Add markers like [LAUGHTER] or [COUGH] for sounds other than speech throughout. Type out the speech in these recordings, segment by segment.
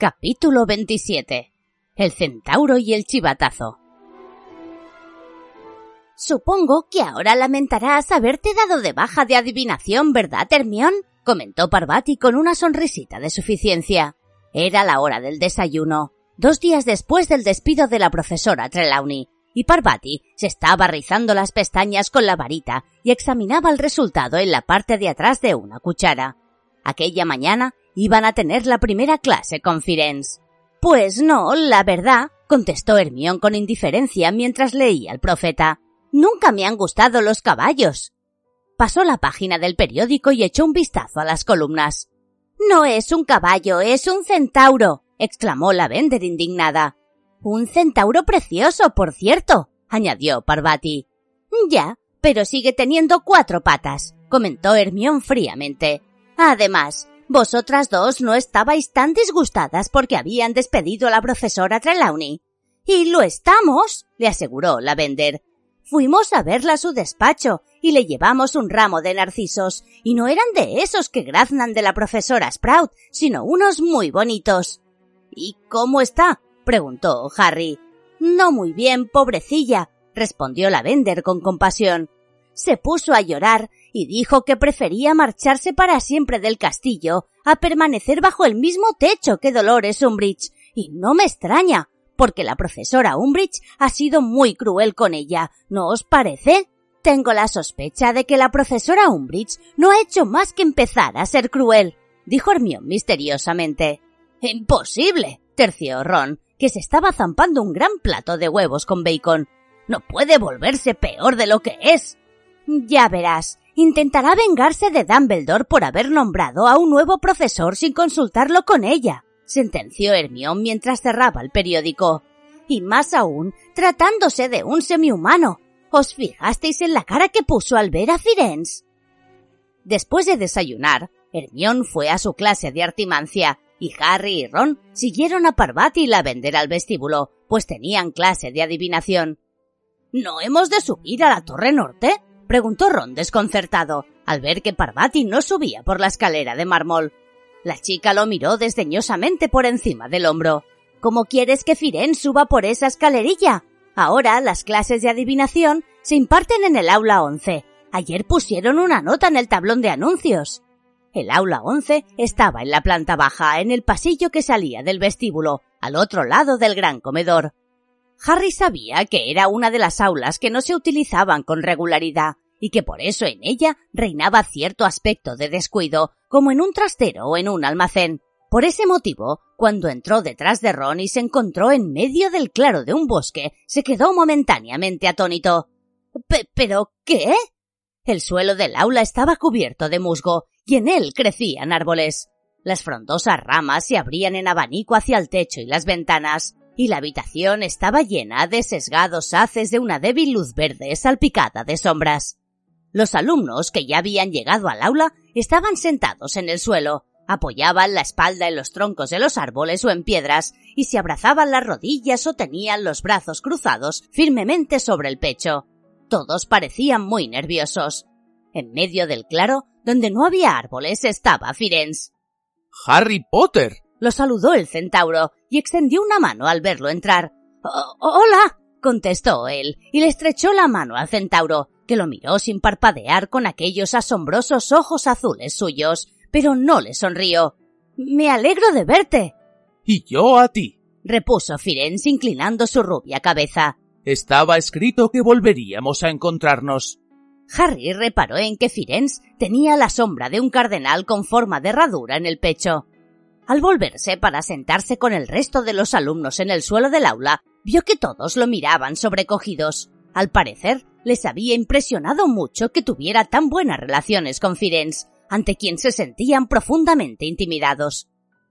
Capítulo 27. El centauro y el chivatazo. Supongo que ahora lamentarás haberte dado de baja de adivinación, ¿verdad, Hermión? comentó Parvati con una sonrisita de suficiencia. Era la hora del desayuno, dos días después del despido de la profesora Trelawney, y Parvati se estaba rizando las pestañas con la varita y examinaba el resultado en la parte de atrás de una cuchara. Aquella mañana iban a tener la primera clase con Firenze. Pues no, la verdad, contestó Hermión con indiferencia mientras leía el profeta. Nunca me han gustado los caballos. Pasó la página del periódico y echó un vistazo a las columnas. No es un caballo, es un centauro, exclamó la Bender indignada. Un centauro precioso, por cierto, añadió Parvati. Ya, pero sigue teniendo cuatro patas, comentó Hermión fríamente. Además, vosotras dos no estabais tan disgustadas porque habían despedido a la profesora Trelawney. Y lo estamos, le aseguró la vender. Fuimos a verla a su despacho y le llevamos un ramo de narcisos, y no eran de esos que graznan de la profesora Sprout, sino unos muy bonitos. ¿Y cómo está? preguntó Harry. No muy bien, pobrecilla, respondió la vender con compasión. Se puso a llorar y dijo que prefería marcharse para siempre del castillo a permanecer bajo el mismo techo que Dolores Umbridge. Y no me extraña, porque la profesora Umbridge ha sido muy cruel con ella, ¿no os parece? Tengo la sospecha de que la profesora Umbridge no ha hecho más que empezar a ser cruel, dijo Hermione misteriosamente. Imposible, terció Ron, que se estaba zampando un gran plato de huevos con bacon. No puede volverse peor de lo que es. Ya verás, intentará vengarse de Dumbledore por haber nombrado a un nuevo profesor sin consultarlo con ella, sentenció Hermione mientras cerraba el periódico. Y más aún, tratándose de un semihumano. ¿Os fijasteis en la cara que puso al ver a Firenze? Después de desayunar, Hermione fue a su clase de artimancia y Harry y Ron siguieron a Parvati y la vender al vestíbulo, pues tenían clase de adivinación. ¿No hemos de subir a la torre norte? Preguntó Ron desconcertado, al ver que Parvati no subía por la escalera de mármol. La chica lo miró desdeñosamente por encima del hombro. ¿Cómo quieres que Firen suba por esa escalerilla? Ahora las clases de adivinación se imparten en el aula once. Ayer pusieron una nota en el tablón de anuncios. El aula once estaba en la planta baja, en el pasillo que salía del vestíbulo, al otro lado del gran comedor. Harry sabía que era una de las aulas que no se utilizaban con regularidad y que por eso en ella reinaba cierto aspecto de descuido, como en un trastero o en un almacén. Por ese motivo, cuando entró detrás de Ron y se encontró en medio del claro de un bosque, se quedó momentáneamente atónito. ¿Pero qué? El suelo del aula estaba cubierto de musgo y en él crecían árboles. Las frondosas ramas se abrían en abanico hacia el techo y las ventanas y la habitación estaba llena de sesgados haces de una débil luz verde salpicada de sombras. Los alumnos que ya habían llegado al aula estaban sentados en el suelo, apoyaban la espalda en los troncos de los árboles o en piedras y se abrazaban las rodillas o tenían los brazos cruzados firmemente sobre el pecho. Todos parecían muy nerviosos. En medio del claro, donde no había árboles, estaba Firenze. Harry Potter. Lo saludó el centauro y extendió una mano al verlo entrar. Hola, contestó él, y le estrechó la mano al centauro, que lo miró sin parpadear con aquellos asombrosos ojos azules suyos, pero no le sonrió. Me alegro de verte. Y yo a ti, repuso Firenze inclinando su rubia cabeza. Estaba escrito que volveríamos a encontrarnos. Harry reparó en que Firenze tenía la sombra de un cardenal con forma de herradura en el pecho. Al volverse para sentarse con el resto de los alumnos en el suelo del aula, vio que todos lo miraban sobrecogidos. Al parecer, les había impresionado mucho que tuviera tan buenas relaciones con Firenze, ante quien se sentían profundamente intimidados.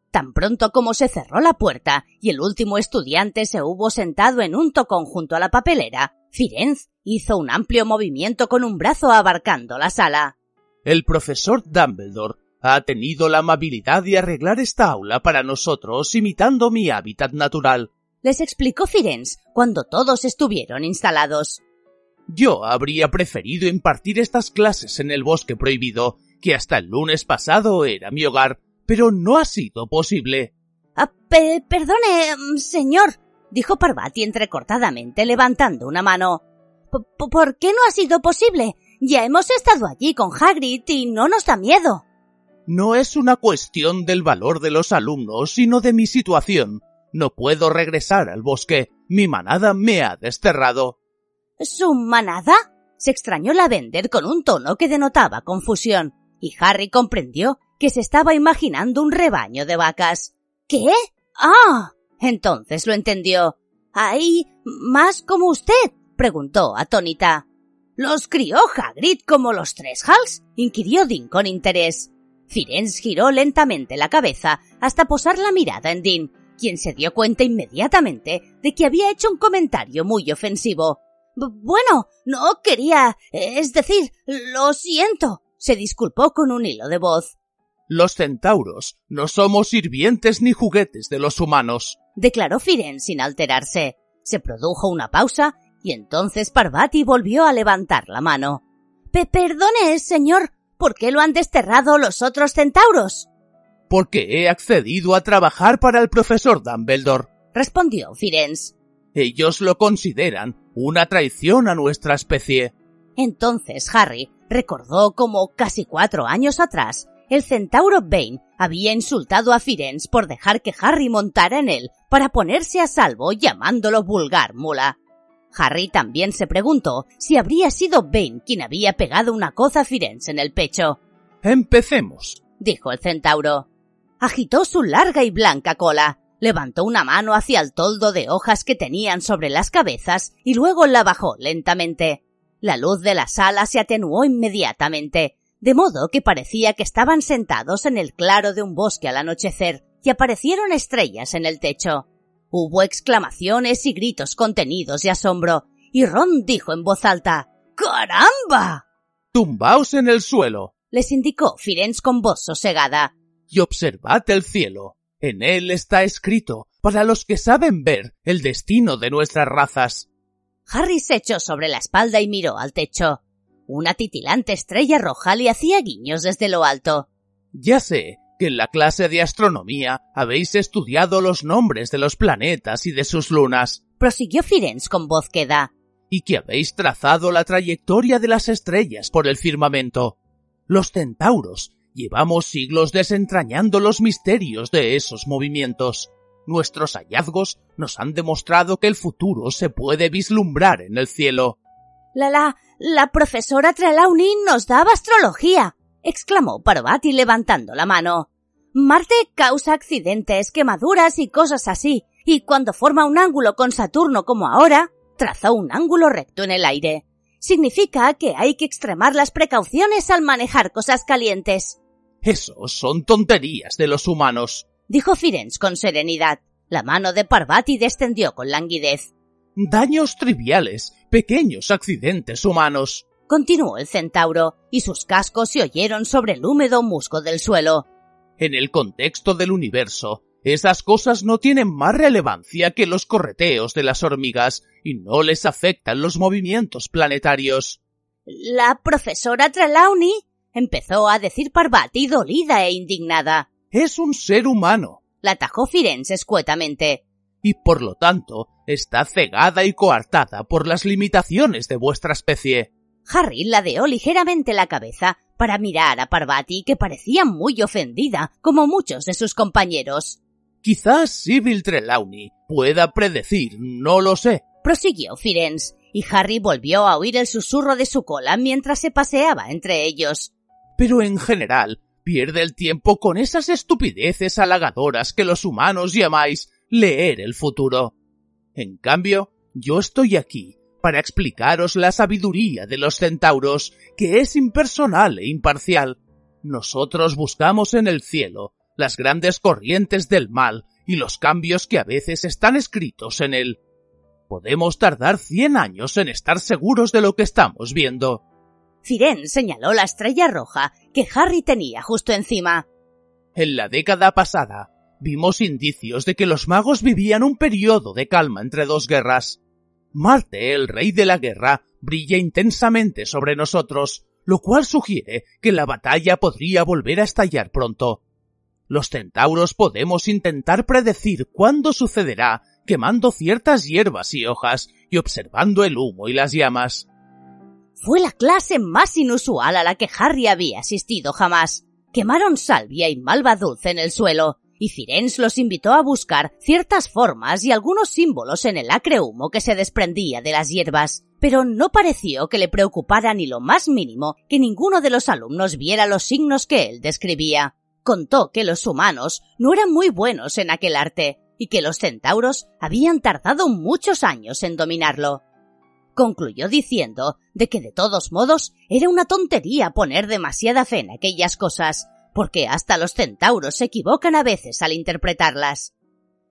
Tan pronto como se cerró la puerta y el último estudiante se hubo sentado en un tocón junto a la papelera, Firenze hizo un amplio movimiento con un brazo abarcando la sala. El profesor Dumbledore ha tenido la amabilidad de arreglar esta aula para nosotros imitando mi hábitat natural. Les explicó Firenze cuando todos estuvieron instalados. Yo habría preferido impartir estas clases en el bosque prohibido, que hasta el lunes pasado era mi hogar, pero no ha sido posible. Ah, perdone, mm, señor, dijo Parvati entrecortadamente, levantando una mano. ¿Por qué no ha sido posible? Ya hemos estado allí con Hagrid y no nos da miedo. No es una cuestión del valor de los alumnos, sino de mi situación. No puedo regresar al bosque. Mi manada me ha desterrado. ¿Su manada? se extrañó la vender con un tono que denotaba confusión, y Harry comprendió que se estaba imaginando un rebaño de vacas. ¿Qué? Ah. Entonces lo entendió. ¿Hay más como usted? preguntó atónita. ¿Los crió Hagrid como los tres Hals? inquirió Dean con interés. Firenze giró lentamente la cabeza hasta posar la mirada en Dean, quien se dio cuenta inmediatamente de que había hecho un comentario muy ofensivo. Bueno, no quería. Es decir, lo siento. se disculpó con un hilo de voz. Los centauros no somos sirvientes ni juguetes de los humanos, declaró Firen sin alterarse. Se produjo una pausa y entonces Parvati volvió a levantar la mano. perdone, señor, ¿por qué lo han desterrado los otros centauros? Porque he accedido a trabajar para el profesor Dumbledore, respondió Firenze. Ellos lo consideran una traición a nuestra especie. Entonces Harry recordó cómo casi cuatro años atrás el centauro Bane había insultado a Firenze por dejar que Harry montara en él para ponerse a salvo llamándolo vulgar mula. Harry también se preguntó si habría sido Bane quien había pegado una coza a Firenze en el pecho. Empecemos, dijo el centauro. Agitó su larga y blanca cola, levantó una mano hacia el toldo de hojas que tenían sobre las cabezas y luego la bajó lentamente. La luz de la sala se atenuó inmediatamente, de modo que parecía que estaban sentados en el claro de un bosque al anochecer, y aparecieron estrellas en el techo. Hubo exclamaciones y gritos contenidos de asombro, y Ron dijo en voz alta ¡Caramba! Tumbaos en el suelo, les indicó Firenze con voz sosegada. Y observad el cielo. En él está escrito, para los que saben ver, el destino de nuestras razas. Harry se echó sobre la espalda y miró al techo. Una titilante estrella roja le hacía guiños desde lo alto. Ya sé que en la clase de astronomía habéis estudiado los nombres de los planetas y de sus lunas, prosiguió Firenze con voz queda, y que habéis trazado la trayectoria de las estrellas por el firmamento. Los centauros llevamos siglos desentrañando los misterios de esos movimientos. Nuestros hallazgos nos han demostrado que el futuro se puede vislumbrar en el cielo. La la la profesora Trelawney nos daba astrología, exclamó Parvati levantando la mano. Marte causa accidentes, quemaduras y cosas así, y cuando forma un ángulo con Saturno como ahora, trazó un ángulo recto en el aire. Significa que hay que extremar las precauciones al manejar cosas calientes. Eso son tonterías de los humanos, dijo Firenze con serenidad. La mano de Parvati descendió con languidez. Daños triviales, pequeños accidentes humanos. Continuó el centauro, y sus cascos se oyeron sobre el húmedo musgo del suelo. En el contexto del universo, esas cosas no tienen más relevancia que los correteos de las hormigas y no les afectan los movimientos planetarios. La profesora Trelawney empezó a decir Parvati dolida e indignada. Es un ser humano. La atajó Firenze escuetamente y por lo tanto está cegada y coartada por las limitaciones de vuestra especie. Harry ladeó ligeramente la cabeza para mirar a Parvati, que parecía muy ofendida, como muchos de sus compañeros. Quizás Sibyl Trelawney pueda predecir, no lo sé. Prosiguió Firenze, y Harry volvió a oír el susurro de su cola mientras se paseaba entre ellos. Pero en general, pierde el tiempo con esas estupideces halagadoras que los humanos llamáis leer el futuro. En cambio, yo estoy aquí para explicaros la sabiduría de los centauros, que es impersonal e imparcial. Nosotros buscamos en el cielo las grandes corrientes del mal y los cambios que a veces están escritos en él. Podemos tardar cien años en estar seguros de lo que estamos viendo. Firen señaló la estrella roja que Harry tenía justo encima. En la década pasada, vimos indicios de que los magos vivían un periodo de calma entre dos guerras. Marte, el rey de la guerra, brilla intensamente sobre nosotros, lo cual sugiere que la batalla podría volver a estallar pronto. Los centauros podemos intentar predecir cuándo sucederá quemando ciertas hierbas y hojas y observando el humo y las llamas. Fue la clase más inusual a la que Harry había asistido jamás. Quemaron salvia y malva dulce en el suelo, y Firenze los invitó a buscar ciertas formas y algunos símbolos en el acre humo que se desprendía de las hierbas, pero no pareció que le preocupara ni lo más mínimo que ninguno de los alumnos viera los signos que él describía. Contó que los humanos no eran muy buenos en aquel arte, y que los centauros habían tardado muchos años en dominarlo. Concluyó diciendo de que de todos modos era una tontería poner demasiada fe en aquellas cosas, porque hasta los centauros se equivocan a veces al interpretarlas.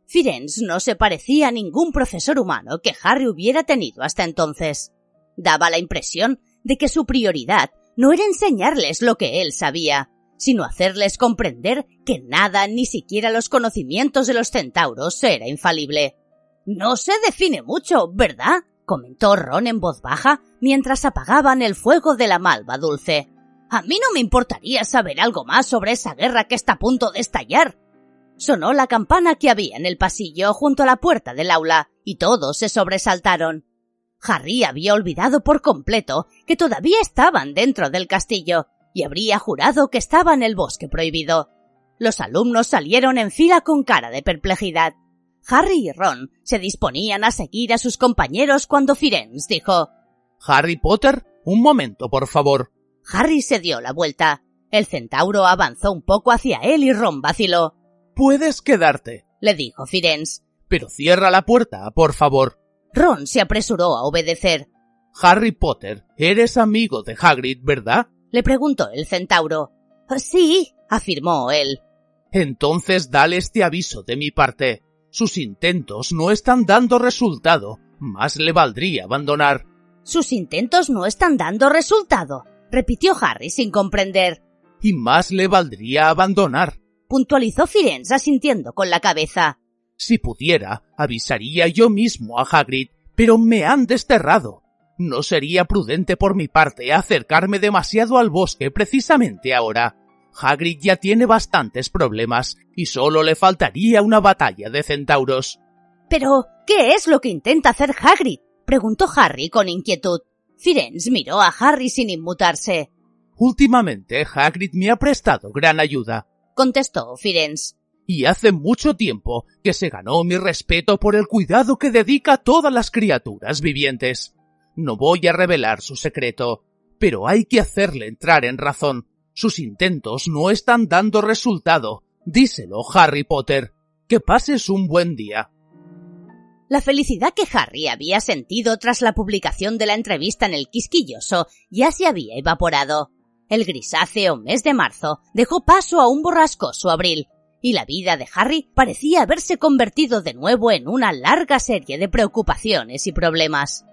Firenze no se parecía a ningún profesor humano que Harry hubiera tenido hasta entonces. Daba la impresión de que su prioridad no era enseñarles lo que él sabía, sino hacerles comprender que nada, ni siquiera los conocimientos de los centauros, era infalible. No se define mucho, ¿verdad? comentó Ron en voz baja mientras apagaban el fuego de la malva dulce. A mí no me importaría saber algo más sobre esa guerra que está a punto de estallar. Sonó la campana que había en el pasillo junto a la puerta del aula, y todos se sobresaltaron. Harry había olvidado por completo que todavía estaban dentro del castillo, y habría jurado que estaba en el bosque prohibido. Los alumnos salieron en fila con cara de perplejidad. Harry y Ron se disponían a seguir a sus compañeros cuando Firenze dijo Harry Potter, un momento, por favor. Harry se dio la vuelta. El centauro avanzó un poco hacia él y Ron vaciló. Puedes quedarte, le dijo Firenze. Pero cierra la puerta, por favor. Ron se apresuró a obedecer. Harry Potter, eres amigo de Hagrid, ¿verdad? le preguntó el centauro. Sí, afirmó él. Entonces dale este aviso de mi parte. Sus intentos no están dando resultado. Más le valdría abandonar. Sus intentos no están dando resultado, repitió Harry sin comprender. Y más le valdría abandonar, puntualizó Firenze asintiendo con la cabeza. Si pudiera, avisaría yo mismo a Hagrid, pero me han desterrado. No sería prudente por mi parte acercarme demasiado al bosque precisamente ahora. Hagrid ya tiene bastantes problemas y solo le faltaría una batalla de centauros. Pero, ¿qué es lo que intenta hacer Hagrid? preguntó Harry con inquietud. Firenze miró a Harry sin inmutarse. Últimamente Hagrid me ha prestado gran ayuda, contestó Firenze. Y hace mucho tiempo que se ganó mi respeto por el cuidado que dedica a todas las criaturas vivientes. No voy a revelar su secreto, pero hay que hacerle entrar en razón. Sus intentos no están dando resultado. Díselo, Harry Potter. Que pases un buen día. La felicidad que Harry había sentido tras la publicación de la entrevista en el Quisquilloso ya se había evaporado. El grisáceo mes de marzo dejó paso a un borrascoso abril, y la vida de Harry parecía haberse convertido de nuevo en una larga serie de preocupaciones y problemas.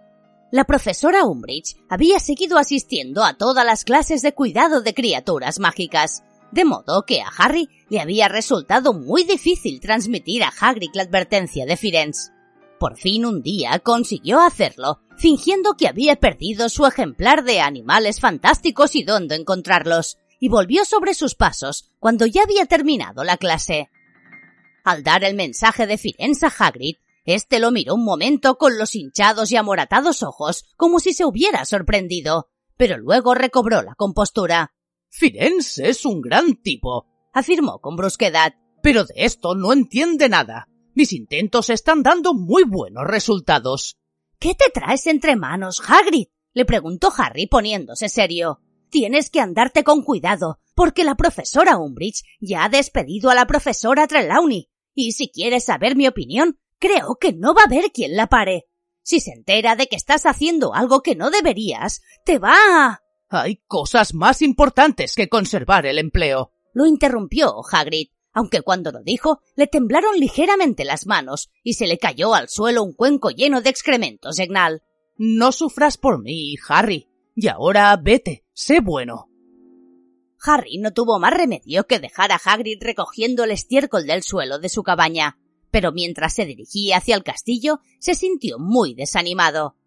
La profesora Umbridge había seguido asistiendo a todas las clases de cuidado de criaturas mágicas, de modo que a Harry le había resultado muy difícil transmitir a Hagrid la advertencia de Firenze. Por fin un día consiguió hacerlo, fingiendo que había perdido su ejemplar de animales fantásticos y dónde encontrarlos, y volvió sobre sus pasos cuando ya había terminado la clase. Al dar el mensaje de Firenze a Hagrid, este lo miró un momento con los hinchados y amoratados ojos, como si se hubiera sorprendido, pero luego recobró la compostura. Firenze es un gran tipo, afirmó con brusquedad. Pero de esto no entiende nada. Mis intentos están dando muy buenos resultados. ¿Qué te traes entre manos, Hagrid? le preguntó Harry poniéndose serio. Tienes que andarte con cuidado, porque la profesora Umbridge ya ha despedido a la profesora Trelawney. Y si quieres saber mi opinión, creo que no va a haber quien la pare. Si se entera de que estás haciendo algo que no deberías, te va a... Hay cosas más importantes que conservar el empleo. Lo interrumpió Hagrid aunque cuando lo dijo le temblaron ligeramente las manos y se le cayó al suelo un cuenco lleno de excrementos Egnal. No sufras por mí, Harry. Y ahora vete, sé bueno. Harry no tuvo más remedio que dejar a Hagrid recogiendo el estiércol del suelo de su cabaña, pero mientras se dirigía hacia el castillo se sintió muy desanimado.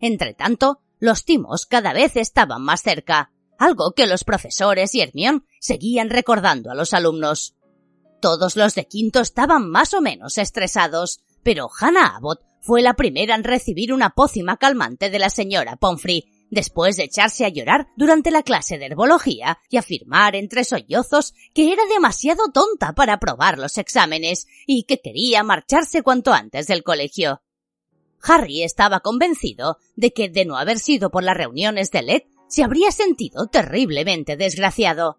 Entretanto, los timos cada vez estaban más cerca, algo que los profesores y Hermión seguían recordando a los alumnos. Todos los de quinto estaban más o menos estresados, pero Hannah Abbott fue la primera en recibir una pócima calmante de la señora Pomfrey, después de echarse a llorar durante la clase de herbología y afirmar entre sollozos que era demasiado tonta para aprobar los exámenes y que quería marcharse cuanto antes del colegio. Harry estaba convencido de que, de no haber sido por las reuniones de LED, se habría sentido terriblemente desgraciado.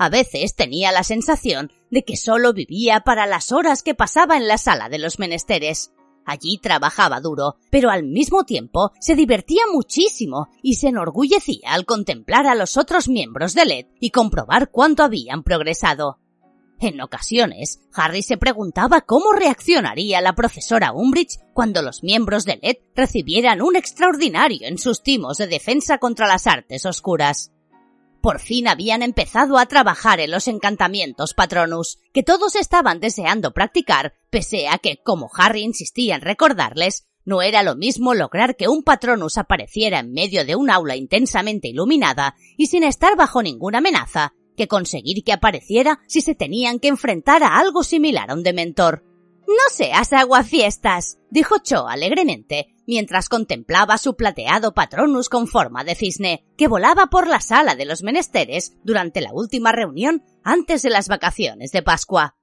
A veces tenía la sensación de que solo vivía para las horas que pasaba en la sala de los menesteres. Allí trabajaba duro, pero al mismo tiempo se divertía muchísimo y se enorgullecía al contemplar a los otros miembros de LED y comprobar cuánto habían progresado. En ocasiones, Harry se preguntaba cómo reaccionaría la profesora Umbridge cuando los miembros de LED recibieran un extraordinario en sus timos de defensa contra las artes oscuras. Por fin habían empezado a trabajar en los encantamientos Patronus, que todos estaban deseando practicar, pese a que, como Harry insistía en recordarles, no era lo mismo lograr que un Patronus apareciera en medio de un aula intensamente iluminada y sin estar bajo ninguna amenaza, que conseguir que apareciera si se tenían que enfrentar a algo similar a un dementor. No seas aguafiestas, dijo Cho alegremente, mientras contemplaba su plateado patronus con forma de cisne, que volaba por la sala de los menesteres durante la última reunión antes de las vacaciones de Pascua.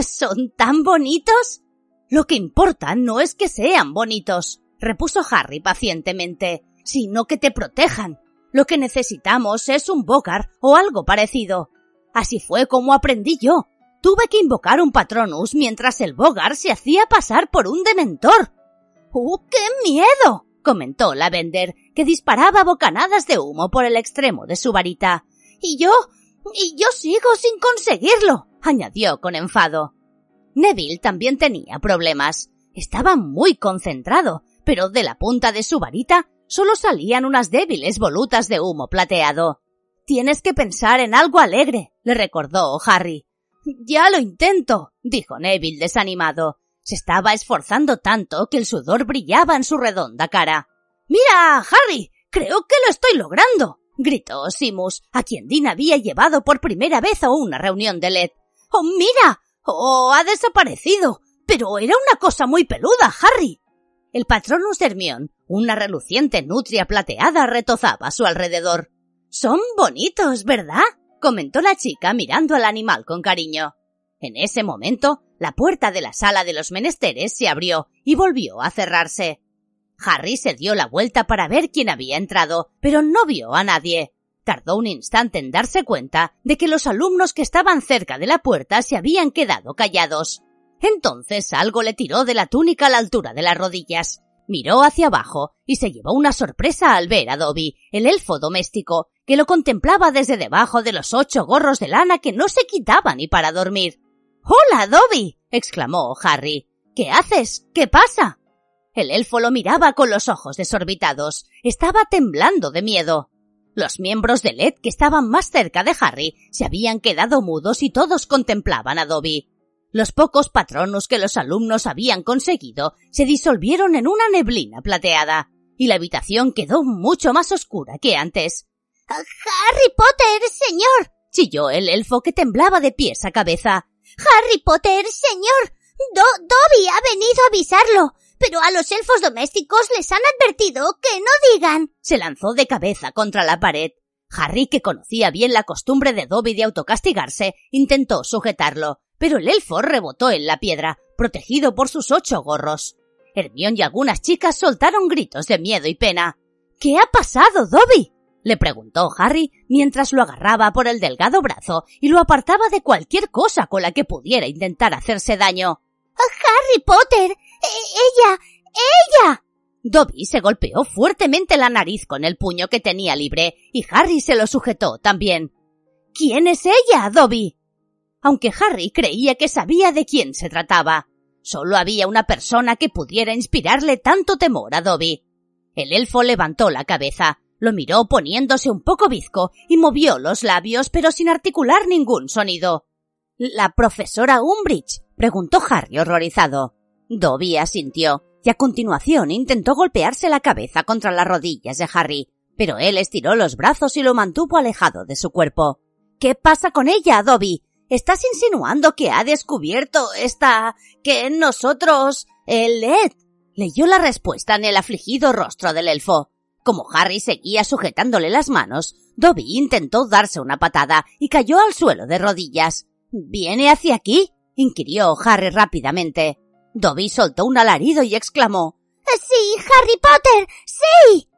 ¿Son tan bonitos? Lo que importa no es que sean bonitos, repuso Harry pacientemente, sino que te protejan. Lo que necesitamos es un Bogar o algo parecido. Así fue como aprendí yo, Tuve que invocar un Patronus mientras el Bogar se hacía pasar por un dementor. ¡Uh, qué miedo! comentó Lavender, que disparaba bocanadas de humo por el extremo de su varita. Y yo. y yo sigo sin conseguirlo, añadió con enfado. Neville también tenía problemas. Estaba muy concentrado, pero de la punta de su varita solo salían unas débiles volutas de humo plateado. Tienes que pensar en algo alegre, le recordó Harry. Ya lo intento, dijo Neville desanimado. Se estaba esforzando tanto que el sudor brillaba en su redonda cara. Mira, Harry, creo que lo estoy logrando, gritó Simus, a quien Dean había llevado por primera vez a una reunión de LED. ¡Oh, mira! ¡Oh, ha desaparecido! Pero era una cosa muy peluda, Harry. El patronus Hermión, una reluciente nutria plateada, retozaba a su alrededor. Son bonitos, ¿verdad? comentó la chica mirando al animal con cariño. En ese momento, la puerta de la sala de los menesteres se abrió y volvió a cerrarse. Harry se dio la vuelta para ver quién había entrado, pero no vio a nadie. Tardó un instante en darse cuenta de que los alumnos que estaban cerca de la puerta se habían quedado callados. Entonces algo le tiró de la túnica a la altura de las rodillas. Miró hacia abajo y se llevó una sorpresa al ver a Dobby, el elfo doméstico, que lo contemplaba desde debajo de los ocho gorros de lana que no se quitaban ni para dormir. ¡Hola, Dobby! exclamó Harry. ¿Qué haces? ¿Qué pasa? El elfo lo miraba con los ojos desorbitados. Estaba temblando de miedo. Los miembros de LED que estaban más cerca de Harry se habían quedado mudos y todos contemplaban a Dobby. Los pocos patronos que los alumnos habían conseguido se disolvieron en una neblina plateada, y la habitación quedó mucho más oscura que antes. Harry Potter, señor. chilló el elfo que temblaba de pies a cabeza. Harry Potter, señor. Dobby ha venido a avisarlo. Pero a los elfos domésticos les han advertido que no digan. Se lanzó de cabeza contra la pared. Harry, que conocía bien la costumbre de Dobby de autocastigarse, intentó sujetarlo, pero el elfo rebotó en la piedra, protegido por sus ocho gorros. Hermión y algunas chicas soltaron gritos de miedo y pena. ¿Qué ha pasado, Dobby? Le preguntó Harry mientras lo agarraba por el delgado brazo y lo apartaba de cualquier cosa con la que pudiera intentar hacerse daño. Harry Potter. E-, ella. ella. Dobby se golpeó fuertemente la nariz con el puño que tenía libre y Harry se lo sujetó también. ¿Quién es ella, Dobby? Aunque Harry creía que sabía de quién se trataba, solo había una persona que pudiera inspirarle tanto temor a Dobby. El elfo levantó la cabeza, lo miró poniéndose un poco bizco y movió los labios pero sin articular ningún sonido. ¿La profesora Umbridge? preguntó Harry horrorizado. Dobby asintió y a continuación intentó golpearse la cabeza contra las rodillas de Harry, pero él estiró los brazos y lo mantuvo alejado de su cuerpo. ¿Qué pasa con ella, Dobby? ¿Estás insinuando que ha descubierto esta... que nosotros... el LED? Leyó la respuesta en el afligido rostro del elfo. Como Harry seguía sujetándole las manos, Dobby intentó darse una patada y cayó al suelo de rodillas. ¿Viene hacia aquí? inquirió Harry rápidamente. Dobby soltó un alarido y exclamó Sí, Harry Potter. sí.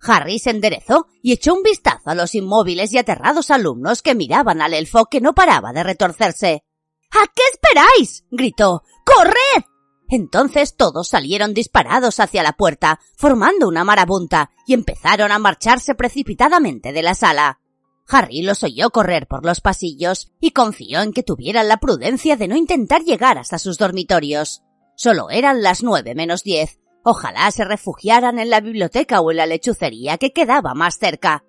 Harry se enderezó y echó un vistazo a los inmóviles y aterrados alumnos que miraban al elfo que no paraba de retorcerse. ¿A qué esperáis? gritó. ¡Corred! Entonces todos salieron disparados hacia la puerta, formando una marabunta, y empezaron a marcharse precipitadamente de la sala. Harry los oyó correr por los pasillos y confió en que tuvieran la prudencia de no intentar llegar hasta sus dormitorios. Solo eran las nueve menos diez, Ojalá se refugiaran en la biblioteca o en la lechucería que quedaba más cerca.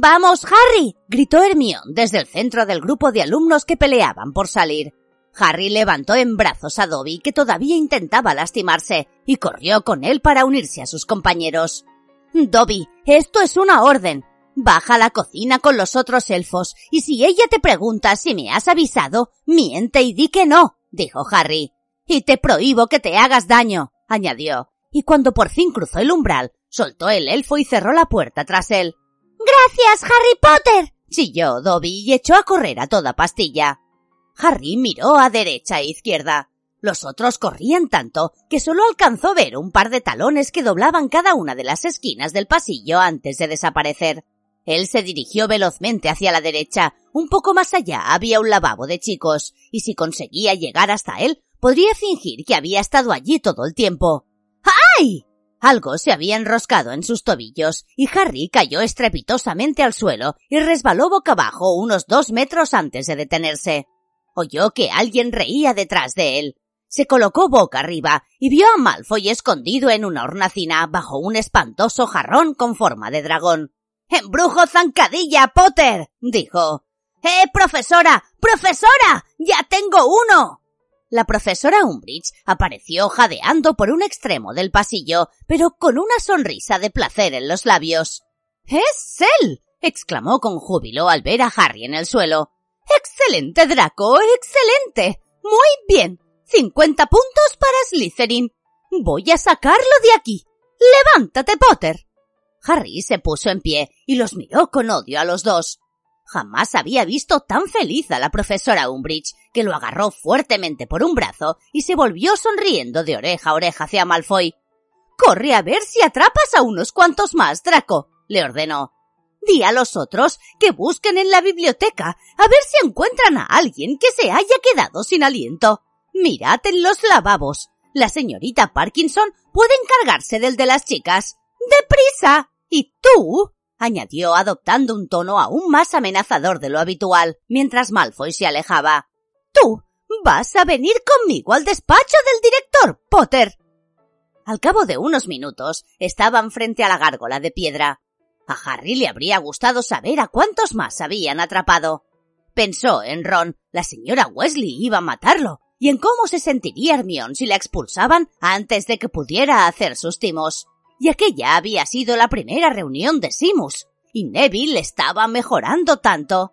¡Vamos, Harry! gritó Hermión desde el centro del grupo de alumnos que peleaban por salir. Harry levantó en brazos a Dobby, que todavía intentaba lastimarse, y corrió con él para unirse a sus compañeros. Dobby, esto es una orden. Baja a la cocina con los otros elfos, y si ella te pregunta si me has avisado, miente y di que no, dijo Harry. Y te prohíbo que te hagas daño, añadió y cuando por fin cruzó el umbral, soltó el elfo y cerró la puerta tras él. Gracias, Harry Potter. chilló Dobby y echó a correr a toda pastilla. Harry miró a derecha e izquierda. Los otros corrían tanto que solo alcanzó ver un par de talones que doblaban cada una de las esquinas del pasillo antes de desaparecer. Él se dirigió velozmente hacia la derecha. Un poco más allá había un lavabo de chicos, y si conseguía llegar hasta él, podría fingir que había estado allí todo el tiempo. ¡Ay! Algo se había enroscado en sus tobillos y Harry cayó estrepitosamente al suelo y resbaló boca abajo unos dos metros antes de detenerse. Oyó que alguien reía detrás de él. Se colocó boca arriba y vio a Malfoy escondido en una hornacina bajo un espantoso jarrón con forma de dragón. ¡Embrujo zancadilla, Potter! dijo. ¡Eh, profesora! ¡Profesora! ¡Ya tengo uno! La profesora Umbridge apareció jadeando por un extremo del pasillo, pero con una sonrisa de placer en los labios. ¡Es él! exclamó con júbilo al ver a Harry en el suelo. ¡Excelente, Draco! ¡Excelente! Muy bien. Cincuenta puntos para Slytherin. Voy a sacarlo de aquí. Levántate, Potter. Harry se puso en pie y los miró con odio a los dos. Jamás había visto tan feliz a la profesora Umbridge, que lo agarró fuertemente por un brazo y se volvió sonriendo de oreja a oreja hacia Malfoy. Corre a ver si atrapas a unos cuantos más, Draco, le ordenó. Di a los otros que busquen en la biblioteca a ver si encuentran a alguien que se haya quedado sin aliento. Mirad en los lavabos. La señorita Parkinson puede encargarse del de las chicas. ¡Deprisa! ¿Y tú? añadió adoptando un tono aún más amenazador de lo habitual, mientras Malfoy se alejaba. Tú vas a venir conmigo al despacho del director, Potter. Al cabo de unos minutos estaban frente a la gárgola de piedra. A Harry le habría gustado saber a cuántos más habían atrapado. Pensó en Ron, la señora Wesley iba a matarlo, y en cómo se sentiría Hermione si la expulsaban antes de que pudiera hacer sus timos y aquella había sido la primera reunión de Simus, y Neville estaba mejorando tanto.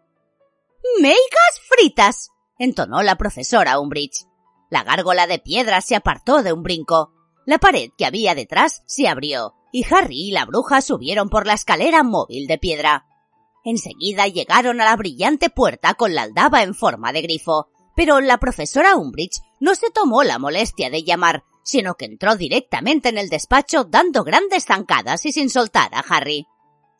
¡Meigas fritas! entonó la profesora Umbridge. La gárgola de piedra se apartó de un brinco. La pared que había detrás se abrió, y Harry y la bruja subieron por la escalera móvil de piedra. Enseguida llegaron a la brillante puerta con la aldaba en forma de grifo, pero la profesora Umbridge no se tomó la molestia de llamar, sino que entró directamente en el despacho dando grandes zancadas y sin soltar a Harry.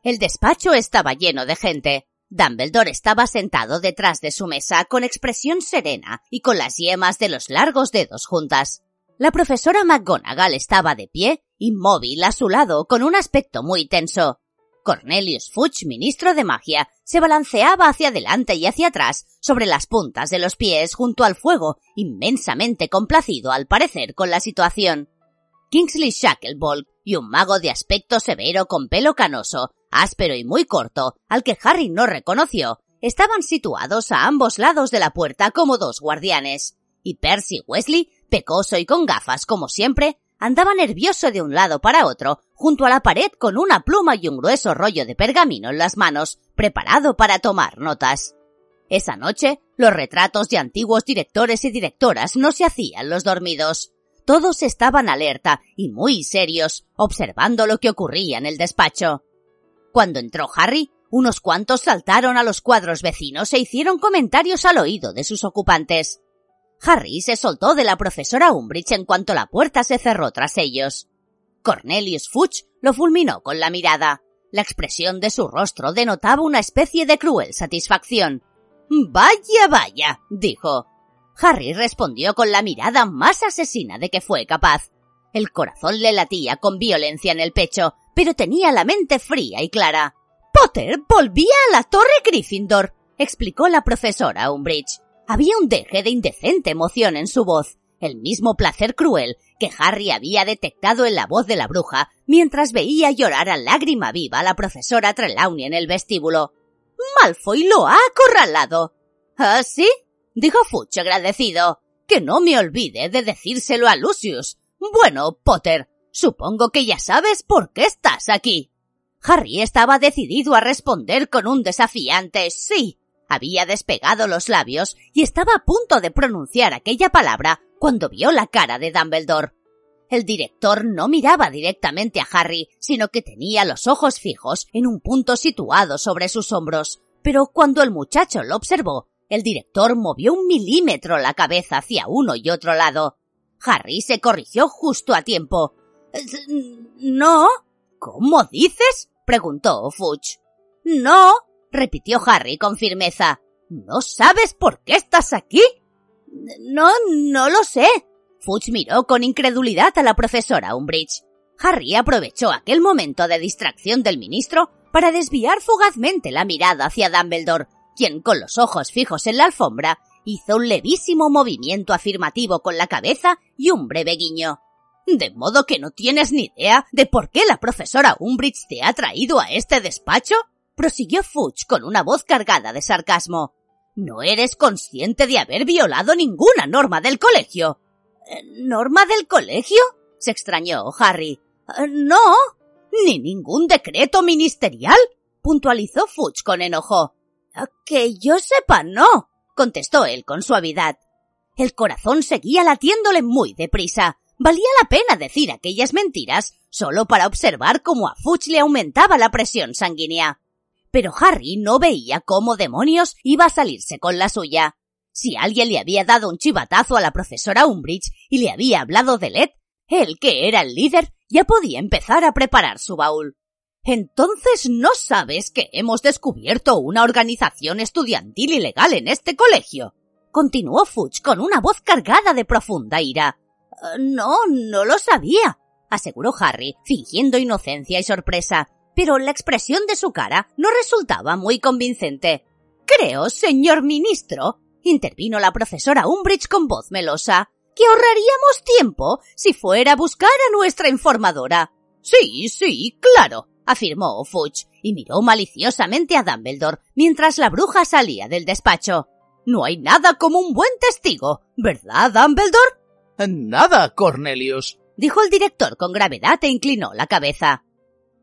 El despacho estaba lleno de gente. Dumbledore estaba sentado detrás de su mesa con expresión serena y con las yemas de los largos dedos juntas. La profesora McGonagall estaba de pie, inmóvil a su lado, con un aspecto muy tenso. Cornelius Fudge, ministro de magia, se balanceaba hacia adelante y hacia atrás sobre las puntas de los pies junto al fuego, inmensamente complacido al parecer con la situación. Kingsley Shacklebolt y un mago de aspecto severo con pelo canoso, áspero y muy corto, al que Harry no reconoció, estaban situados a ambos lados de la puerta como dos guardianes, y Percy Wesley, pecoso y con gafas como siempre, andaba nervioso de un lado para otro, junto a la pared con una pluma y un grueso rollo de pergamino en las manos, preparado para tomar notas. Esa noche, los retratos de antiguos directores y directoras no se hacían los dormidos. Todos estaban alerta y muy serios, observando lo que ocurría en el despacho. Cuando entró Harry, unos cuantos saltaron a los cuadros vecinos e hicieron comentarios al oído de sus ocupantes. Harry se soltó de la profesora Umbridge en cuanto la puerta se cerró tras ellos. Cornelius Fudge lo fulminó con la mirada. La expresión de su rostro denotaba una especie de cruel satisfacción. Vaya, vaya, dijo. Harry respondió con la mirada más asesina de que fue capaz. El corazón le latía con violencia en el pecho, pero tenía la mente fría y clara. Potter volvía a la torre Gryffindor, explicó la profesora Umbridge. Había un deje de indecente emoción en su voz, el mismo placer cruel que Harry había detectado en la voz de la bruja mientras veía llorar a lágrima viva a la profesora Trelawney en el vestíbulo. Malfoy lo ha acorralado. ¿Ah, sí? dijo Fuch agradecido. Que no me olvide de decírselo a Lucius. Bueno, Potter, supongo que ya sabes por qué estás aquí. Harry estaba decidido a responder con un desafiante sí. Había despegado los labios y estaba a punto de pronunciar aquella palabra cuando vio la cara de Dumbledore. El director no miraba directamente a Harry, sino que tenía los ojos fijos en un punto situado sobre sus hombros. Pero cuando el muchacho lo observó, el director movió un milímetro la cabeza hacia uno y otro lado. Harry se corrigió justo a tiempo. No. ¿Cómo dices? preguntó Fudge. No, repitió Harry con firmeza. ¿No sabes por qué estás aquí? No, no lo sé. Fudge miró con incredulidad a la profesora Umbridge. Harry aprovechó aquel momento de distracción del ministro para desviar fugazmente la mirada hacia Dumbledore, quien, con los ojos fijos en la alfombra, hizo un levísimo movimiento afirmativo con la cabeza y un breve guiño. ¿De modo que no tienes ni idea de por qué la profesora Umbridge te ha traído a este despacho? Prosiguió Fudge con una voz cargada de sarcasmo. No eres consciente de haber violado ninguna norma del colegio. Eh, ¿Norma del colegio? se extrañó Harry. Eh, no. Ni ningún decreto ministerial, puntualizó Fudge con enojo. Que yo sepa, no, contestó él con suavidad. El corazón seguía latiéndole muy deprisa. Valía la pena decir aquellas mentiras solo para observar cómo a Fudge le aumentaba la presión sanguínea. Pero Harry no veía cómo demonios iba a salirse con la suya. Si alguien le había dado un chivatazo a la profesora Umbridge y le había hablado de Led, él, que era el líder, ya podía empezar a preparar su baúl. Entonces no sabes que hemos descubierto una organización estudiantil ilegal en este colegio. Continuó Fudge con una voz cargada de profunda ira. Eh, no, no lo sabía, aseguró Harry, fingiendo inocencia y sorpresa, pero la expresión de su cara no resultaba muy convincente. Creo, señor ministro, intervino la profesora Umbridge con voz melosa, que ahorraríamos tiempo si fuera a buscar a nuestra informadora. Sí, sí, claro, afirmó Fudge, y miró maliciosamente a Dumbledore mientras la bruja salía del despacho. No hay nada como un buen testigo, ¿verdad, Dumbledore? Nada, Cornelius, dijo el director con gravedad e inclinó la cabeza.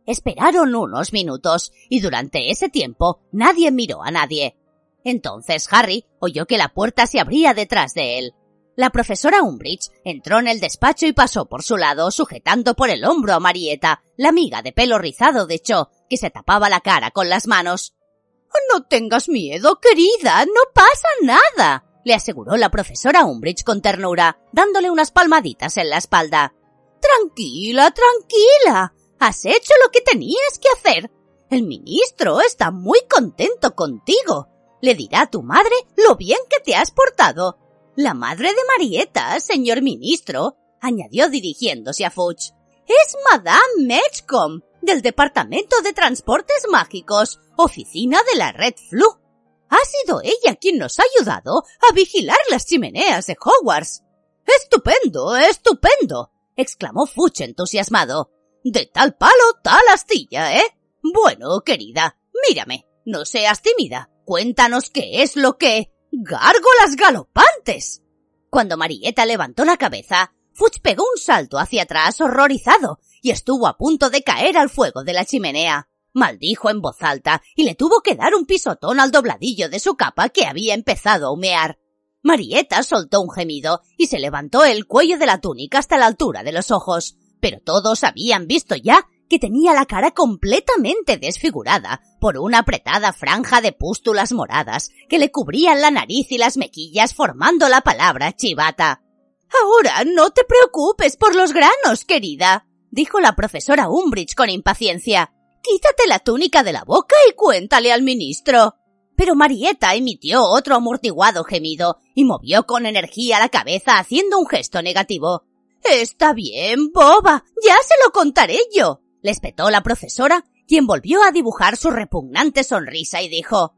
Esperaron unos minutos, y durante ese tiempo nadie miró a nadie. Entonces Harry oyó que la puerta se abría detrás de él. La profesora Umbridge entró en el despacho y pasó por su lado sujetando por el hombro a Marieta, la amiga de pelo rizado de Cho, que se tapaba la cara con las manos. No tengas miedo, querida, no pasa nada, le aseguró la profesora Umbridge con ternura, dándole unas palmaditas en la espalda. Tranquila, tranquila. Has hecho lo que tenías que hacer. El ministro está muy contento contigo. Le dirá a tu madre lo bien que te has portado la madre de Marieta, señor ministro, añadió dirigiéndose a Fudge. Es Madame Matchcom, del Departamento de Transportes Mágicos, oficina de la Red Flu. Ha sido ella quien nos ha ayudado a vigilar las chimeneas de Hogwarts. Estupendo, estupendo, exclamó Fudge entusiasmado. De tal palo, tal astilla, ¿eh? Bueno, querida, mírame, no seas tímida. Cuéntanos qué es lo que... ¡Gárgolas galopantes! Cuando Marieta levantó la cabeza, Fuchs pegó un salto hacia atrás horrorizado y estuvo a punto de caer al fuego de la chimenea. maldijo en voz alta y le tuvo que dar un pisotón al dobladillo de su capa que había empezado a humear. Marieta soltó un gemido y se levantó el cuello de la túnica hasta la altura de los ojos, pero todos habían visto ya que tenía la cara completamente desfigurada por una apretada franja de pústulas moradas que le cubrían la nariz y las mejillas formando la palabra chivata. Ahora no te preocupes por los granos, querida, dijo la profesora Umbridge con impaciencia. Quítate la túnica de la boca y cuéntale al ministro. Pero Marieta emitió otro amortiguado gemido y movió con energía la cabeza haciendo un gesto negativo. Está bien, boba, ya se lo contaré yo, le espetó la profesora, quien volvió a dibujar su repugnante sonrisa y dijo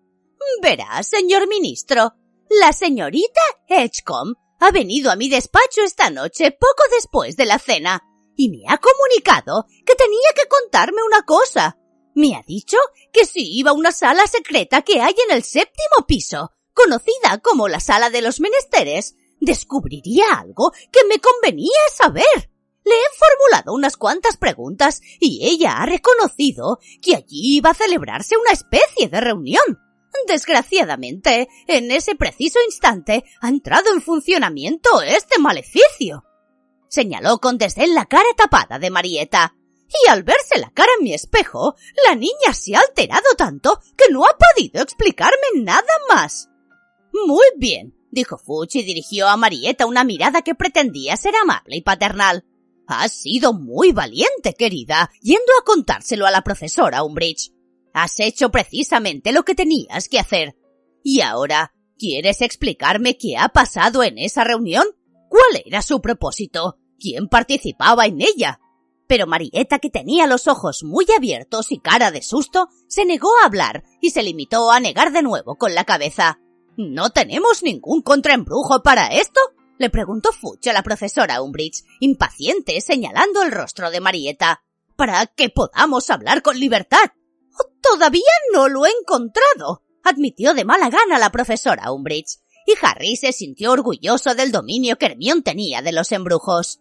Verá, señor ministro, la señorita Edgecombe ha venido a mi despacho esta noche poco después de la cena y me ha comunicado que tenía que contarme una cosa. Me ha dicho que si iba a una sala secreta que hay en el séptimo piso, conocida como la sala de los menesteres, descubriría algo que me convenía saber. Le he formulado unas cuantas preguntas y ella ha reconocido que allí iba a celebrarse una especie de reunión. Desgraciadamente, en ese preciso instante ha entrado en funcionamiento este maleficio. Señaló con desdén la cara tapada de Marieta. Y al verse la cara en mi espejo, la niña se ha alterado tanto que no ha podido explicarme nada más. Muy bien, dijo Fuch y dirigió a Marieta una mirada que pretendía ser amable y paternal. Has sido muy valiente, querida, yendo a contárselo a la profesora Umbridge. Has hecho precisamente lo que tenías que hacer. Y ahora, ¿quieres explicarme qué ha pasado en esa reunión? ¿Cuál era su propósito? ¿Quién participaba en ella? Pero Marieta, que tenía los ojos muy abiertos y cara de susto, se negó a hablar y se limitó a negar de nuevo con la cabeza. ¿No tenemos ningún contraembrujo para esto? le preguntó Fuch a la profesora Umbridge, impaciente, señalando el rostro de Marieta. Para que podamos hablar con libertad. Oh, todavía no lo he encontrado, admitió de mala gana la profesora Umbridge, y Harry se sintió orgulloso del dominio que Hermione tenía de los embrujos.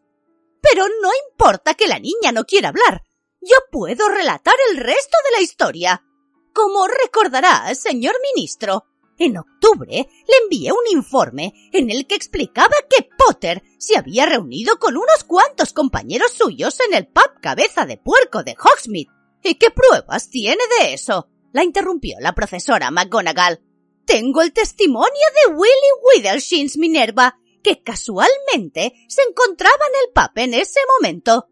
Pero no importa que la niña no quiera hablar. Yo puedo relatar el resto de la historia. Como recordará, señor ministro, en octubre le envié un informe en el que explicaba que Potter se había reunido con unos cuantos compañeros suyos en el pub Cabeza de Puerco de Hogsmeade. ¿Y qué pruebas tiene de eso? La interrumpió la profesora McGonagall. Tengo el testimonio de Willy Withershins Minerva, que casualmente se encontraba en el pub en ese momento.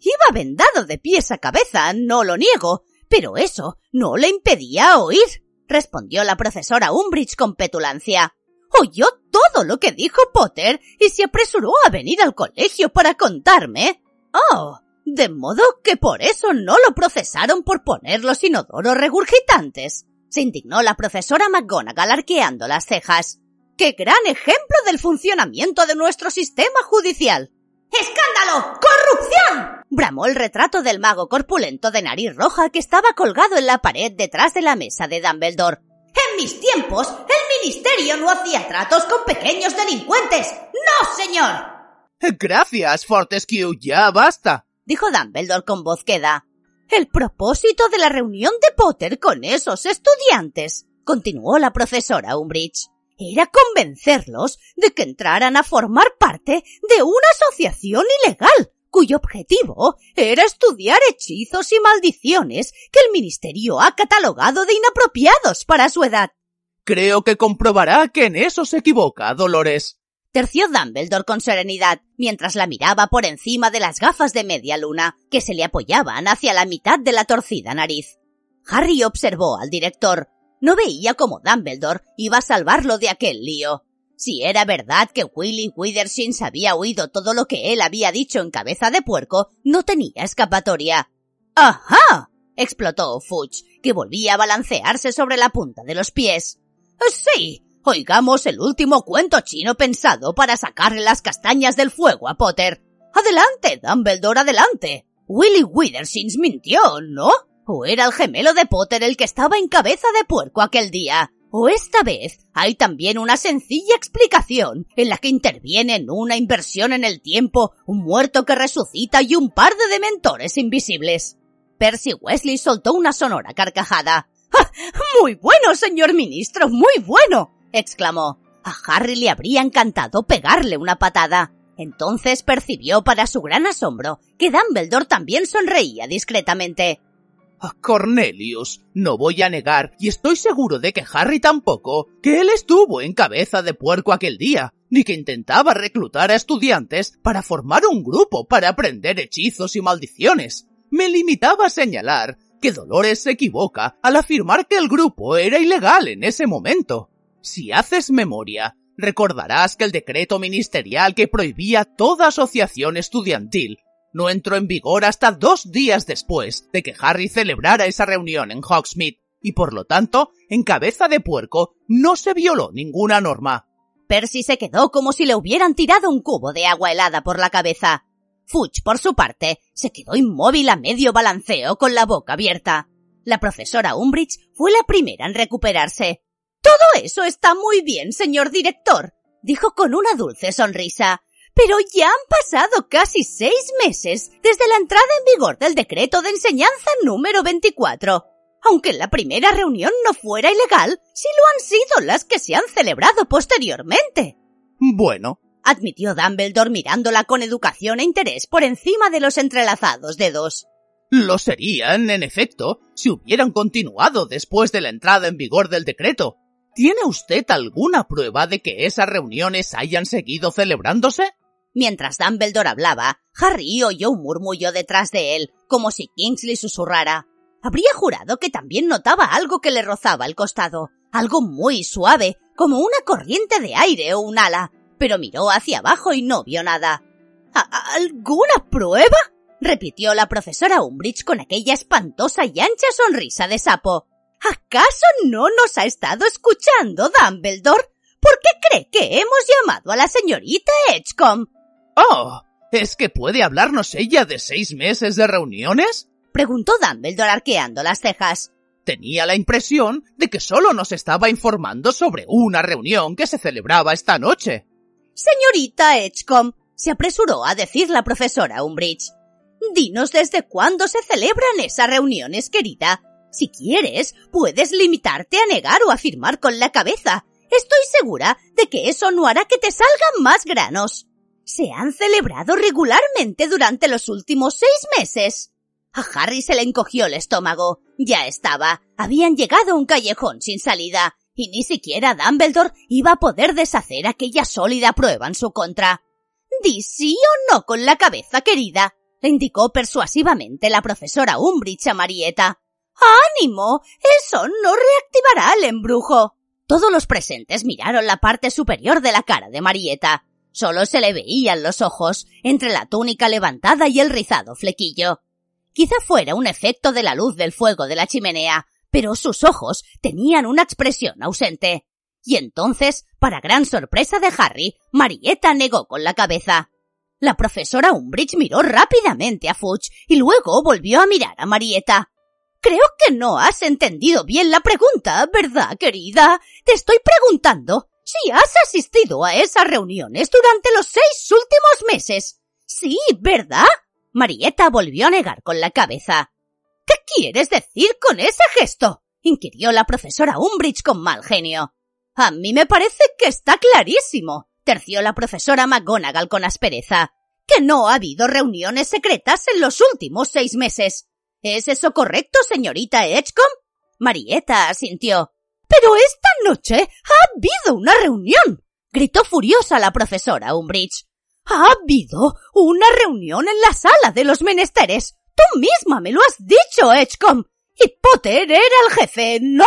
Iba vendado de pies a cabeza, no lo niego, pero eso no le impedía oír respondió la profesora Umbridge con petulancia. Oyó todo lo que dijo Potter y se apresuró a venir al colegio para contarme. Oh, de modo que por eso no lo procesaron por poner los inodoros regurgitantes. Se indignó la profesora McGonagall arqueando las cejas. ¡Qué gran ejemplo del funcionamiento de nuestro sistema judicial! ¡Escándalo! ¡Corrupción! bramó el retrato del mago corpulento de nariz roja que estaba colgado en la pared detrás de la mesa de Dumbledore. En mis tiempos, el ministerio no hacía tratos con pequeños delincuentes. ¡No, señor! Gracias, Fortescue, ya basta, dijo Dumbledore con voz queda. El propósito de la reunión de Potter con esos estudiantes, continuó la profesora Umbridge, era convencerlos de que entraran a formar parte de una asociación ilegal, cuyo objetivo era estudiar hechizos y maldiciones que el Ministerio ha catalogado de inapropiados para su edad. Creo que comprobará que en eso se equivoca, Dolores. Terció Dumbledore con serenidad, mientras la miraba por encima de las gafas de media luna que se le apoyaban hacia la mitad de la torcida nariz. Harry observó al director, no veía cómo Dumbledore iba a salvarlo de aquel lío. Si era verdad que Willy Withershins había oído todo lo que él había dicho en cabeza de puerco, no tenía escapatoria. ¡Ajá! explotó Fudge, que volvía a balancearse sobre la punta de los pies. Sí, oigamos el último cuento chino pensado para sacarle las castañas del fuego a Potter. Adelante, Dumbledore, adelante. Willy Withershins mintió, ¿no? ¿O era el gemelo de Potter el que estaba en cabeza de puerco aquel día? ¿O esta vez hay también una sencilla explicación en la que intervienen una inversión en el tiempo, un muerto que resucita y un par de dementores invisibles? Percy Wesley soltó una sonora carcajada. ¡Ah! Muy bueno, señor ministro, muy bueno. exclamó. A Harry le habría encantado pegarle una patada. Entonces percibió para su gran asombro que Dumbledore también sonreía discretamente. A Cornelius, no voy a negar, y estoy seguro de que Harry tampoco, que él estuvo en cabeza de puerco aquel día, ni que intentaba reclutar a estudiantes para formar un grupo para aprender hechizos y maldiciones. Me limitaba a señalar que Dolores se equivoca al afirmar que el grupo era ilegal en ese momento. Si haces memoria, recordarás que el decreto ministerial que prohibía toda asociación estudiantil no entró en vigor hasta dos días después de que Harry celebrara esa reunión en Hogsmeade, y por lo tanto, en cabeza de puerco, no se violó ninguna norma. Percy se quedó como si le hubieran tirado un cubo de agua helada por la cabeza. Fuch, por su parte, se quedó inmóvil a medio balanceo con la boca abierta. La profesora Umbridge fue la primera en recuperarse. Todo eso está muy bien, señor director, dijo con una dulce sonrisa. Pero ya han pasado casi seis meses desde la entrada en vigor del decreto de enseñanza número 24. Aunque la primera reunión no fuera ilegal, sí lo han sido las que se han celebrado posteriormente. Bueno, admitió Dumbledore mirándola con educación e interés por encima de los entrelazados dedos. Lo serían, en efecto, si hubieran continuado después de la entrada en vigor del decreto. ¿Tiene usted alguna prueba de que esas reuniones hayan seguido celebrándose? Mientras Dumbledore hablaba, Harry oyó un murmullo detrás de él, como si Kingsley susurrara. Habría jurado que también notaba algo que le rozaba el costado, algo muy suave, como una corriente de aire o un ala, pero miró hacia abajo y no vio nada. ¿Alguna prueba? repitió la profesora Umbridge con aquella espantosa y ancha sonrisa de sapo. ¿Acaso no nos ha estado escuchando Dumbledore? ¿Por qué cree que hemos llamado a la señorita Edgecombe? Oh, ¿es que puede hablarnos ella de seis meses de reuniones? preguntó Dumbledore arqueando las cejas. Tenía la impresión de que solo nos estaba informando sobre una reunión que se celebraba esta noche. Señorita Edgecombe, se apresuró a decir la profesora Umbridge. Dinos desde cuándo se celebran esas reuniones, querida. Si quieres, puedes limitarte a negar o afirmar con la cabeza. Estoy segura de que eso no hará que te salgan más granos. Se han celebrado regularmente durante los últimos seis meses. A Harry se le encogió el estómago. Ya estaba. Habían llegado a un callejón sin salida, y ni siquiera Dumbledore iba a poder deshacer aquella sólida prueba en su contra. Di sí o no con la cabeza, querida, le indicó persuasivamente la profesora Umbridge a Marieta. ¡Ánimo! Eso no reactivará el embrujo. Todos los presentes miraron la parte superior de la cara de Marieta. Solo se le veían los ojos, entre la túnica levantada y el rizado flequillo. Quizá fuera un efecto de la luz del fuego de la chimenea, pero sus ojos tenían una expresión ausente. Y entonces, para gran sorpresa de Harry, Marieta negó con la cabeza. La profesora Umbridge miró rápidamente a Fudge y luego volvió a mirar a Marieta. Creo que no has entendido bien la pregunta, ¿verdad, querida? Te estoy preguntando si has asistido a esas reuniones durante los seis últimos meses. Sí, ¿verdad? Marieta volvió a negar con la cabeza. ¿Qué quieres decir con ese gesto? inquirió la profesora Umbridge con mal genio. A mí me parece que está clarísimo, terció la profesora McGonagall con aspereza, que no ha habido reuniones secretas en los últimos seis meses. ¿Es eso correcto, señorita Edgecombe? Marieta asintió. Pero esta noche ha habido una reunión, gritó furiosa la profesora Umbridge. Ha habido una reunión en la sala de los menesteres. Tú misma me lo has dicho, Edgecombe. Y Potter era el jefe, ¿no?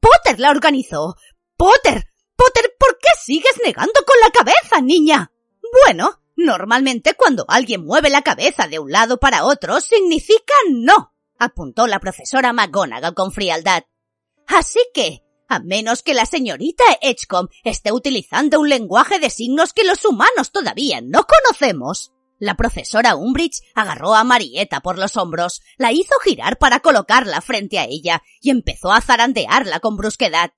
Potter la organizó. Potter. Potter, ¿por qué sigues negando con la cabeza, niña? Bueno, normalmente cuando alguien mueve la cabeza de un lado para otro significa no, apuntó la profesora McGonagall con frialdad. Así que, a menos que la señorita Edgecombe esté utilizando un lenguaje de signos que los humanos todavía no conocemos. La profesora Umbridge agarró a Marieta por los hombros, la hizo girar para colocarla frente a ella y empezó a zarandearla con brusquedad.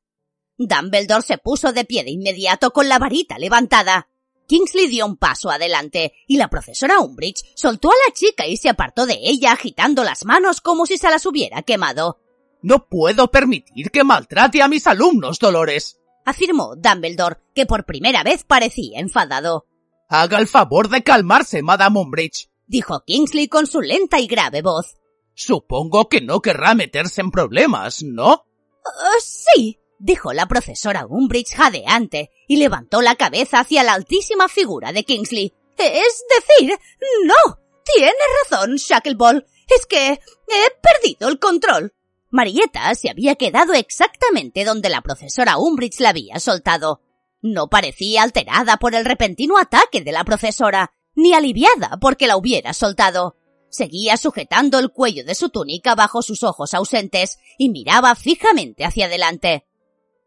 Dumbledore se puso de pie de inmediato con la varita levantada. Kingsley dio un paso adelante y la profesora Umbridge soltó a la chica y se apartó de ella agitando las manos como si se las hubiera quemado. No puedo permitir que maltrate a mis alumnos, Dolores, afirmó Dumbledore, que por primera vez parecía enfadado. Haga el favor de calmarse, Madame Umbridge, dijo Kingsley con su lenta y grave voz. Supongo que no querrá meterse en problemas, ¿no? Uh, sí, dijo la profesora Umbridge jadeante y levantó la cabeza hacia la altísima figura de Kingsley. Es decir, no. Tienes razón, Shackleball. Es que he perdido el control. Marietta se había quedado exactamente donde la profesora Umbridge la había soltado. No parecía alterada por el repentino ataque de la profesora, ni aliviada porque la hubiera soltado. Seguía sujetando el cuello de su túnica bajo sus ojos ausentes y miraba fijamente hacia adelante.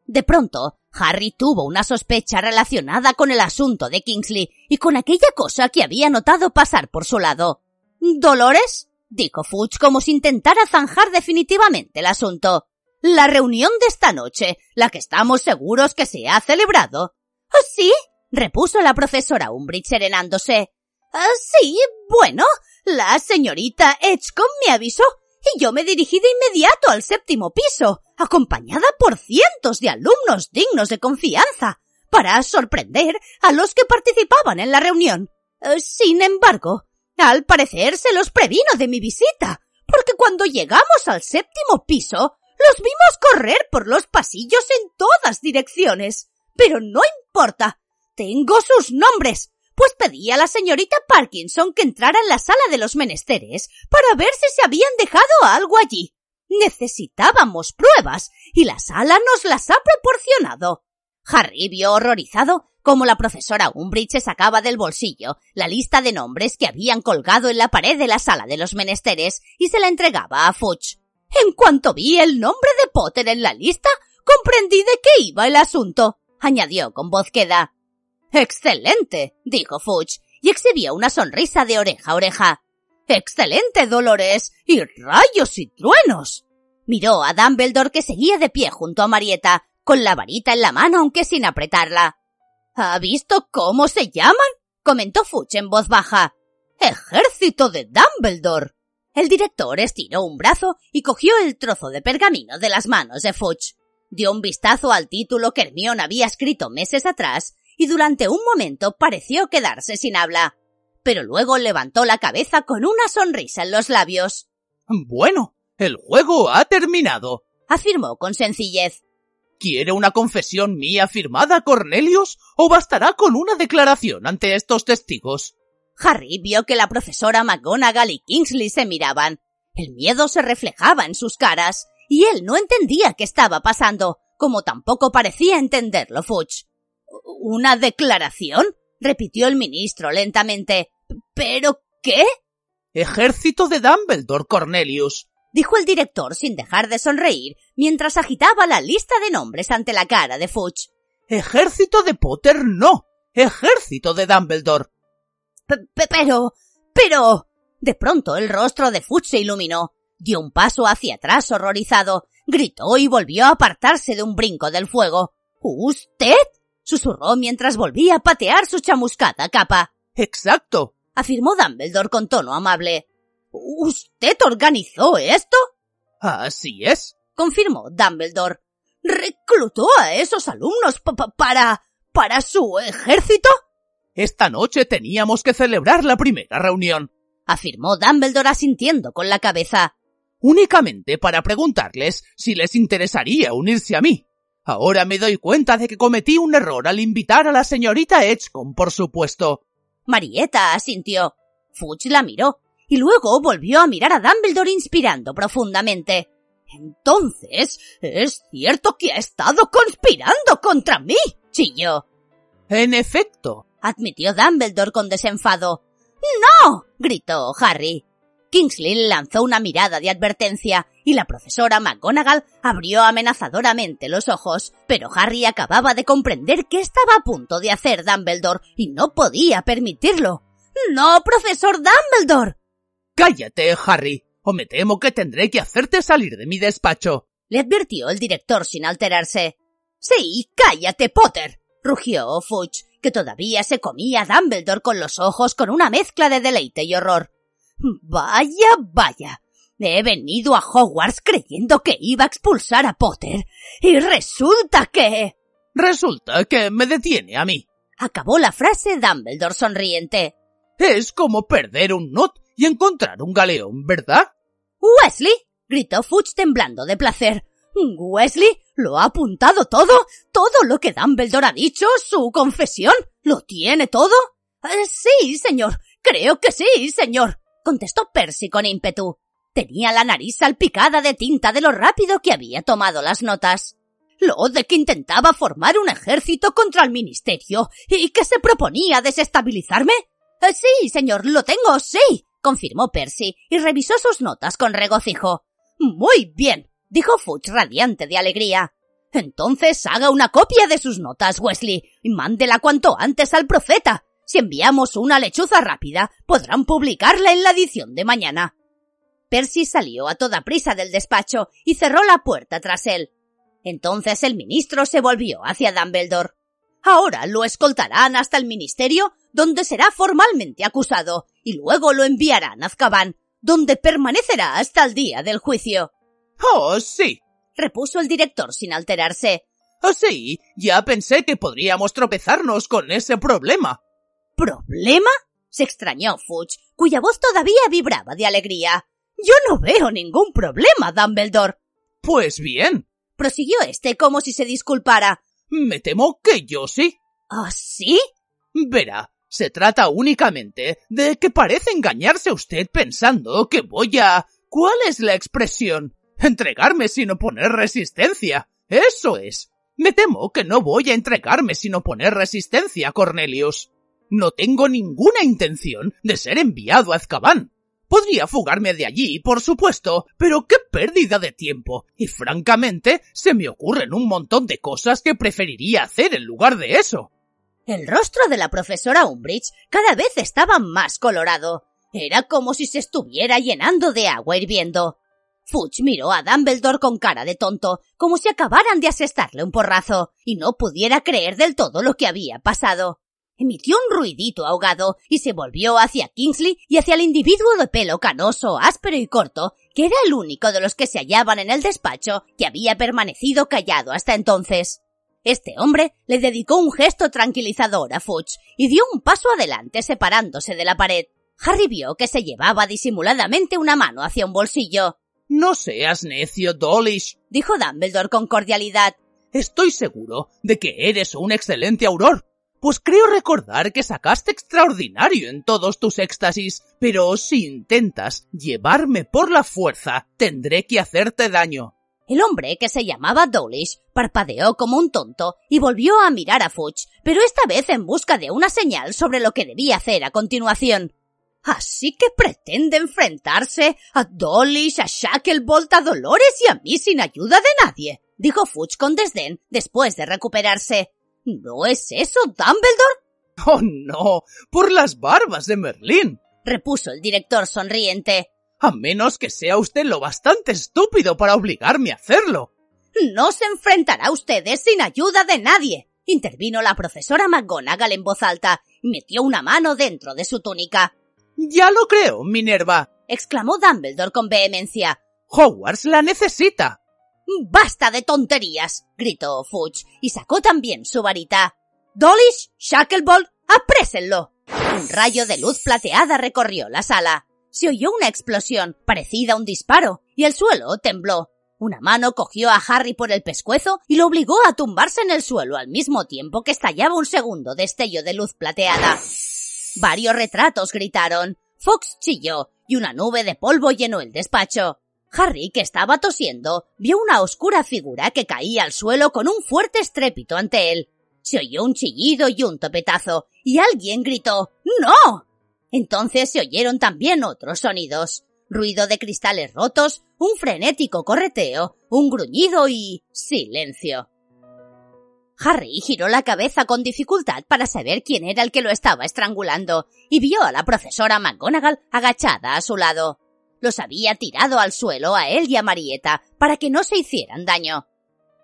De pronto, Harry tuvo una sospecha relacionada con el asunto de Kingsley y con aquella cosa que había notado pasar por su lado. ¿Dolores? Dijo Fudge como si intentara zanjar definitivamente el asunto. La reunión de esta noche, la que estamos seguros que se ha celebrado. ¿Oh, ¿Sí? repuso la profesora Umbridge serenándose. Ah, sí, bueno, la señorita Edgecombe me avisó y yo me dirigí de inmediato al séptimo piso, acompañada por cientos de alumnos dignos de confianza, para sorprender a los que participaban en la reunión. Eh, sin embargo, al parecer se los previno de mi visita, porque cuando llegamos al séptimo piso, los vimos correr por los pasillos en todas direcciones. Pero no importa. Tengo sus nombres pues pedí a la señorita Parkinson que entrara en la sala de los menesteres para ver si se habían dejado algo allí. Necesitábamos pruebas y la sala nos las ha proporcionado. Harry vio horrorizado cómo la profesora Umbridge sacaba del bolsillo la lista de nombres que habían colgado en la pared de la sala de los menesteres y se la entregaba a Fudge. En cuanto vi el nombre de Potter en la lista, comprendí de qué iba el asunto, añadió con voz queda. Excelente, dijo Fudge, y exhibió una sonrisa de oreja a oreja. Excelente, Dolores, y rayos y truenos. Miró a Dumbledore que seguía de pie junto a Marieta, con la varita en la mano aunque sin apretarla. ¿Ha visto cómo se llaman? comentó Fudge en voz baja. Ejército de Dumbledore. El director estiró un brazo y cogió el trozo de pergamino de las manos de Fudge. Dio un vistazo al título que Hermione había escrito meses atrás y durante un momento pareció quedarse sin habla. Pero luego levantó la cabeza con una sonrisa en los labios. Bueno, el juego ha terminado, afirmó con sencillez. ¿Quiere una confesión mía firmada, Cornelius, o bastará con una declaración ante estos testigos? Harry vio que la profesora McGonagall y Kingsley se miraban. El miedo se reflejaba en sus caras, y él no entendía qué estaba pasando, como tampoco parecía entenderlo Fudge. ¿Una declaración? repitió el ministro lentamente. ¿Pero qué? Ejército de Dumbledore, Cornelius, dijo el director sin dejar de sonreír mientras agitaba la lista de nombres ante la cara de Fudge. Ejército de Potter no. Ejército de Dumbledore. pero. pero. De pronto el rostro de Fudge se iluminó. Dio un paso hacia atrás horrorizado, gritó y volvió a apartarse de un brinco del fuego. ¿Usted? susurró mientras volvía a patear su chamuscada capa. Exacto, afirmó Dumbledore con tono amable. ¿Usted organizó esto? Así es, confirmó Dumbledore. ¿Reclutó a esos alumnos para... para su ejército? Esta noche teníamos que celebrar la primera reunión, afirmó Dumbledore asintiendo con la cabeza. Únicamente para preguntarles si les interesaría unirse a mí. Ahora me doy cuenta de que cometí un error al invitar a la señorita Edgecombe, por supuesto. Marieta asintió. Fudge la miró y luego volvió a mirar a Dumbledore inspirando profundamente. Entonces, ¿es cierto que ha estado conspirando contra mí? chilló. En efecto, admitió Dumbledore con desenfado. ¡No! gritó Harry. Kingsley lanzó una mirada de advertencia y la profesora McGonagall abrió amenazadoramente los ojos, pero Harry acababa de comprender qué estaba a punto de hacer Dumbledore y no podía permitirlo. ¡No, profesor Dumbledore! Cállate, Harry, o me temo que tendré que hacerte salir de mi despacho, le advirtió el director sin alterarse. Sí, cállate, Potter, rugió Fudge, que todavía se comía a Dumbledore con los ojos con una mezcla de deleite y horror. Vaya, vaya. He venido a Hogwarts creyendo que iba a expulsar a Potter. Y resulta que... Resulta que me detiene a mí. Acabó la frase Dumbledore sonriente. Es como perder un not y encontrar un galeón, ¿verdad? Wesley, gritó Fudge temblando de placer. Wesley, ¿lo ha apuntado todo? ¿Todo lo que Dumbledore ha dicho? ¿Su confesión? ¿Lo tiene todo? Eh, sí, señor. Creo que sí, señor. contestó Percy con ímpetu. Tenía la nariz salpicada de tinta de lo rápido que había tomado las notas. Lo de que intentaba formar un ejército contra el ministerio y que se proponía desestabilizarme. Eh, sí, señor, lo tengo, sí, confirmó Percy y revisó sus notas con regocijo. Muy bien, dijo Fudge radiante de alegría. Entonces haga una copia de sus notas, Wesley, y mándela cuanto antes al profeta. Si enviamos una lechuza rápida, podrán publicarla en la edición de mañana. Percy salió a toda prisa del despacho y cerró la puerta tras él. Entonces el ministro se volvió hacia Dumbledore. Ahora lo escoltarán hasta el ministerio, donde será formalmente acusado, y luego lo enviarán a Azkaban, donde permanecerá hasta el día del juicio. Oh, sí, repuso el director sin alterarse. Oh, sí, ya pensé que podríamos tropezarnos con ese problema. ¿Problema? se extrañó Fudge, cuya voz todavía vibraba de alegría. Yo no veo ningún problema, Dumbledore. Pues bien, prosiguió este como si se disculpara. Me temo que yo sí. ¿Ah, sí? Verá, se trata únicamente de que parece engañarse usted pensando que voy a... ¿Cuál es la expresión? Entregarme sin oponer resistencia. Eso es. Me temo que no voy a entregarme sin oponer resistencia, Cornelius. No tengo ninguna intención de ser enviado a Azkaban. Podría fugarme de allí, por supuesto, pero qué pérdida de tiempo. Y francamente, se me ocurren un montón de cosas que preferiría hacer en lugar de eso. El rostro de la profesora Umbridge cada vez estaba más colorado. Era como si se estuviera llenando de agua hirviendo. Fudge miró a Dumbledore con cara de tonto, como si acabaran de asestarle un porrazo, y no pudiera creer del todo lo que había pasado. Emitió un ruidito ahogado y se volvió hacia Kingsley y hacia el individuo de pelo canoso, áspero y corto, que era el único de los que se hallaban en el despacho que había permanecido callado hasta entonces. Este hombre le dedicó un gesto tranquilizador a Fudge y dio un paso adelante separándose de la pared. Harry vio que se llevaba disimuladamente una mano hacia un bolsillo. No seas necio, Dawlish, dijo Dumbledore con cordialidad. Estoy seguro de que eres un excelente auror pues creo recordar que sacaste extraordinario en todos tus éxtasis, pero si intentas llevarme por la fuerza, tendré que hacerte daño. El hombre, que se llamaba Dawlish, parpadeó como un tonto y volvió a mirar a Fudge, pero esta vez en busca de una señal sobre lo que debía hacer a continuación. Así que pretende enfrentarse a Dawlish, a Shacklebolt, a Dolores y a mí sin ayuda de nadie, dijo Fudge con desdén después de recuperarse. ¿No es eso, Dumbledore? [LAUGHS] Oh, no, por las barbas de Merlín, repuso el director sonriente. A menos que sea usted lo bastante estúpido para obligarme a hacerlo. No se enfrentará a ustedes sin ayuda de nadie, intervino la profesora McGonagall en voz alta y metió una mano dentro de su túnica. Ya lo creo, Minerva, exclamó Dumbledore con vehemencia. Hogwarts la necesita. ¡Basta de tonterías! gritó Fudge y sacó también su varita. ¡Dolish! ¡Shacklebolt! ¡Aprésenlo! Un rayo de luz plateada recorrió la sala. Se oyó una explosión, parecida a un disparo, y el suelo tembló. Una mano cogió a Harry por el pescuezo y lo obligó a tumbarse en el suelo al mismo tiempo que estallaba un segundo destello de luz plateada. Varios retratos gritaron. Fox chilló y una nube de polvo llenó el despacho. Harry, que estaba tosiendo, vio una oscura figura que caía al suelo con un fuerte estrépito ante él. Se oyó un chillido y un topetazo, y alguien gritó ¡No! Entonces se oyeron también otros sonidos. Ruido de cristales rotos, un frenético correteo, un gruñido y silencio. Harry giró la cabeza con dificultad para saber quién era el que lo estaba estrangulando, y vio a la profesora McGonagall agachada a su lado los había tirado al suelo a él y a Marieta para que no se hicieran daño.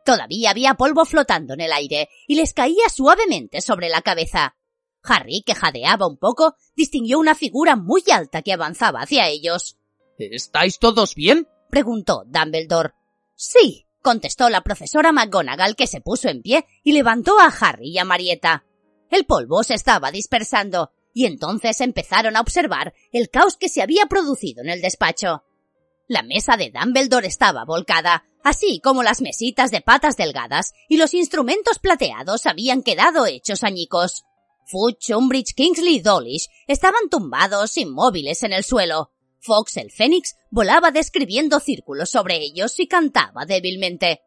Todavía había polvo flotando en el aire y les caía suavemente sobre la cabeza. Harry, que jadeaba un poco, distinguió una figura muy alta que avanzaba hacia ellos. ¿Estáis todos bien? preguntó Dumbledore. Sí, contestó la profesora McGonagall que se puso en pie y levantó a Harry y a Marieta. El polvo se estaba dispersando y entonces empezaron a observar el caos que se había producido en el despacho. La mesa de Dumbledore estaba volcada, así como las mesitas de patas delgadas y los instrumentos plateados habían quedado hechos añicos. Fudge, Umbridge, Kingsley y Dawlish estaban tumbados inmóviles en el suelo. Fox el Fénix volaba describiendo círculos sobre ellos y cantaba débilmente.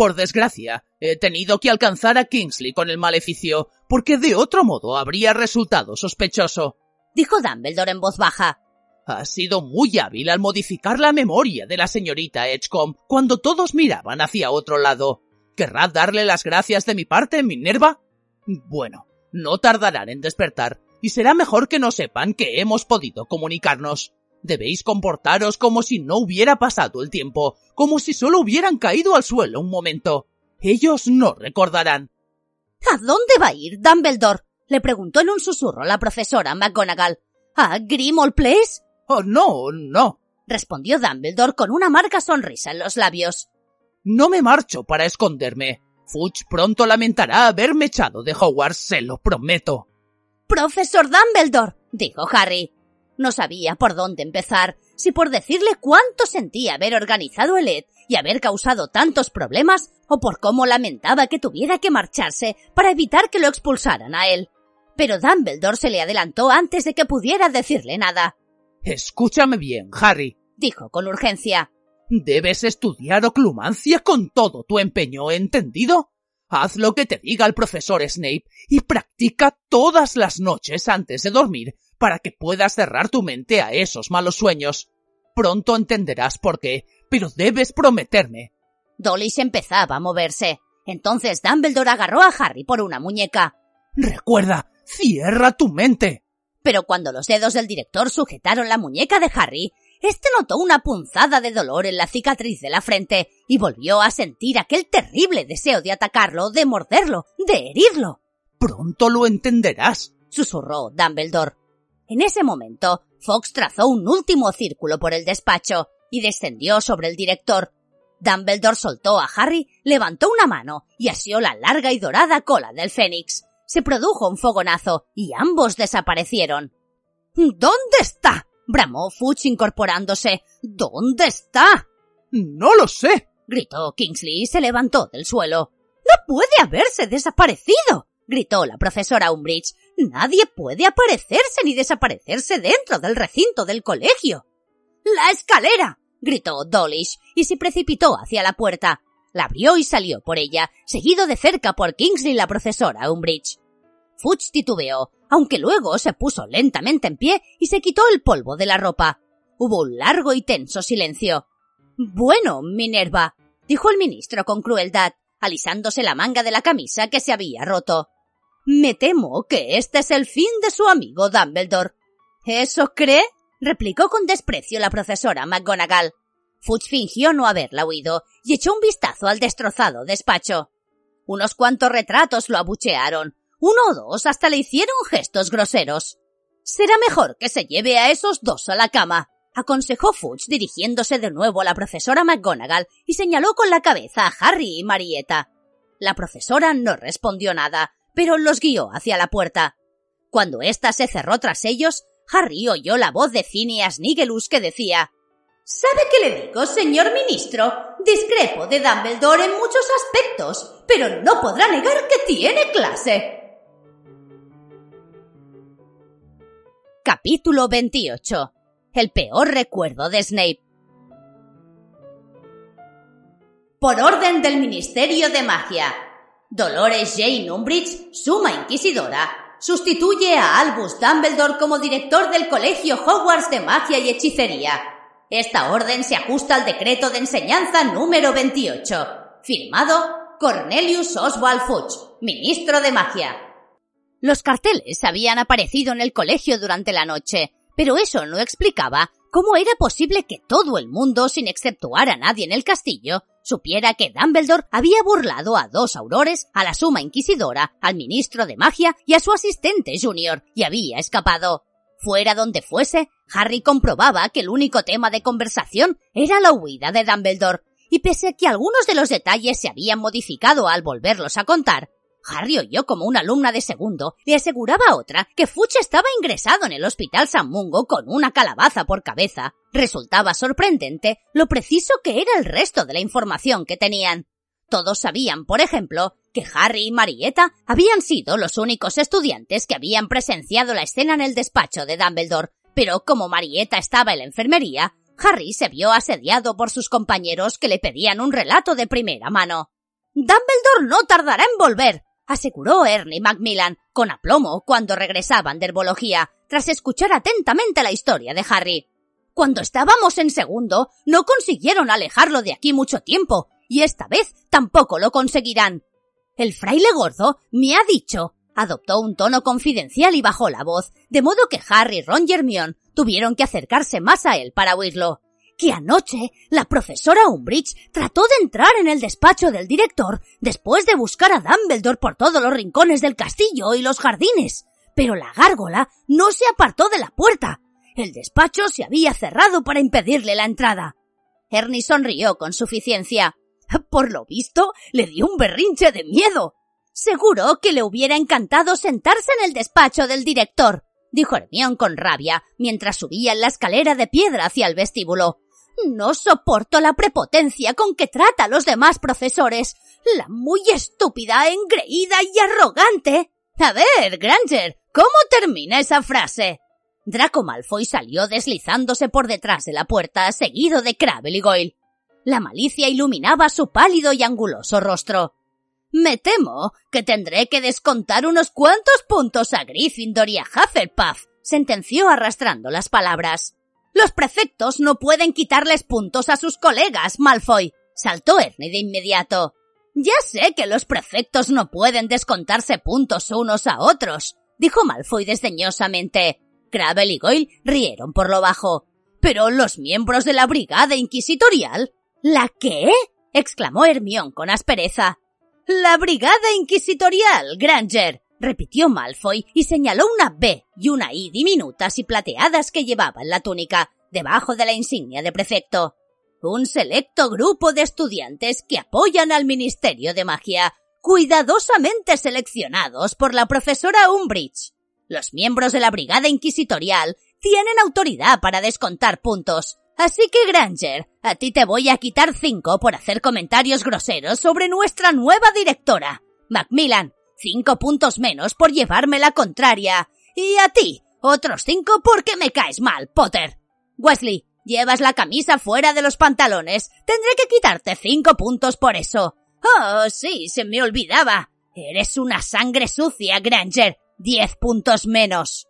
Por desgracia, he tenido que alcanzar a Kingsley con el maleficio, porque de otro modo habría resultado sospechoso. Dijo Dumbledore en voz baja. Ha sido muy hábil al modificar la memoria de la señorita Edgecombe cuando todos miraban hacia otro lado. ¿Querrá darle las gracias de mi parte, Minerva? Bueno, no tardarán en despertar, y será mejor que no sepan que hemos podido comunicarnos. Debéis comportaros como si no hubiera pasado el tiempo, como si solo hubieran caído al suelo un momento. Ellos no recordarán. ¿A dónde va a ir Dumbledore? le preguntó en un susurro la profesora McGonagall. ¿A Grimmauld Place? Oh, no, no, respondió Dumbledore con una amarga sonrisa en los labios. No me marcho para esconderme. Fudge pronto lamentará haberme echado de Hogwarts, se lo prometo. Profesor Dumbledore, dijo Harry. No sabía por dónde empezar, si por decirle cuánto sentía haber organizado el ED y haber causado tantos problemas, o por cómo lamentaba que tuviera que marcharse para evitar que lo expulsaran a él. Pero Dumbledore se le adelantó antes de que pudiera decirle nada. Escúchame bien, Harry, dijo con urgencia. Debes estudiar oclumancia con todo tu empeño, ¿entendido? Haz lo que te diga el profesor Snape y practica todas las noches antes de dormir para que puedas cerrar tu mente a esos malos sueños. Pronto entenderás por qué, pero debes prometerme. Dolly se empezaba a moverse. Entonces Dumbledore agarró a Harry por una muñeca. Recuerda, cierra tu mente. Pero cuando los dedos del director sujetaron la muñeca de Harry, este notó una punzada de dolor en la cicatriz de la frente y volvió a sentir aquel terrible deseo de atacarlo, de morderlo, de herirlo. Pronto lo entenderás, susurró Dumbledore. En ese momento, Fox trazó un último círculo por el despacho y descendió sobre el director. Dumbledore soltó a Harry, levantó una mano y asió la larga y dorada cola del Fénix. Se produjo un fogonazo y ambos desaparecieron. ¿Dónde está? bramó Fudge incorporándose. ¿Dónde está? No lo sé. gritó Kingsley y se levantó del suelo. No puede haberse desaparecido. gritó la profesora Umbridge. Nadie puede aparecerse ni desaparecerse dentro del recinto del colegio. ¡La escalera! gritó Dawlish y se precipitó hacia la puerta. La abrió y salió por ella, seguido de cerca por Kingsley la profesora Umbridge. Fudge titubeó, aunque luego se puso lentamente en pie y se quitó el polvo de la ropa. Hubo un largo y tenso silencio. Bueno, Minerva, dijo el ministro con crueldad, alisándose la manga de la camisa que se había roto. Me temo que este es el fin de su amigo Dumbledore. ¿Eso cree? replicó con desprecio la profesora McGonagall. Fudge fingió no haberla oído y echó un vistazo al destrozado despacho. Unos cuantos retratos lo abuchearon, uno o dos hasta le hicieron gestos groseros. Será mejor que se lleve a esos dos a la cama, aconsejó Fudge dirigiéndose de nuevo a la profesora McGonagall y señaló con la cabeza a Harry y Marieta. La profesora no respondió nada, pero los guió hacia la puerta. Cuando ésta se cerró tras ellos, Harry oyó la voz de Phineas Nigelus que decía ¿Sabe qué le digo, señor ministro? Discrepo de Dumbledore en muchos aspectos, pero no podrá negar que tiene clase. Capítulo 28. El peor recuerdo de Snape. Por orden del Ministerio de Magia, Dolores Jane Umbridge, suma inquisidora, sustituye a Albus Dumbledore como director del Colegio Hogwarts de Magia y Hechicería. Esta orden se ajusta al decreto de enseñanza número 28, firmado Cornelius Oswald Fudge, ministro de Magia. Los carteles habían aparecido en el colegio durante la noche, pero eso no explicaba ¿Cómo era posible que todo el mundo, sin exceptuar a nadie en el castillo, supiera que Dumbledore había burlado a dos aurores, a la suma inquisidora, al ministro de magia y a su asistente junior, y había escapado? Fuera donde fuese, Harry comprobaba que el único tema de conversación era la huida de Dumbledore, y pese a que algunos de los detalles se habían modificado al volverlos a contar, Harry oyó como una alumna de segundo le aseguraba a otra que Fuch estaba ingresado en el hospital San Mungo con una calabaza por cabeza. Resultaba sorprendente lo preciso que era el resto de la información que tenían. Todos sabían, por ejemplo, que Harry y Marietta habían sido los únicos estudiantes que habían presenciado la escena en el despacho de Dumbledore, pero como Marietta estaba en la enfermería, Harry se vio asediado por sus compañeros que le pedían un relato de primera mano. Dumbledore no tardará en volver, aseguró Ernie Macmillan con aplomo cuando regresaban de herbología, tras escuchar atentamente la historia de Harry. Cuando estábamos en segundo, no consiguieron alejarlo de aquí mucho tiempo, y esta vez tampoco lo conseguirán. El fraile gordo me ha dicho. Adoptó un tono confidencial y bajó la voz, de modo que Harry, Ron y Hermione tuvieron que acercarse más a él para oírlo que anoche la profesora Umbridge trató de entrar en el despacho del director después de buscar a Dumbledore por todos los rincones del castillo y los jardines. Pero la gárgola no se apartó de la puerta. El despacho se había cerrado para impedirle la entrada. Ernie sonrió con suficiencia. Por lo visto, le dio un berrinche de miedo. Seguro que le hubiera encantado sentarse en el despacho del director, dijo Hermión con rabia mientras subía la escalera de piedra hacia el vestíbulo. No soporto la prepotencia con que trata a los demás profesores. La muy estúpida, engreída y arrogante. A ver, Granger, ¿cómo termina esa frase? Draco Malfoy salió deslizándose por detrás de la puerta, seguido de Crabble y Goyle. La malicia iluminaba su pálido y anguloso rostro. Me temo que tendré que descontar unos cuantos puntos a Gryffindor y a Hufflepuff, sentenció arrastrando las palabras. Los prefectos no pueden quitarles puntos a sus colegas, Malfoy. Saltó Ernie de inmediato. Ya sé que los prefectos no pueden descontarse puntos unos a otros, dijo Malfoy desdeñosamente. Crabble y Goyle rieron por lo bajo. Pero los miembros de la brigada inquisitorial. ¿La qué? exclamó Hermión con aspereza. La brigada inquisitorial, Granger repitió Malfoy y señaló una B y una I diminutas y plateadas que llevaba en la túnica, debajo de la insignia de prefecto. Un selecto grupo de estudiantes que apoyan al Ministerio de Magia, cuidadosamente seleccionados por la profesora Umbridge. Los miembros de la Brigada Inquisitorial tienen autoridad para descontar puntos. Así que, Granger, a ti te voy a quitar cinco por hacer comentarios groseros sobre nuestra nueva directora. Macmillan, cinco puntos menos por llevarme la contraria. Y a ti, otros cinco porque me caes mal, Potter. Wesley, llevas la camisa fuera de los pantalones. Tendré que quitarte cinco puntos por eso. Oh, sí, se me olvidaba. Eres una sangre sucia, Granger. Diez puntos menos.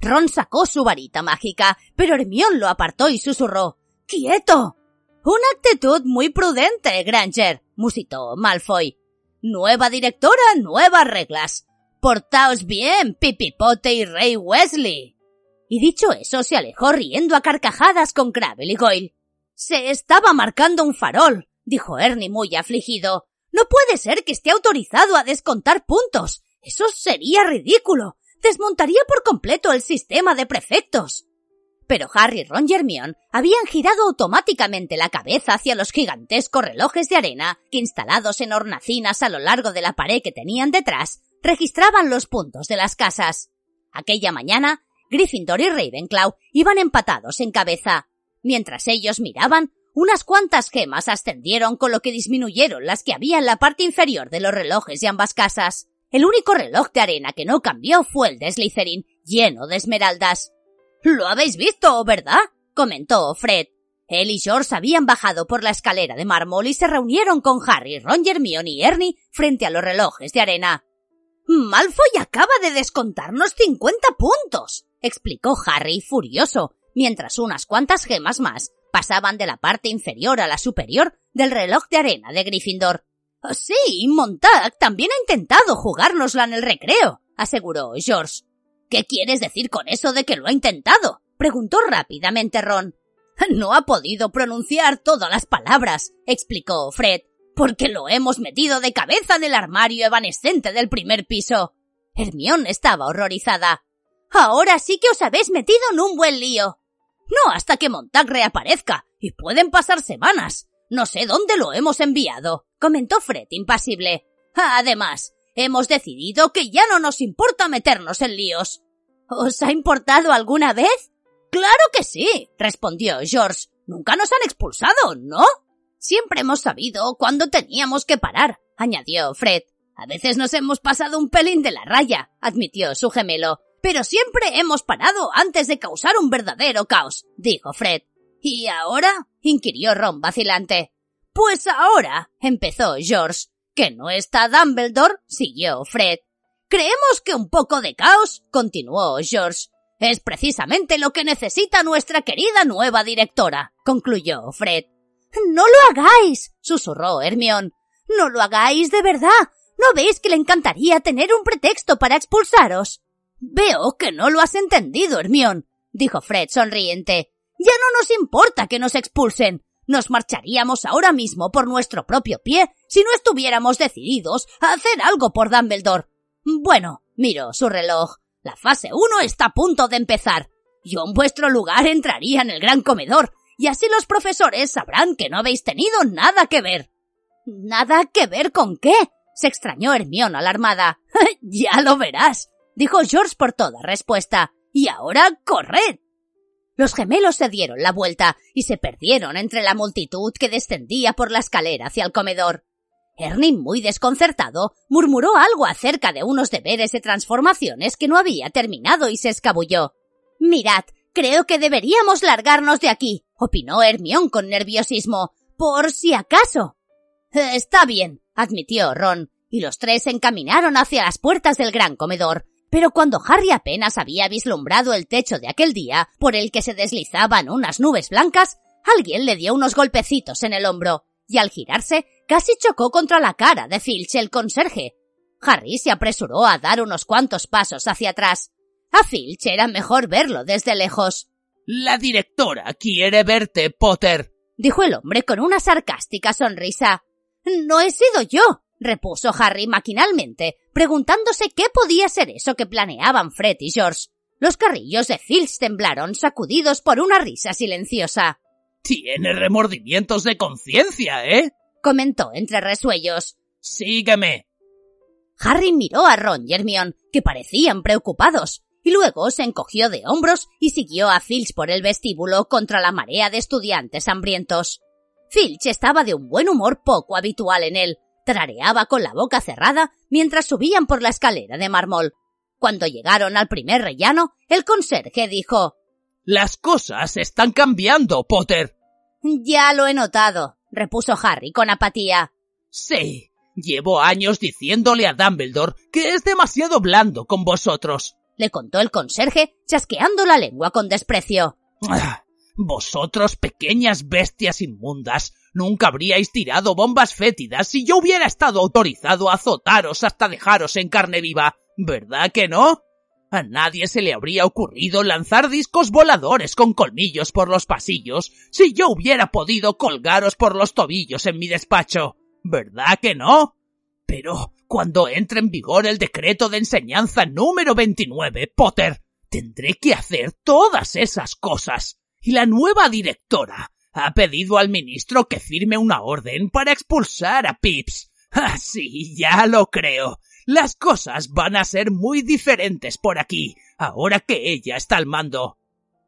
Ron sacó su varita mágica, pero Hermión lo apartó y susurró. ¡Quieto! Una actitud muy prudente, Granger, musitó Malfoy. Nueva directora, nuevas reglas. Portaos bien, Pipipote y Rey Wesley. Y dicho eso, se alejó riendo a carcajadas con Crabble y Goyle. Se estaba marcando un farol, dijo Ernie muy afligido. No puede ser que esté autorizado a descontar puntos. Eso sería ridículo. Desmontaría por completo el sistema de prefectos pero Harry, Ron y Hermione habían girado automáticamente la cabeza hacia los gigantescos relojes de arena que instalados en hornacinas a lo largo de la pared que tenían detrás, registraban los puntos de las casas. Aquella mañana, Gryffindor y Ravenclaw iban empatados en cabeza. Mientras ellos miraban, unas cuantas gemas ascendieron con lo que disminuyeron las que había en la parte inferior de los relojes de ambas casas. El único reloj de arena que no cambió fue el de Slytherin, lleno de esmeraldas. Lo habéis visto, ¿verdad? comentó Fred. Él y George habían bajado por la escalera de mármol y se reunieron con Harry, Ron, Hermione y Ernie frente a los relojes de arena. Malfoy acaba de descontarnos cincuenta puntos, explicó Harry furioso, mientras unas cuantas gemas más pasaban de la parte inferior a la superior del reloj de arena de Gryffindor. Sí, Montag también ha intentado jugárnosla en el recreo, aseguró George. ¿Qué quieres decir con eso de que lo ha intentado? preguntó rápidamente Ron. No ha podido pronunciar todas las palabras, explicó Fred, porque lo hemos metido de cabeza en el armario evanescente del primer piso. Hermión estaba horrorizada. Ahora sí que os habéis metido en un buen lío. No hasta que Montag reaparezca, y pueden pasar semanas. No sé dónde lo hemos enviado, comentó Fred impasible. Además, hemos decidido que ya no nos importa meternos en líos. ¿Os ha importado alguna vez? Claro que sí, respondió George. Nunca nos han expulsado, ¿no? Siempre hemos sabido cuándo teníamos que parar, añadió Fred. A veces nos hemos pasado un pelín de la raya, admitió su gemelo. Pero siempre hemos parado antes de causar un verdadero caos, dijo Fred. ¿Y ahora? inquirió Ron vacilante. Pues ahora, empezó George. ¿Que no está Dumbledore? siguió Fred. Creemos que un poco de caos, continuó George. Es precisamente lo que necesita nuestra querida nueva directora, concluyó Fred. No lo hagáis, susurró Hermión. No lo hagáis de verdad. ¿No veis que le encantaría tener un pretexto para expulsaros? Veo que no lo has entendido, Hermión, dijo Fred sonriente. Ya no nos importa que nos expulsen. Nos marcharíamos ahora mismo por nuestro propio pie si no estuviéramos decididos a hacer algo por Dumbledore. Bueno, miro su reloj. La fase 1 está a punto de empezar. Yo en vuestro lugar entraría en el gran comedor, y así los profesores sabrán que no habéis tenido nada que ver. ¿Nada que ver con qué? se extrañó Hermión alarmada. [LAUGHS] ya lo verás, dijo George por toda respuesta. Y ahora corred. Los gemelos se dieron la vuelta y se perdieron entre la multitud que descendía por la escalera hacia el comedor. Ernie, muy desconcertado, murmuró algo acerca de unos deberes de transformaciones que no había terminado y se escabulló. Mirad, creo que deberíamos largarnos de aquí, opinó Hermión con nerviosismo, por si acaso. Está bien, admitió Ron, y los tres se encaminaron hacia las puertas del gran comedor. Pero cuando Harry apenas había vislumbrado el techo de aquel día, por el que se deslizaban unas nubes blancas, alguien le dio unos golpecitos en el hombro, y al girarse casi chocó contra la cara de Filch el conserje. Harry se apresuró a dar unos cuantos pasos hacia atrás. A Filch era mejor verlo desde lejos. La directora quiere verte, Potter, dijo el hombre con una sarcástica sonrisa. No he sido yo, repuso Harry maquinalmente, preguntándose qué podía ser eso que planeaban Fred y George. Los carrillos de Filch temblaron, sacudidos por una risa silenciosa. Tiene remordimientos de conciencia, ¿eh? comentó entre resuellos. Sígueme. Harry miró a Ron y Hermione, que parecían preocupados, y luego se encogió de hombros y siguió a Filch por el vestíbulo contra la marea de estudiantes hambrientos. Filch estaba de un buen humor poco habitual en él. Trareaba con la boca cerrada mientras subían por la escalera de mármol. Cuando llegaron al primer rellano, el conserje dijo Las cosas están cambiando, Potter. Ya lo he notado, repuso Harry con apatía. Sí, llevo años diciéndole a Dumbledore que es demasiado blando con vosotros, le contó el conserje, chasqueando la lengua con desprecio. Ah, vosotros, pequeñas bestias inmundas, nunca habríais tirado bombas fétidas si yo hubiera estado autorizado a azotaros hasta dejaros en carne viva, ¿verdad que no? A nadie se le habría ocurrido lanzar discos voladores con colmillos por los pasillos si yo hubiera podido colgaros por los tobillos en mi despacho, ¿verdad que no? Pero cuando entre en vigor el decreto de enseñanza número 29, Potter, tendré que hacer todas esas cosas y la nueva directora ha pedido al ministro que firme una orden para expulsar a Pips. Ah, sí, ya lo creo. Las cosas van a ser muy diferentes por aquí, ahora que ella está al mando.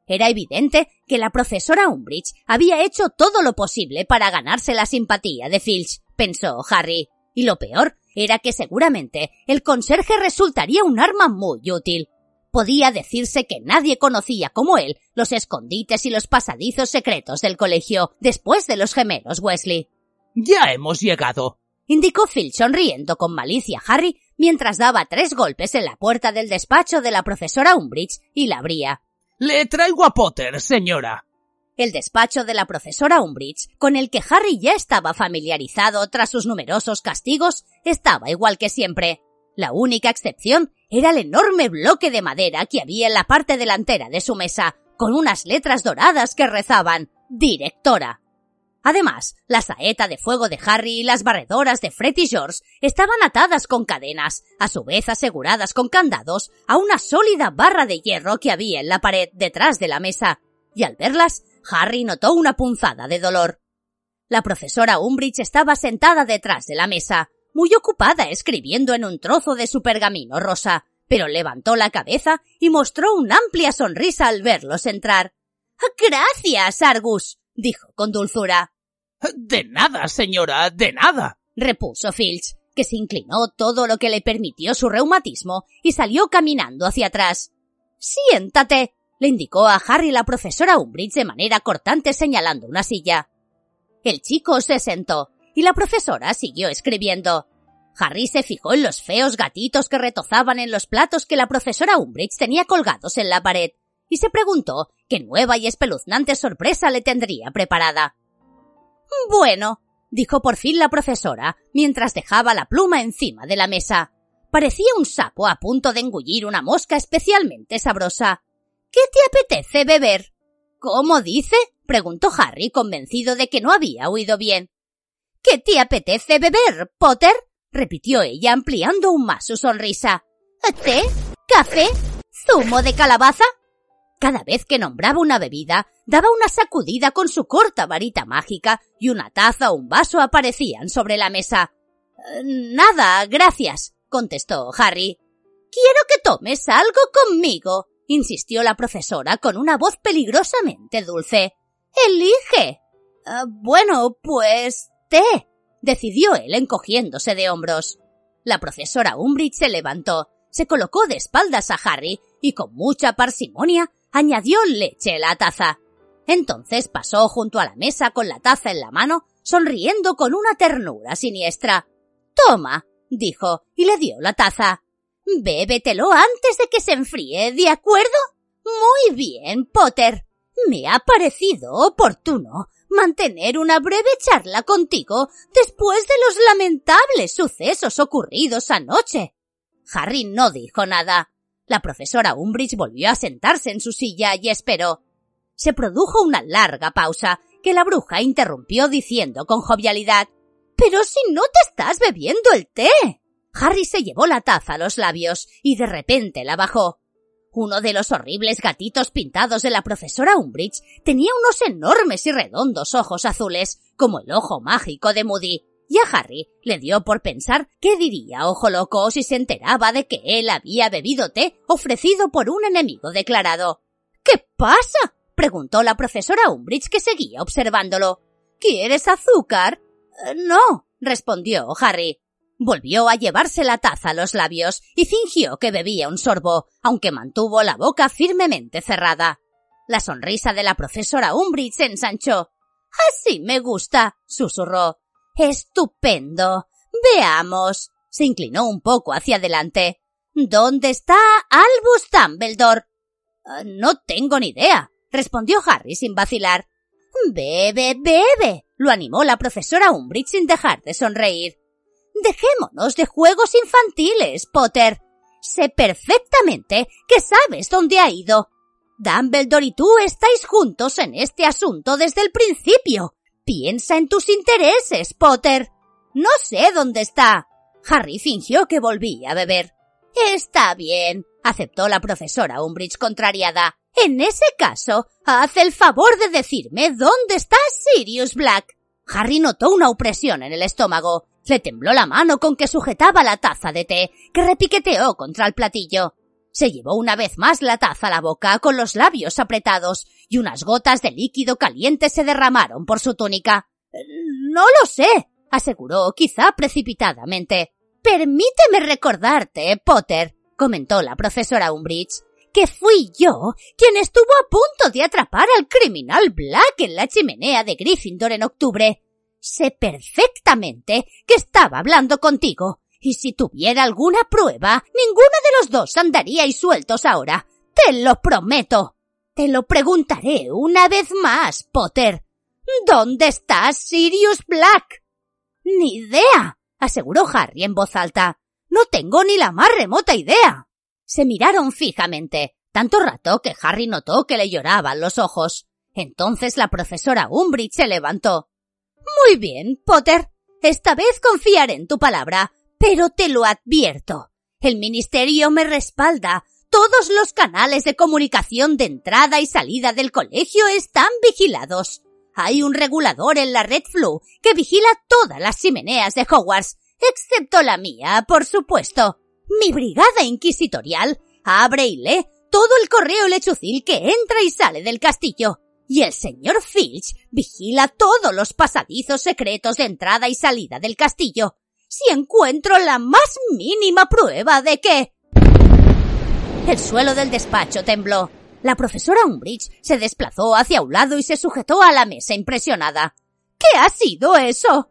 Era evidente que la profesora Umbridge había hecho todo lo posible para ganarse la simpatía de Filch, pensó Harry. Y lo peor era que seguramente el conserje resultaría un arma muy útil podía decirse que nadie conocía como él los escondites y los pasadizos secretos del colegio después de los gemelos Wesley. Ya hemos llegado, indicó Phil sonriendo con malicia a Harry mientras daba tres golpes en la puerta del despacho de la profesora Umbridge y la abría. Le traigo a Potter, señora. El despacho de la profesora Umbridge, con el que Harry ya estaba familiarizado tras sus numerosos castigos, estaba igual que siempre. La única excepción era el enorme bloque de madera que había en la parte delantera de su mesa, con unas letras doradas que rezaban Directora. Además, la saeta de fuego de Harry y las barredoras de Fred y George estaban atadas con cadenas, a su vez aseguradas con candados, a una sólida barra de hierro que había en la pared detrás de la mesa, y al verlas, Harry notó una punzada de dolor. La profesora Umbridge estaba sentada detrás de la mesa, muy ocupada escribiendo en un trozo de su pergamino rosa, pero levantó la cabeza y mostró una amplia sonrisa al verlos entrar. Gracias, Argus, dijo con dulzura. De nada, señora, de nada, repuso Filch, que se inclinó todo lo que le permitió su reumatismo y salió caminando hacia atrás. Siéntate, le indicó a Harry la profesora Umbridge de manera cortante señalando una silla. El chico se sentó y la profesora siguió escribiendo. Harry se fijó en los feos gatitos que retozaban en los platos que la profesora Umbridge tenía colgados en la pared y se preguntó qué nueva y espeluznante sorpresa le tendría preparada. Bueno, dijo por fin la profesora, mientras dejaba la pluma encima de la mesa. Parecía un sapo a punto de engullir una mosca especialmente sabrosa. ¿Qué te apetece beber? ¿Cómo dice? preguntó Harry, convencido de que no había oído bien. ¿Qué te apetece beber, Potter? repitió ella, ampliando aún más su sonrisa. ¿Té? ¿Café? ¿Zumo de calabaza? Cada vez que nombraba una bebida, daba una sacudida con su corta varita mágica y una taza o un vaso aparecían sobre la mesa. Eh, nada, gracias, contestó Harry. Quiero que tomes algo conmigo, insistió la profesora con una voz peligrosamente dulce. Elige. Eh, bueno, pues decidió él encogiéndose de hombros. La profesora Umbridge se levantó, se colocó de espaldas a Harry y con mucha parsimonia añadió leche a la taza. Entonces pasó junto a la mesa con la taza en la mano, sonriendo con una ternura siniestra. Toma, dijo, y le dio la taza. Bébetelo antes de que se enfríe, ¿de acuerdo? Muy bien, Potter. Me ha parecido oportuno mantener una breve charla contigo después de los lamentables sucesos ocurridos anoche. Harry no dijo nada. La profesora Umbridge volvió a sentarse en su silla y esperó. Se produjo una larga pausa que la bruja interrumpió diciendo con jovialidad Pero si no te estás bebiendo el té. Harry se llevó la taza a los labios y de repente la bajó. Uno de los horribles gatitos pintados de la profesora Umbridge tenía unos enormes y redondos ojos azules, como el ojo mágico de Moody, y a Harry le dio por pensar qué diría Ojo Loco si se enteraba de que él había bebido té ofrecido por un enemigo declarado. ¿Qué pasa? preguntó la profesora Umbridge que seguía observándolo. ¿Quieres azúcar? Eh, no, respondió Harry. Volvió a llevarse la taza a los labios y fingió que bebía un sorbo, aunque mantuvo la boca firmemente cerrada. La sonrisa de la profesora Umbridge se ensanchó. Así me gusta, susurró. Estupendo. Veamos. Se inclinó un poco hacia adelante. ¿Dónde está Albus Dumbledore? Ah, no tengo ni idea, respondió Harry sin vacilar. Bebe, bebe, lo animó la profesora Umbridge sin dejar de sonreír. Dejémonos de juegos infantiles, Potter. Sé perfectamente que sabes dónde ha ido. Dumbledore y tú estáis juntos en este asunto desde el principio. Piensa en tus intereses, Potter. No sé dónde está. Harry fingió que volvía a beber. Está bien, aceptó la profesora Umbridge contrariada. En ese caso, haz el favor de decirme dónde está Sirius Black. Harry notó una opresión en el estómago. Le tembló la mano con que sujetaba la taza de té, que repiqueteó contra el platillo. Se llevó una vez más la taza a la boca con los labios apretados y unas gotas de líquido caliente se derramaron por su túnica. No lo sé, aseguró, quizá precipitadamente. Permíteme recordarte, Potter, comentó la profesora Umbridge, que fui yo quien estuvo a punto de atrapar al criminal Black en la chimenea de Gryffindor en octubre. Sé perfectamente que estaba hablando contigo y si tuviera alguna prueba, ninguno de los dos andaríais sueltos ahora. Te lo prometo. Te lo preguntaré una vez más, Potter. ¿Dónde está Sirius Black? Ni idea, aseguró Harry en voz alta. No tengo ni la más remota idea. Se miraron fijamente, tanto rato que Harry notó que le lloraban los ojos. Entonces la profesora Umbridge se levantó. Muy bien, Potter. Esta vez confiaré en tu palabra, pero te lo advierto. El Ministerio me respalda. Todos los canales de comunicación de entrada y salida del colegio están vigilados. Hay un regulador en la Red Flu que vigila todas las chimeneas de Hogwarts, excepto la mía, por supuesto. Mi brigada inquisitorial abre y lee todo el correo lechucil que entra y sale del castillo. Y el señor Filch vigila todos los pasadizos secretos de entrada y salida del castillo. Si encuentro la más mínima prueba de que... El suelo del despacho tembló. La profesora Umbridge se desplazó hacia un lado y se sujetó a la mesa impresionada. ¿Qué ha sido eso?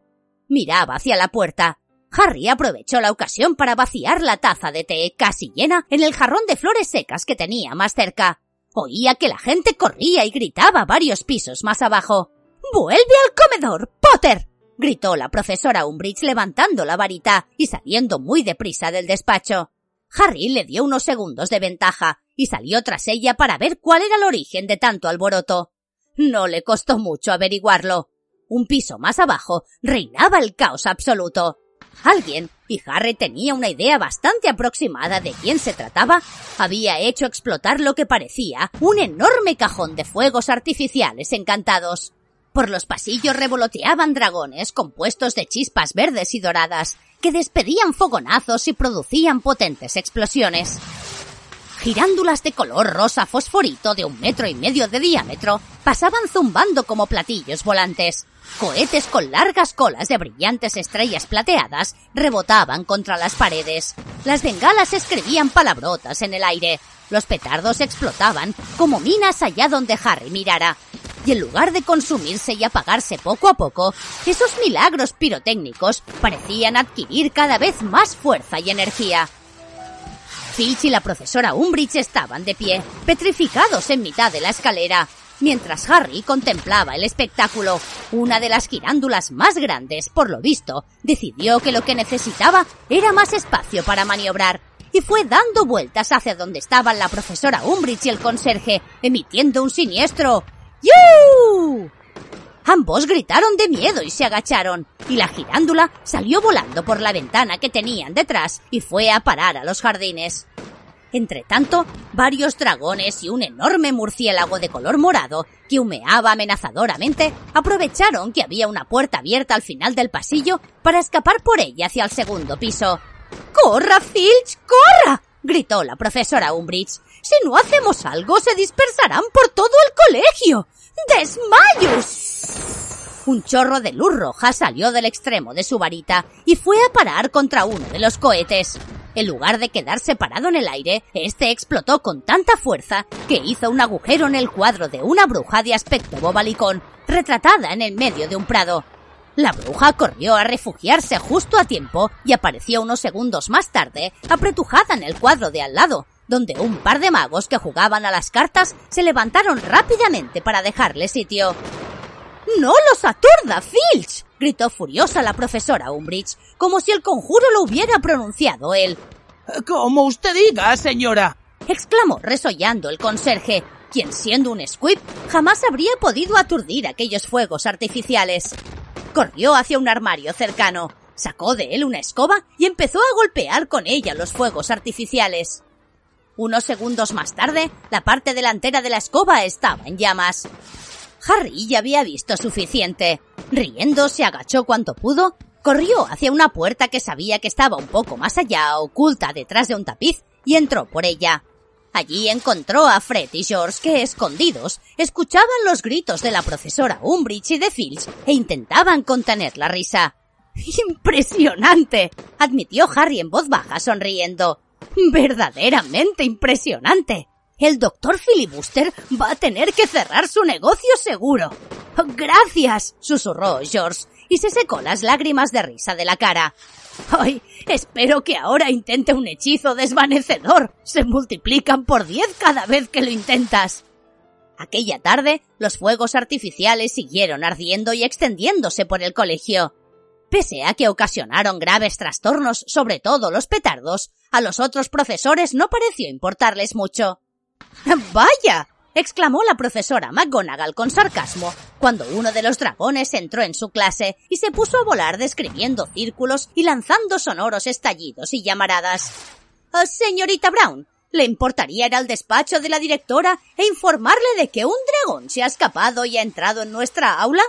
Miraba hacia la puerta. Harry aprovechó la ocasión para vaciar la taza de té casi llena en el jarrón de flores secas que tenía más cerca. Oía que la gente corría y gritaba varios pisos más abajo. ¡Vuelve al comedor, Potter! gritó la profesora Umbridge levantando la varita y saliendo muy deprisa del despacho. Harry le dio unos segundos de ventaja y salió tras ella para ver cuál era el origen de tanto alboroto. No le costó mucho averiguarlo. Un piso más abajo reinaba el caos absoluto. Alguien, y Harry tenía una idea bastante aproximada de quién se trataba, había hecho explotar lo que parecía un enorme cajón de fuegos artificiales encantados. Por los pasillos revoloteaban dragones compuestos de chispas verdes y doradas que despedían fogonazos y producían potentes explosiones. Girándulas de color rosa fosforito de un metro y medio de diámetro pasaban zumbando como platillos volantes. Cohetes con largas colas de brillantes estrellas plateadas rebotaban contra las paredes. Las bengalas escribían palabrotas en el aire. Los petardos explotaban como minas allá donde Harry mirara. Y en lugar de consumirse y apagarse poco a poco, esos milagros pirotécnicos parecían adquirir cada vez más fuerza y energía. Filch y la profesora Umbridge estaban de pie, petrificados en mitad de la escalera, mientras Harry contemplaba el espectáculo. Una de las girándulas más grandes, por lo visto, decidió que lo que necesitaba era más espacio para maniobrar y fue dando vueltas hacia donde estaban la profesora Umbridge y el conserje, emitiendo un siniestro ¡Yu! Ambos gritaron de miedo y se agacharon, y la girándula salió volando por la ventana que tenían detrás y fue a parar a los jardines. Entretanto, varios dragones y un enorme murciélago de color morado que humeaba amenazadoramente aprovecharon que había una puerta abierta al final del pasillo para escapar por ella hacia el segundo piso. ¡Corra, Filch! ¡Corra! gritó la profesora Umbridge. Si no hacemos algo, se dispersarán por todo el colegio. ¡Desmayos! Un chorro de luz roja salió del extremo de su varita y fue a parar contra uno de los cohetes. En lugar de quedar separado en el aire, este explotó con tanta fuerza que hizo un agujero en el cuadro de una bruja de aspecto bobalicón, retratada en el medio de un prado. La bruja corrió a refugiarse justo a tiempo y apareció unos segundos más tarde, apretujada en el cuadro de al lado, donde un par de magos que jugaban a las cartas se levantaron rápidamente para dejarle sitio. ¡No los aturda, Filch! gritó furiosa la profesora Umbridge, como si el conjuro lo hubiera pronunciado él. Como usted diga, señora. exclamó resollando el conserje, quien siendo un squib jamás habría podido aturdir aquellos fuegos artificiales. Corrió hacia un armario cercano, sacó de él una escoba y empezó a golpear con ella los fuegos artificiales. Unos segundos más tarde, la parte delantera de la escoba estaba en llamas. Harry ya había visto suficiente. Riendo, se agachó cuanto pudo, corrió hacia una puerta que sabía que estaba un poco más allá, oculta detrás de un tapiz, y entró por ella. Allí encontró a Fred y George que, escondidos, escuchaban los gritos de la profesora Umbridge y de Filch e intentaban contener la risa. ¡Impresionante! admitió Harry en voz baja, sonriendo. Verdaderamente impresionante. El doctor Filibuster va a tener que cerrar su negocio seguro. Gracias, susurró George, y se secó las lágrimas de risa de la cara. ¡Ay! Espero que ahora intente un hechizo desvanecedor. Se multiplican por diez cada vez que lo intentas. Aquella tarde, los fuegos artificiales siguieron ardiendo y extendiéndose por el colegio. Pese a que ocasionaron graves trastornos, sobre todo los petardos, a los otros profesores no pareció importarles mucho. [LAUGHS] ¡Vaya! exclamó la profesora McGonagall con sarcasmo cuando uno de los dragones entró en su clase y se puso a volar describiendo círculos y lanzando sonoros estallidos y llamaradas. Ah, señorita Brown, ¿le importaría ir al despacho de la directora e informarle de que un dragón se ha escapado y ha entrado en nuestra aula?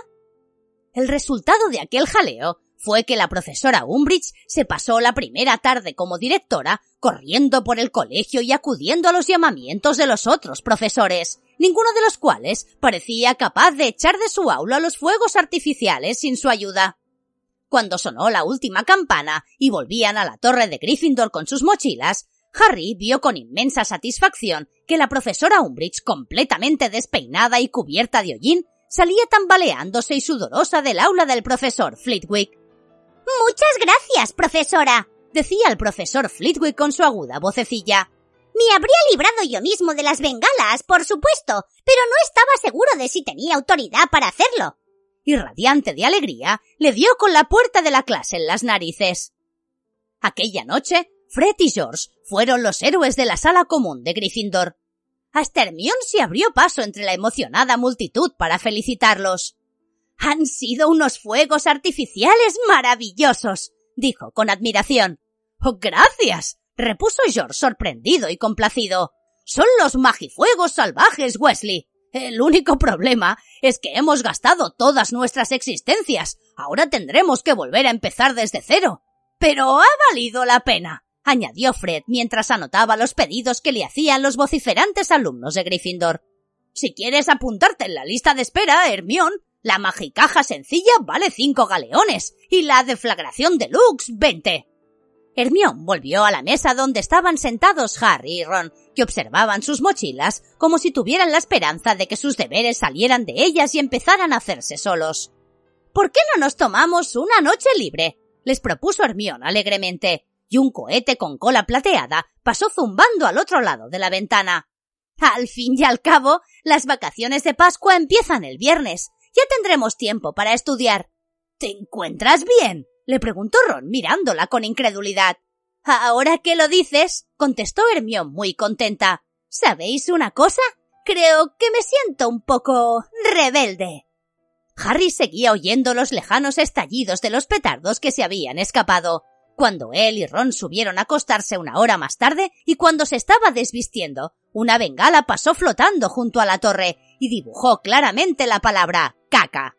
El resultado de aquel jaleo fue que la profesora Umbridge se pasó la primera tarde como directora corriendo por el colegio y acudiendo a los llamamientos de los otros profesores, ninguno de los cuales parecía capaz de echar de su aula los fuegos artificiales sin su ayuda. Cuando sonó la última campana y volvían a la torre de Gryffindor con sus mochilas, Harry vio con inmensa satisfacción que la profesora Umbridge, completamente despeinada y cubierta de hollín, salía tambaleándose y sudorosa del aula del profesor Flitwick. Muchas gracias, profesora, decía el profesor Flitwick con su aguda vocecilla. Me habría librado yo mismo de las bengalas, por supuesto, pero no estaba seguro de si tenía autoridad para hacerlo. Y radiante de alegría, le dio con la puerta de la clase en las narices. Aquella noche, Fred y George fueron los héroes de la sala común de Gryffindor. Hasta Hermione se abrió paso entre la emocionada multitud para felicitarlos. Han sido unos fuegos artificiales maravillosos, dijo con admiración. Oh, gracias, repuso George sorprendido y complacido. Son los magifuegos salvajes, Wesley. El único problema es que hemos gastado todas nuestras existencias. Ahora tendremos que volver a empezar desde cero. Pero ha valido la pena, añadió Fred mientras anotaba los pedidos que le hacían los vociferantes alumnos de Gryffindor. Si quieres apuntarte en la lista de espera, Hermión, la magicaja sencilla vale cinco galeones y la deflagración deluxe veinte. Hermión volvió a la mesa donde estaban sentados Harry y Ron, que observaban sus mochilas como si tuvieran la esperanza de que sus deberes salieran de ellas y empezaran a hacerse solos. ¿Por qué no nos tomamos una noche libre? les propuso Hermión alegremente, y un cohete con cola plateada pasó zumbando al otro lado de la ventana. Al fin y al cabo, las vacaciones de Pascua empiezan el viernes, ya tendremos tiempo para estudiar. ¿Te encuentras bien? le preguntó Ron mirándola con incredulidad. Ahora que lo dices, contestó Hermión muy contenta. ¿Sabéis una cosa? Creo que me siento un poco rebelde. Harry seguía oyendo los lejanos estallidos de los petardos que se habían escapado. Cuando él y Ron subieron a acostarse una hora más tarde y cuando se estaba desvistiendo, una bengala pasó flotando junto a la torre y dibujó claramente la palabra caca.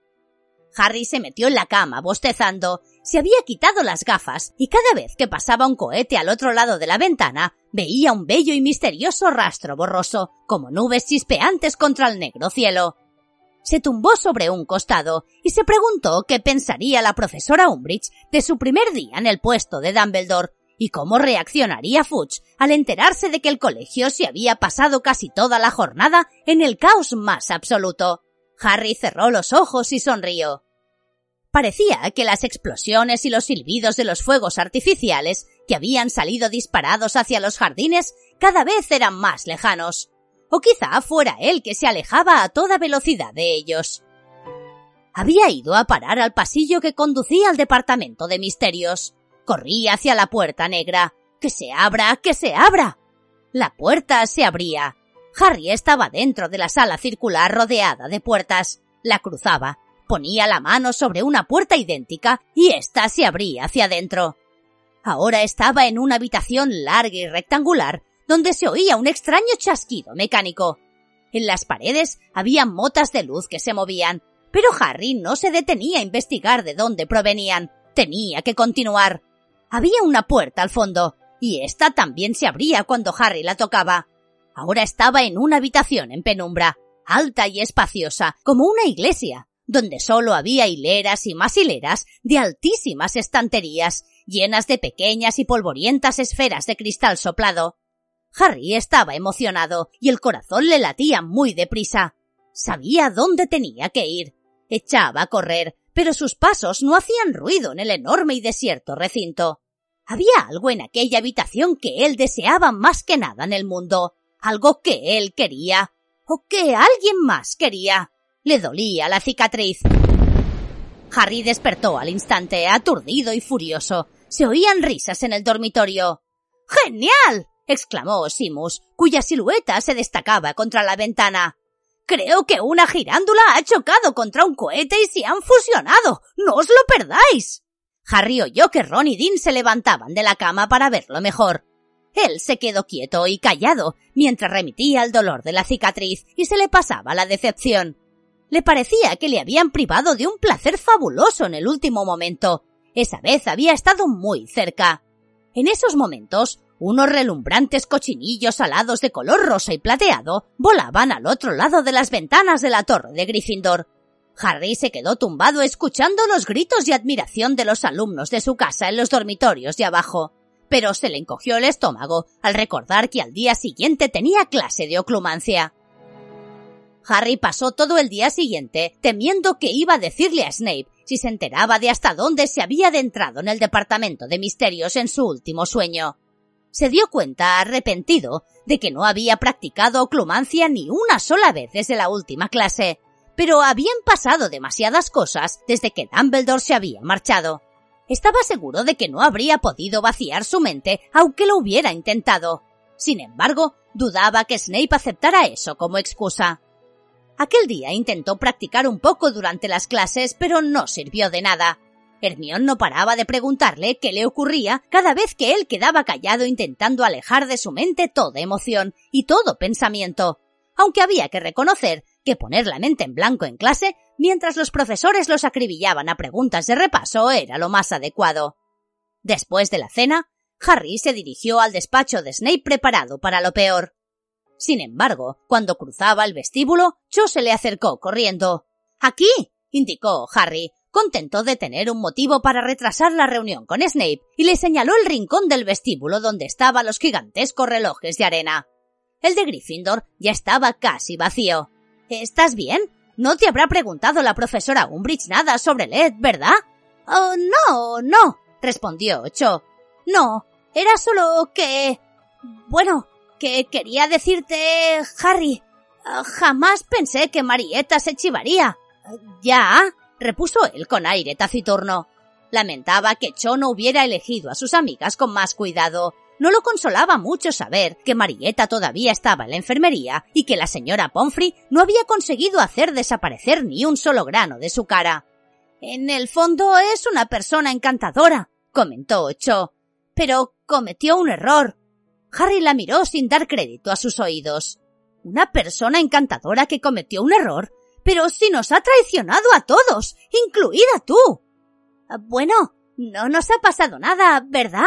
Harry se metió en la cama, bostezando. Se había quitado las gafas y cada vez que pasaba un cohete al otro lado de la ventana, veía un bello y misterioso rastro borroso, como nubes chispeantes contra el negro cielo. Se tumbó sobre un costado y se preguntó qué pensaría la profesora Umbridge de su primer día en el puesto de Dumbledore y cómo reaccionaría Fudge al enterarse de que el colegio se había pasado casi toda la jornada en el caos más absoluto. Harry cerró los ojos y sonrió. Parecía que las explosiones y los silbidos de los fuegos artificiales que habían salido disparados hacia los jardines cada vez eran más lejanos. O quizá fuera él que se alejaba a toda velocidad de ellos. Había ido a parar al pasillo que conducía al departamento de misterios. Corría hacia la puerta negra. ¡Que se abra! ¡Que se abra! La puerta se abría. Harry estaba dentro de la sala circular rodeada de puertas. La cruzaba. Ponía la mano sobre una puerta idéntica y ésta se abría hacia adentro. Ahora estaba en una habitación larga y rectangular donde se oía un extraño chasquido mecánico. En las paredes había motas de luz que se movían, pero Harry no se detenía a investigar de dónde provenían. Tenía que continuar. Había una puerta al fondo, y ésta también se abría cuando Harry la tocaba. Ahora estaba en una habitación en penumbra, alta y espaciosa, como una iglesia, donde solo había hileras y más hileras de altísimas estanterías, llenas de pequeñas y polvorientas esferas de cristal soplado. Harry estaba emocionado y el corazón le latía muy deprisa. Sabía dónde tenía que ir. Echaba a correr, pero sus pasos no hacían ruido en el enorme y desierto recinto. Había algo en aquella habitación que él deseaba más que nada en el mundo, algo que él quería, o que alguien más quería. Le dolía la cicatriz. Harry despertó al instante, aturdido y furioso. Se oían risas en el dormitorio. ¡Genial! exclamó Simus, cuya silueta se destacaba contra la ventana. Creo que una girándula ha chocado contra un cohete y se han fusionado. ¡No os lo perdáis! Harry oyó que Ron y Dean se levantaban de la cama para verlo mejor. Él se quedó quieto y callado mientras remitía el dolor de la cicatriz y se le pasaba la decepción. Le parecía que le habían privado de un placer fabuloso en el último momento. Esa vez había estado muy cerca. En esos momentos, unos relumbrantes cochinillos alados de color rosa y plateado volaban al otro lado de las ventanas de la torre de Gryffindor. Harry se quedó tumbado escuchando los gritos de admiración de los alumnos de su casa en los dormitorios de abajo pero se le encogió el estómago al recordar que al día siguiente tenía clase de oclumancia. Harry pasó todo el día siguiente temiendo que iba a decirle a Snape si se enteraba de hasta dónde se había adentrado en el departamento de misterios en su último sueño. Se dio cuenta, arrepentido, de que no había practicado oclumancia ni una sola vez desde la última clase, pero habían pasado demasiadas cosas desde que Dumbledore se había marchado. Estaba seguro de que no habría podido vaciar su mente aunque lo hubiera intentado. Sin embargo, dudaba que Snape aceptara eso como excusa. Aquel día intentó practicar un poco durante las clases, pero no sirvió de nada. Hermión no paraba de preguntarle qué le ocurría cada vez que él quedaba callado intentando alejar de su mente toda emoción y todo pensamiento, aunque había que reconocer que poner la mente en blanco en clase mientras los profesores los acribillaban a preguntas de repaso era lo más adecuado. Después de la cena, Harry se dirigió al despacho de Snape preparado para lo peor. Sin embargo, cuando cruzaba el vestíbulo, Cho se le acercó corriendo. Aquí, indicó Harry, contento de tener un motivo para retrasar la reunión con Snape, y le señaló el rincón del vestíbulo donde estaban los gigantescos relojes de arena. El de Gryffindor ya estaba casi vacío. ¿Estás bien? No te habrá preguntado la profesora Umbridge nada sobre Led, ¿verdad? Oh, no, no, respondió Cho. No, era solo que... Bueno, que quería decirte, Harry. Jamás pensé que Marieta se chivaría. Ya, repuso él con aire taciturno. Lamentaba que Cho no hubiera elegido a sus amigas con más cuidado. No lo consolaba mucho saber que Marieta todavía estaba en la enfermería y que la señora Pomfrey no había conseguido hacer desaparecer ni un solo grano de su cara. En el fondo es una persona encantadora, comentó Cho, pero cometió un error. Harry la miró sin dar crédito a sus oídos. Una persona encantadora que cometió un error, pero si nos ha traicionado a todos, incluida tú. Bueno, no nos ha pasado nada, ¿verdad?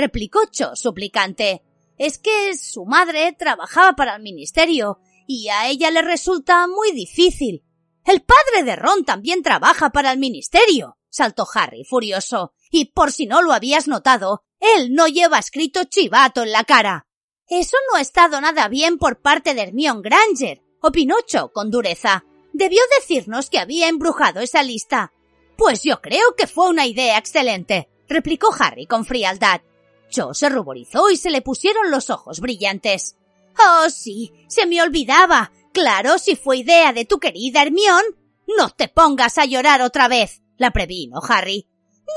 Replicó Cho suplicante. Es que su madre trabajaba para el ministerio y a ella le resulta muy difícil. El padre de Ron también trabaja para el ministerio, saltó Harry furioso. Y por si no lo habías notado, él no lleva escrito chivato en la cara. Eso no ha estado nada bien por parte de Hermione Granger, opinó Cho con dureza. Debió decirnos que había embrujado esa lista. Pues yo creo que fue una idea excelente, replicó Harry con frialdad. Cho se ruborizó y se le pusieron los ojos brillantes. Oh, sí, se me olvidaba. Claro, si fue idea de tu querida Hermión. No te pongas a llorar otra vez, la previno Harry.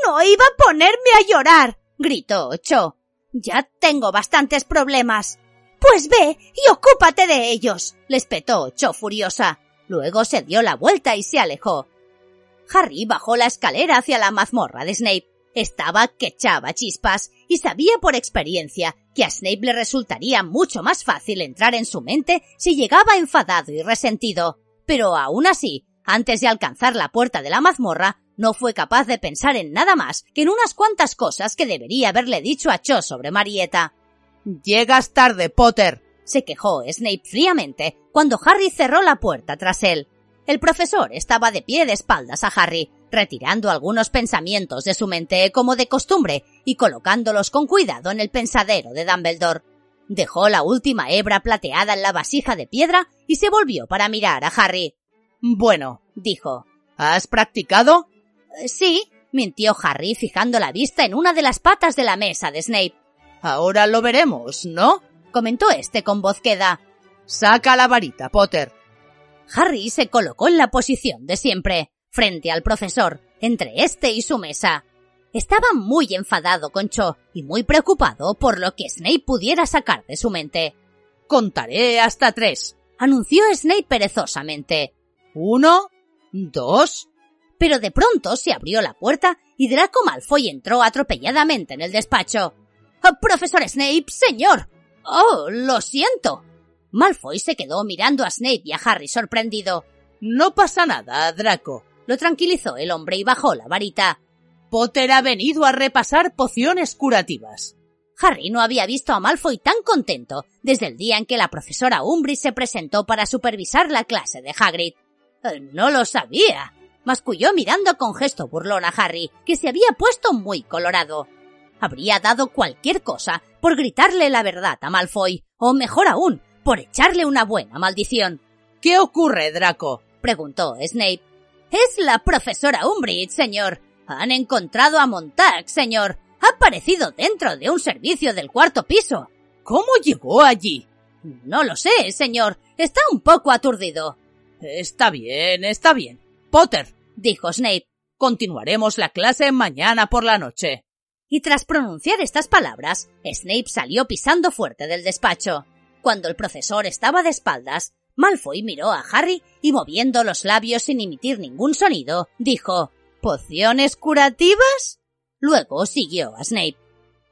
No iba a ponerme a llorar, gritó Cho. Ya tengo bastantes problemas. Pues ve y ocúpate de ellos, le espetó Cho furiosa. Luego se dio la vuelta y se alejó. Harry bajó la escalera hacia la mazmorra de Snape. Estaba que echaba chispas y sabía por experiencia que a Snape le resultaría mucho más fácil entrar en su mente si llegaba enfadado y resentido. Pero aún así, antes de alcanzar la puerta de la mazmorra, no fue capaz de pensar en nada más que en unas cuantas cosas que debería haberle dicho a Cho sobre Marieta. Llegas tarde, Potter, se quejó Snape fríamente cuando Harry cerró la puerta tras él. El profesor estaba de pie de espaldas a Harry, retirando algunos pensamientos de su mente como de costumbre y colocándolos con cuidado en el pensadero de Dumbledore. Dejó la última hebra plateada en la vasija de piedra y se volvió para mirar a Harry. Bueno, dijo. ¿Has practicado? Eh, sí, mintió Harry fijando la vista en una de las patas de la mesa de Snape. Ahora lo veremos, ¿no? comentó este con voz queda. Saca la varita, Potter. Harry se colocó en la posición de siempre, frente al profesor, entre este y su mesa. Estaba muy enfadado con Cho y muy preocupado por lo que Snape pudiera sacar de su mente. Contaré hasta tres, anunció Snape perezosamente. Uno, dos. Pero de pronto se abrió la puerta y Draco Malfoy entró atropelladamente en el despacho. ¡Oh, profesor Snape, señor. Oh, lo siento. Malfoy se quedó mirando a Snape y a Harry sorprendido. No pasa nada, Draco. Lo tranquilizó el hombre y bajó la varita. Potter ha venido a repasar pociones curativas. Harry no había visto a Malfoy tan contento desde el día en que la profesora Umbridge se presentó para supervisar la clase de Hagrid. Eh, no lo sabía, masculló mirando con gesto burlón a Harry, que se había puesto muy colorado. Habría dado cualquier cosa por gritarle la verdad a Malfoy, o mejor aún, por echarle una buena maldición. ¿Qué ocurre, Draco? preguntó Snape. Es la profesora Umbridge, señor. Han encontrado a Montag, señor. Ha aparecido dentro de un servicio del cuarto piso. ¿Cómo llegó allí? No lo sé, señor. Está un poco aturdido. Está bien, está bien. Potter, dijo Snape, continuaremos la clase mañana por la noche. Y tras pronunciar estas palabras, Snape salió pisando fuerte del despacho. Cuando el profesor estaba de espaldas, Malfoy miró a Harry y moviendo los labios sin emitir ningún sonido, dijo ¿Pociones curativas? Luego siguió a Snape.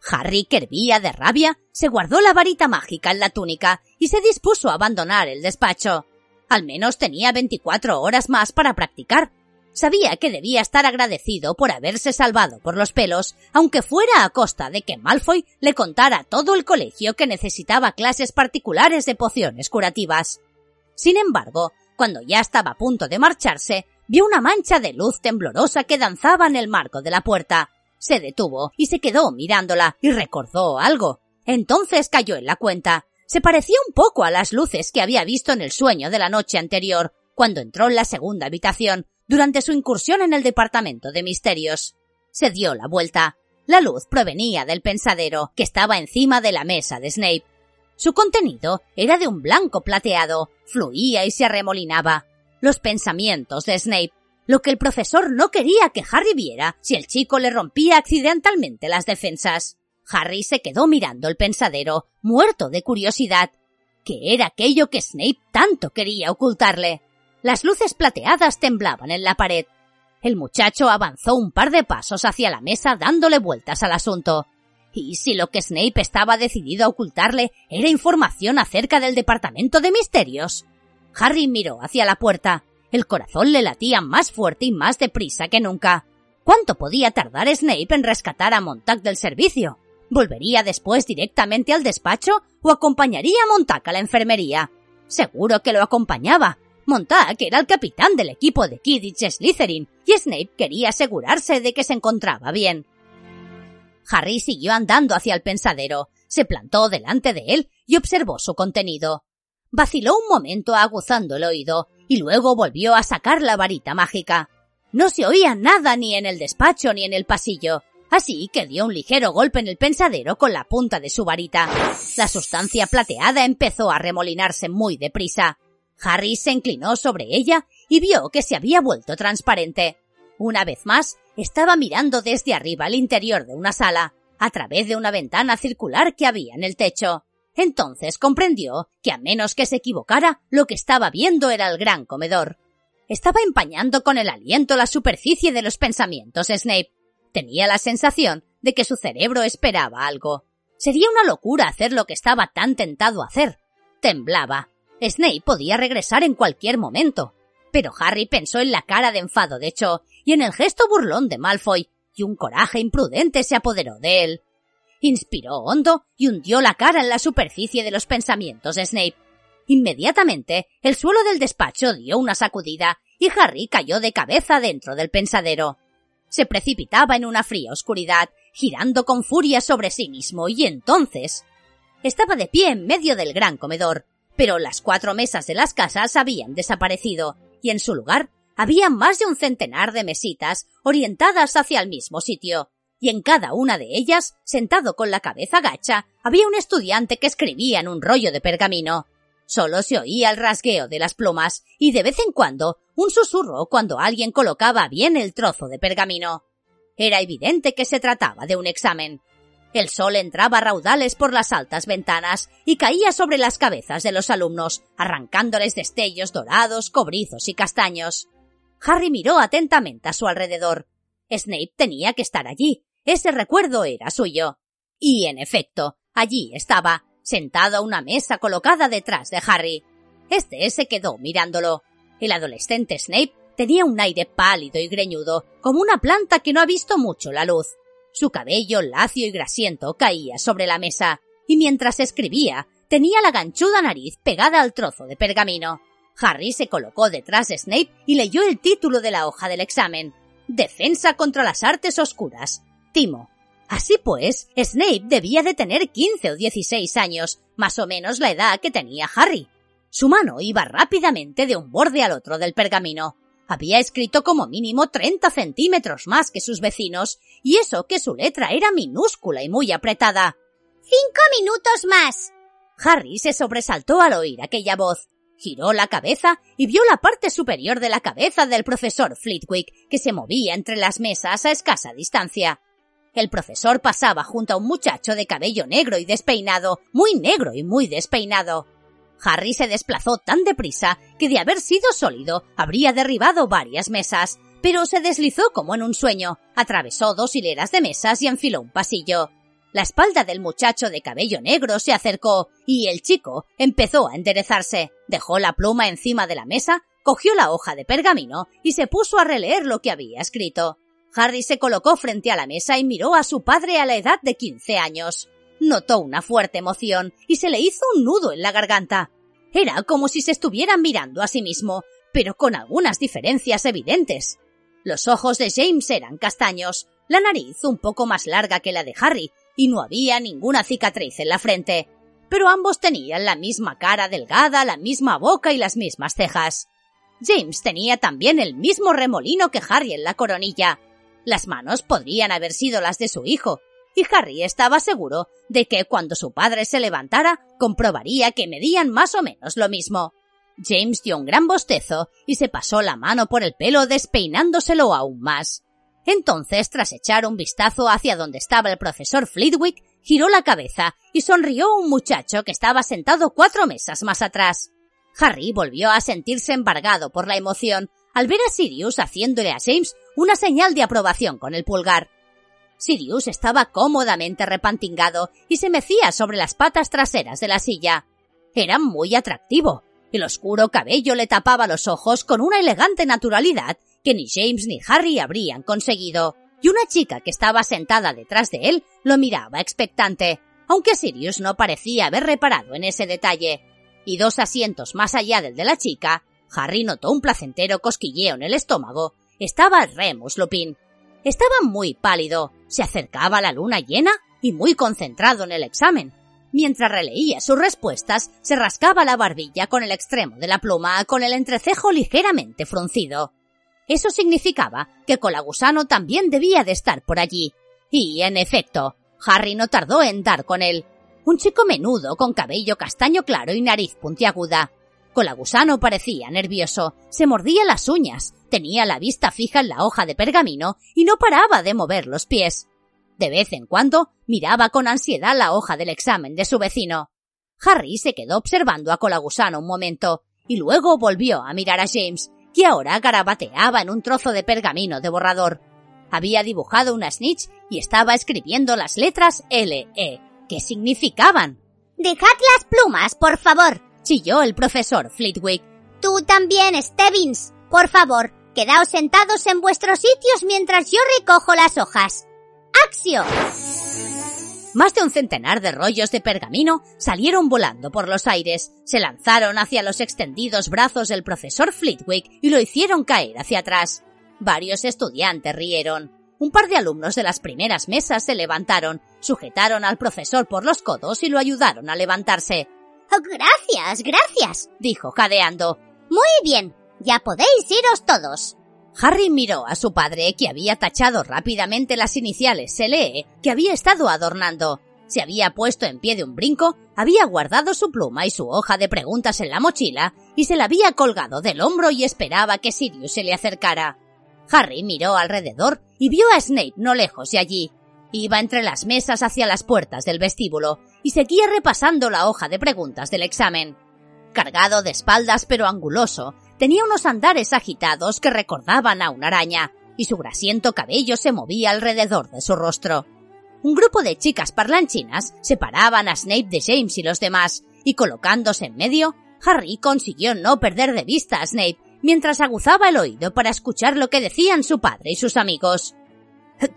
Harry, que hervía de rabia, se guardó la varita mágica en la túnica y se dispuso a abandonar el despacho. Al menos tenía veinticuatro horas más para practicar. Sabía que debía estar agradecido por haberse salvado por los pelos, aunque fuera a costa de que Malfoy le contara a todo el colegio que necesitaba clases particulares de pociones curativas. Sin embargo, cuando ya estaba a punto de marcharse, vio una mancha de luz temblorosa que danzaba en el marco de la puerta. Se detuvo y se quedó mirándola y recordó algo. Entonces cayó en la cuenta. Se parecía un poco a las luces que había visto en el sueño de la noche anterior, cuando entró en la segunda habitación, durante su incursión en el departamento de misterios. Se dio la vuelta. La luz provenía del pensadero, que estaba encima de la mesa de Snape. Su contenido era de un blanco plateado, fluía y se arremolinaba. Los pensamientos de Snape, lo que el profesor no quería que Harry viera si el chico le rompía accidentalmente las defensas. Harry se quedó mirando el pensadero, muerto de curiosidad. ¿Qué era aquello que Snape tanto quería ocultarle? Las luces plateadas temblaban en la pared. El muchacho avanzó un par de pasos hacia la mesa dándole vueltas al asunto. ¿Y si lo que Snape estaba decidido a ocultarle era información acerca del Departamento de Misterios? Harry miró hacia la puerta. El corazón le latía más fuerte y más deprisa que nunca. ¿Cuánto podía tardar Snape en rescatar a Montag del servicio? ¿Volvería después directamente al despacho o acompañaría a Montag a la enfermería? Seguro que lo acompañaba. Montag era el capitán del equipo de Kidditch Slytherin y Snape quería asegurarse de que se encontraba bien. Harry siguió andando hacia el pensadero, se plantó delante de él y observó su contenido. Vaciló un momento aguzando el oído y luego volvió a sacar la varita mágica. No se oía nada ni en el despacho ni en el pasillo, así que dio un ligero golpe en el pensadero con la punta de su varita. La sustancia plateada empezó a remolinarse muy deprisa. Harry se inclinó sobre ella y vio que se había vuelto transparente. Una vez más, estaba mirando desde arriba el interior de una sala, a través de una ventana circular que había en el techo. Entonces comprendió que a menos que se equivocara, lo que estaba viendo era el gran comedor. Estaba empañando con el aliento la superficie de los pensamientos Snape. Tenía la sensación de que su cerebro esperaba algo. Sería una locura hacer lo que estaba tan tentado a hacer. Temblaba. Snape podía regresar en cualquier momento. Pero Harry pensó en la cara de enfado de Cho y en el gesto burlón de Malfoy, y un coraje imprudente se apoderó de él. Inspiró hondo y hundió la cara en la superficie de los pensamientos de Snape. Inmediatamente, el suelo del despacho dio una sacudida y Harry cayó de cabeza dentro del pensadero se precipitaba en una fría oscuridad, girando con furia sobre sí mismo, y entonces estaba de pie en medio del gran comedor, pero las cuatro mesas de las casas habían desaparecido, y en su lugar había más de un centenar de mesitas orientadas hacia el mismo sitio, y en cada una de ellas, sentado con la cabeza gacha, había un estudiante que escribía en un rollo de pergamino. Solo se oía el rasgueo de las plumas y de vez en cuando un susurro cuando alguien colocaba bien el trozo de pergamino. Era evidente que se trataba de un examen. El sol entraba a raudales por las altas ventanas y caía sobre las cabezas de los alumnos, arrancándoles destellos dorados, cobrizos y castaños. Harry miró atentamente a su alrededor. Snape tenía que estar allí. Ese recuerdo era suyo. Y, en efecto, allí estaba, sentado a una mesa colocada detrás de Harry. Este se quedó mirándolo. El adolescente Snape tenía un aire pálido y greñudo, como una planta que no ha visto mucho la luz. Su cabello lacio y grasiento caía sobre la mesa, y mientras escribía, tenía la ganchuda nariz pegada al trozo de pergamino. Harry se colocó detrás de Snape y leyó el título de la hoja del examen. Defensa contra las artes oscuras. Timo. Así pues, Snape debía de tener quince o dieciséis años, más o menos la edad que tenía Harry. Su mano iba rápidamente de un borde al otro del pergamino. Había escrito como mínimo treinta centímetros más que sus vecinos, y eso que su letra era minúscula y muy apretada. Cinco minutos más. Harry se sobresaltó al oír aquella voz. Giró la cabeza y vio la parte superior de la cabeza del profesor Flitwick, que se movía entre las mesas a escasa distancia. El profesor pasaba junto a un muchacho de cabello negro y despeinado, muy negro y muy despeinado. Harry se desplazó tan deprisa que de haber sido sólido habría derribado varias mesas, pero se deslizó como en un sueño, atravesó dos hileras de mesas y enfiló un pasillo. La espalda del muchacho de cabello negro se acercó y el chico empezó a enderezarse, dejó la pluma encima de la mesa, cogió la hoja de pergamino y se puso a releer lo que había escrito. Harry se colocó frente a la mesa y miró a su padre a la edad de quince años. Notó una fuerte emoción y se le hizo un nudo en la garganta. Era como si se estuviera mirando a sí mismo, pero con algunas diferencias evidentes. Los ojos de James eran castaños, la nariz un poco más larga que la de Harry, y no había ninguna cicatriz en la frente. Pero ambos tenían la misma cara delgada, la misma boca y las mismas cejas. James tenía también el mismo remolino que Harry en la coronilla. Las manos podrían haber sido las de su hijo, y Harry estaba seguro de que cuando su padre se levantara comprobaría que medían más o menos lo mismo. James dio un gran bostezo y se pasó la mano por el pelo despeinándoselo aún más. Entonces, tras echar un vistazo hacia donde estaba el profesor Flitwick, giró la cabeza y sonrió un muchacho que estaba sentado cuatro mesas más atrás. Harry volvió a sentirse embargado por la emoción al ver a Sirius haciéndole a James una señal de aprobación con el pulgar. Sirius estaba cómodamente repantingado y se mecía sobre las patas traseras de la silla. Era muy atractivo. El oscuro cabello le tapaba los ojos con una elegante naturalidad que ni James ni Harry habrían conseguido, y una chica que estaba sentada detrás de él lo miraba expectante, aunque Sirius no parecía haber reparado en ese detalle. Y dos asientos más allá del de la chica, Harry notó un placentero cosquilleo en el estómago. Estaba Remus Lupin. Estaba muy pálido, se acercaba a la luna llena y muy concentrado en el examen. Mientras releía sus respuestas, se rascaba la barbilla con el extremo de la pluma, con el entrecejo ligeramente fruncido. Eso significaba que Colagusano también debía de estar por allí. Y, en efecto, Harry no tardó en dar con él. Un chico menudo con cabello castaño claro y nariz puntiaguda. Colagusano parecía nervioso, se mordía las uñas, tenía la vista fija en la hoja de pergamino y no paraba de mover los pies. De vez en cuando miraba con ansiedad la hoja del examen de su vecino. Harry se quedó observando a Colagusano un momento y luego volvió a mirar a James, que ahora garabateaba en un trozo de pergamino de borrador. Había dibujado una snitch y estaba escribiendo las letras L-E. ¿Qué significaban? Dejad las plumas, por favor, chilló el profesor Flitwick. Tú también, Stebbins. Por favor, quedaos sentados en vuestros sitios mientras yo recojo las hojas. ¡Axio! Más de un centenar de rollos de pergamino salieron volando por los aires, se lanzaron hacia los extendidos brazos del profesor Flitwick y lo hicieron caer hacia atrás. Varios estudiantes rieron. Un par de alumnos de las primeras mesas se levantaron, sujetaron al profesor por los codos y lo ayudaron a levantarse. Oh, gracias, gracias, dijo jadeando. Muy bien, ya podéis iros todos. Harry miró a su padre, que había tachado rápidamente las iniciales lee, que había estado adornando. Se había puesto en pie de un brinco, había guardado su pluma y su hoja de preguntas en la mochila y se la había colgado del hombro y esperaba que Sirius se le acercara. Harry miró alrededor y vio a Snape no lejos de allí. Iba entre las mesas hacia las puertas del vestíbulo y seguía repasando la hoja de preguntas del examen. Cargado de espaldas pero anguloso, tenía unos andares agitados que recordaban a una araña, y su grasiento cabello se movía alrededor de su rostro. Un grupo de chicas parlanchinas separaban a Snape de James y los demás, y colocándose en medio, Harry consiguió no perder de vista a Snape mientras aguzaba el oído para escuchar lo que decían su padre y sus amigos.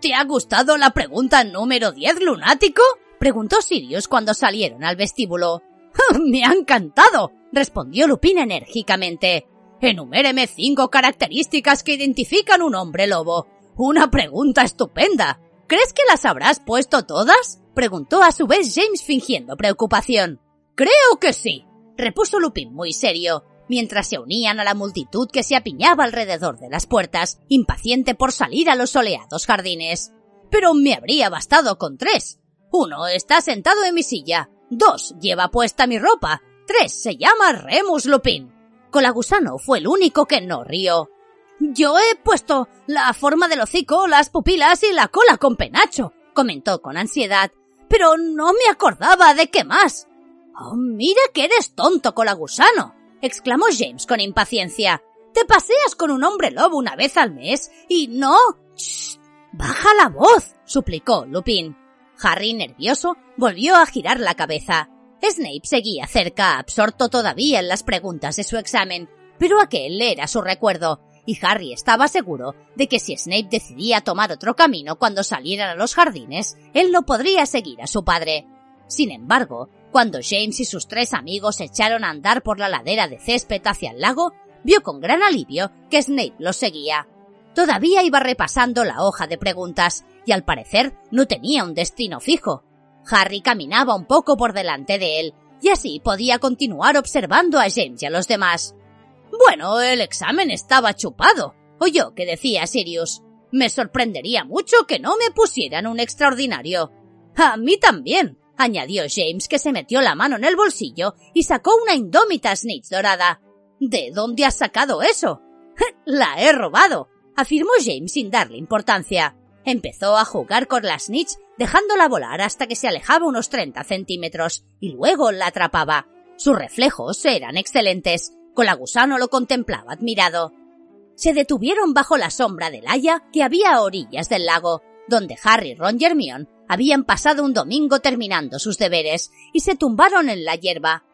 ¿Te ha gustado la pregunta número 10, lunático? preguntó Sirius cuando salieron al vestíbulo. [LAUGHS] ¡Me ha encantado! respondió Lupin enérgicamente. Enuméreme cinco características que identifican un hombre lobo. Una pregunta estupenda. ¿Crees que las habrás puesto todas? preguntó a su vez James fingiendo preocupación. Creo que sí, repuso Lupin muy serio, mientras se unían a la multitud que se apiñaba alrededor de las puertas, impaciente por salir a los soleados jardines. Pero me habría bastado con tres. Uno está sentado en mi silla. Dos lleva puesta mi ropa. Tres se llama Remus Lupin. Colagusano fue el único que no rió. Yo he puesto la forma del hocico, las pupilas y la cola con penacho, comentó con ansiedad, pero no me acordaba de qué más. Oh, mira que eres tonto, colagusano, exclamó James con impaciencia. Te paseas con un hombre lobo una vez al mes y no. Baja la voz, suplicó Lupin. Harry, nervioso, volvió a girar la cabeza. Snape seguía cerca, absorto todavía en las preguntas de su examen, pero aquel era su recuerdo, y Harry estaba seguro de que si Snape decidía tomar otro camino cuando salieran a los jardines, él no podría seguir a su padre. Sin embargo, cuando James y sus tres amigos echaron a andar por la ladera de césped hacia el lago, vio con gran alivio que Snape los seguía. Todavía iba repasando la hoja de preguntas y al parecer no tenía un destino fijo. Harry caminaba un poco por delante de él y así podía continuar observando a James y a los demás. Bueno, el examen estaba chupado, oyó que decía Sirius. Me sorprendería mucho que no me pusieran un extraordinario. A mí también, añadió James, que se metió la mano en el bolsillo y sacó una indómita snitch dorada. ¿De dónde has sacado eso? [LAUGHS] la he robado, afirmó James sin darle importancia. Empezó a jugar con la snitch, dejándola volar hasta que se alejaba unos 30 centímetros, y luego la atrapaba. Sus reflejos eran excelentes. Colagusano lo contemplaba admirado. Se detuvieron bajo la sombra del haya que había a orillas del lago, donde Harry, Ron y Hermione habían pasado un domingo terminando sus deberes y se tumbaron en la hierba.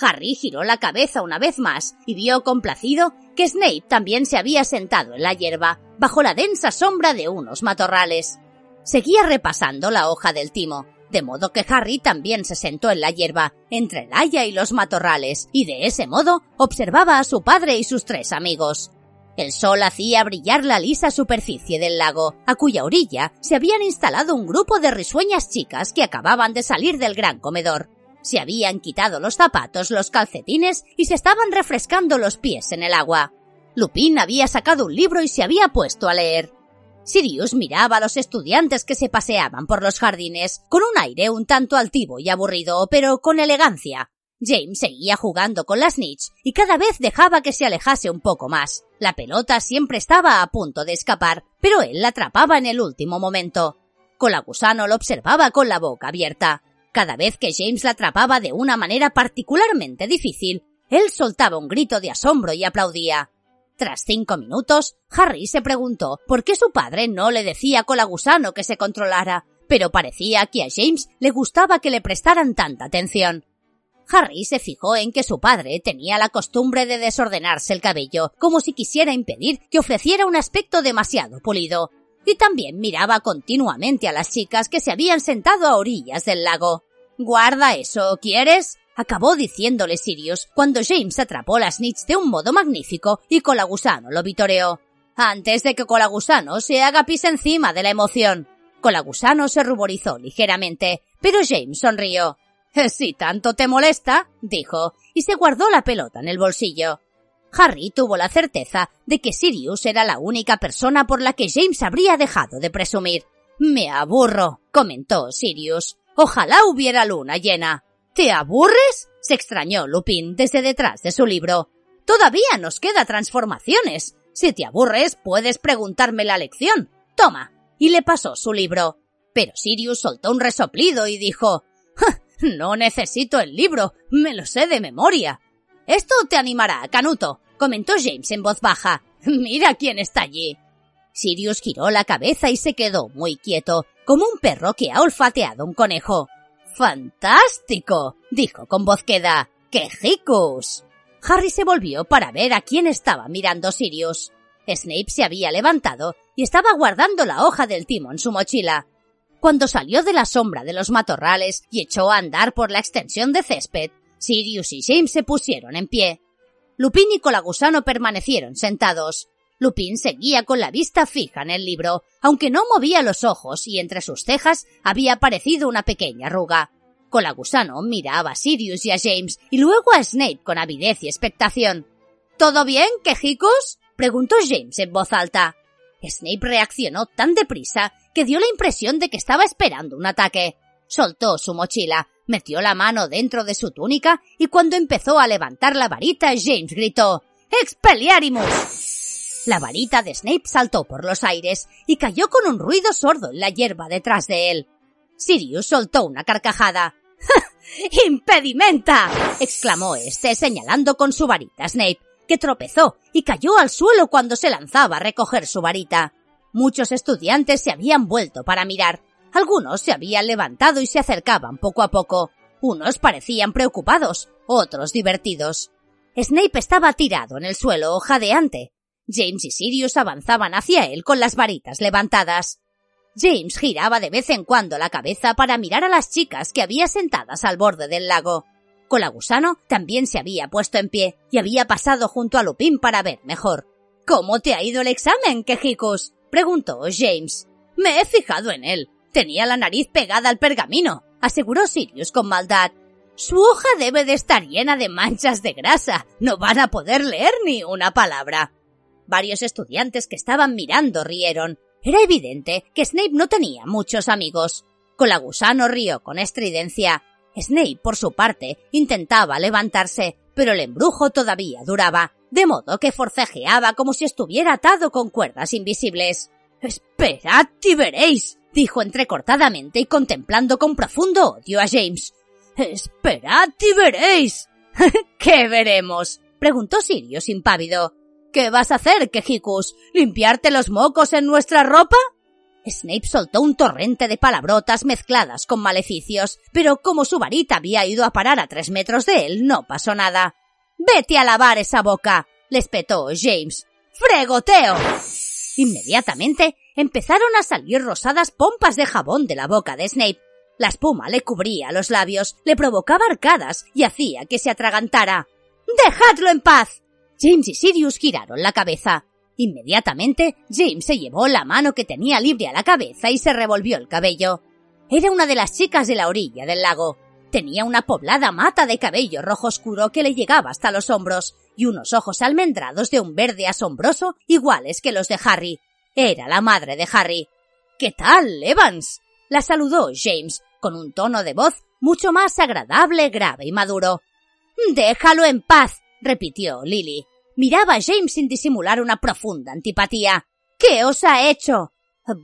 Harry giró la cabeza una vez más y vio complacido que Snape también se había sentado en la hierba, bajo la densa sombra de unos matorrales. Seguía repasando la hoja del timo, de modo que Harry también se sentó en la hierba, entre el haya y los matorrales, y de ese modo observaba a su padre y sus tres amigos. El sol hacía brillar la lisa superficie del lago, a cuya orilla se habían instalado un grupo de risueñas chicas que acababan de salir del gran comedor. Se habían quitado los zapatos, los calcetines y se estaban refrescando los pies en el agua. Lupin había sacado un libro y se había puesto a leer. Sirius miraba a los estudiantes que se paseaban por los jardines, con un aire un tanto altivo y aburrido, pero con elegancia. James seguía jugando con la snitch y cada vez dejaba que se alejase un poco más. La pelota siempre estaba a punto de escapar, pero él la atrapaba en el último momento. Colagusano lo observaba con la boca abierta. Cada vez que James la atrapaba de una manera particularmente difícil, él soltaba un grito de asombro y aplaudía. Tras cinco minutos, Harry se preguntó por qué su padre no le decía a Colagusano que se controlara, pero parecía que a James le gustaba que le prestaran tanta atención. Harry se fijó en que su padre tenía la costumbre de desordenarse el cabello, como si quisiera impedir que ofreciera un aspecto demasiado pulido, y también miraba continuamente a las chicas que se habían sentado a orillas del lago. Guarda eso, ¿quieres? acabó diciéndole Sirius cuando James atrapó la snitch de un modo magnífico y Colagusano lo vitoreó. Antes de que Colagusano se haga pis encima de la emoción. Colagusano se ruborizó ligeramente, pero James sonrió. Si tanto te molesta, dijo, y se guardó la pelota en el bolsillo. Harry tuvo la certeza de que Sirius era la única persona por la que James habría dejado de presumir. Me aburro, comentó Sirius. Ojalá hubiera luna llena. ¿Te aburres? se extrañó Lupin desde detrás de su libro. Todavía nos queda transformaciones. Si te aburres, puedes preguntarme la lección. Toma. Y le pasó su libro. Pero Sirius soltó un resoplido y dijo No necesito el libro, me lo sé de memoria. Esto te animará, Canuto, comentó James en voz baja. Mira quién está allí. Sirius giró la cabeza y se quedó muy quieto, como un perro que ha olfateado un conejo. ¡Fantástico! dijo con voz queda. ¡Quejicus! Harry se volvió para ver a quién estaba mirando Sirius. Snape se había levantado y estaba guardando la hoja del timo en su mochila. Cuando salió de la sombra de los matorrales y echó a andar por la extensión de césped, Sirius y James se pusieron en pie. Lupin y Colagusano permanecieron sentados. Lupin seguía con la vista fija en el libro, aunque no movía los ojos y entre sus cejas había aparecido una pequeña arruga. Colagusano miraba a Sirius y a James y luego a Snape con avidez y expectación. ¿Todo bien, quejicos? preguntó James en voz alta. Snape reaccionó tan deprisa que dio la impresión de que estaba esperando un ataque. Soltó su mochila, metió la mano dentro de su túnica y cuando empezó a levantar la varita, James gritó ¡Expelliarmus! La varita de Snape saltó por los aires y cayó con un ruido sordo en la hierba detrás de él. Sirius soltó una carcajada. [LAUGHS] ¡Impedimenta! exclamó este señalando con su varita a Snape, que tropezó y cayó al suelo cuando se lanzaba a recoger su varita. Muchos estudiantes se habían vuelto para mirar. Algunos se habían levantado y se acercaban poco a poco. Unos parecían preocupados, otros divertidos. Snape estaba tirado en el suelo, jadeante. James y Sirius avanzaban hacia él con las varitas levantadas. James giraba de vez en cuando la cabeza para mirar a las chicas que había sentadas al borde del lago. Colagusano también se había puesto en pie y había pasado junto a Lupin para ver mejor. ¿Cómo te ha ido el examen, quejicos? preguntó James. Me he fijado en él. Tenía la nariz pegada al pergamino, aseguró Sirius con maldad. Su hoja debe de estar llena de manchas de grasa. No van a poder leer ni una palabra. Varios estudiantes que estaban mirando rieron. Era evidente que Snape no tenía muchos amigos. Colagusano rió con estridencia. Snape, por su parte, intentaba levantarse, pero el embrujo todavía duraba, de modo que forcejeaba como si estuviera atado con cuerdas invisibles. Esperad y veréis, dijo entrecortadamente y contemplando con profundo odio a James. Esperad y veréis. [LAUGHS] ¿Qué veremos? preguntó Sirius impávido. ¿Qué vas a hacer, Quejicus? ¿Limpiarte los mocos en nuestra ropa? Snape soltó un torrente de palabrotas mezcladas con maleficios, pero como su varita había ido a parar a tres metros de él, no pasó nada. Vete a lavar esa boca, le espetó James. ¡Fregoteo! Inmediatamente empezaron a salir rosadas pompas de jabón de la boca de Snape. La espuma le cubría los labios, le provocaba arcadas y hacía que se atragantara. ¡Dejadlo en paz! James y Sirius giraron la cabeza. Inmediatamente, James se llevó la mano que tenía libre a la cabeza y se revolvió el cabello. Era una de las chicas de la orilla del lago. Tenía una poblada mata de cabello rojo oscuro que le llegaba hasta los hombros y unos ojos almendrados de un verde asombroso iguales que los de Harry. Era la madre de Harry. ¿Qué tal, Evans? La saludó James, con un tono de voz mucho más agradable, grave y maduro. Déjalo en paz, repitió Lily. Miraba a James sin disimular una profunda antipatía. ¿Qué os ha hecho?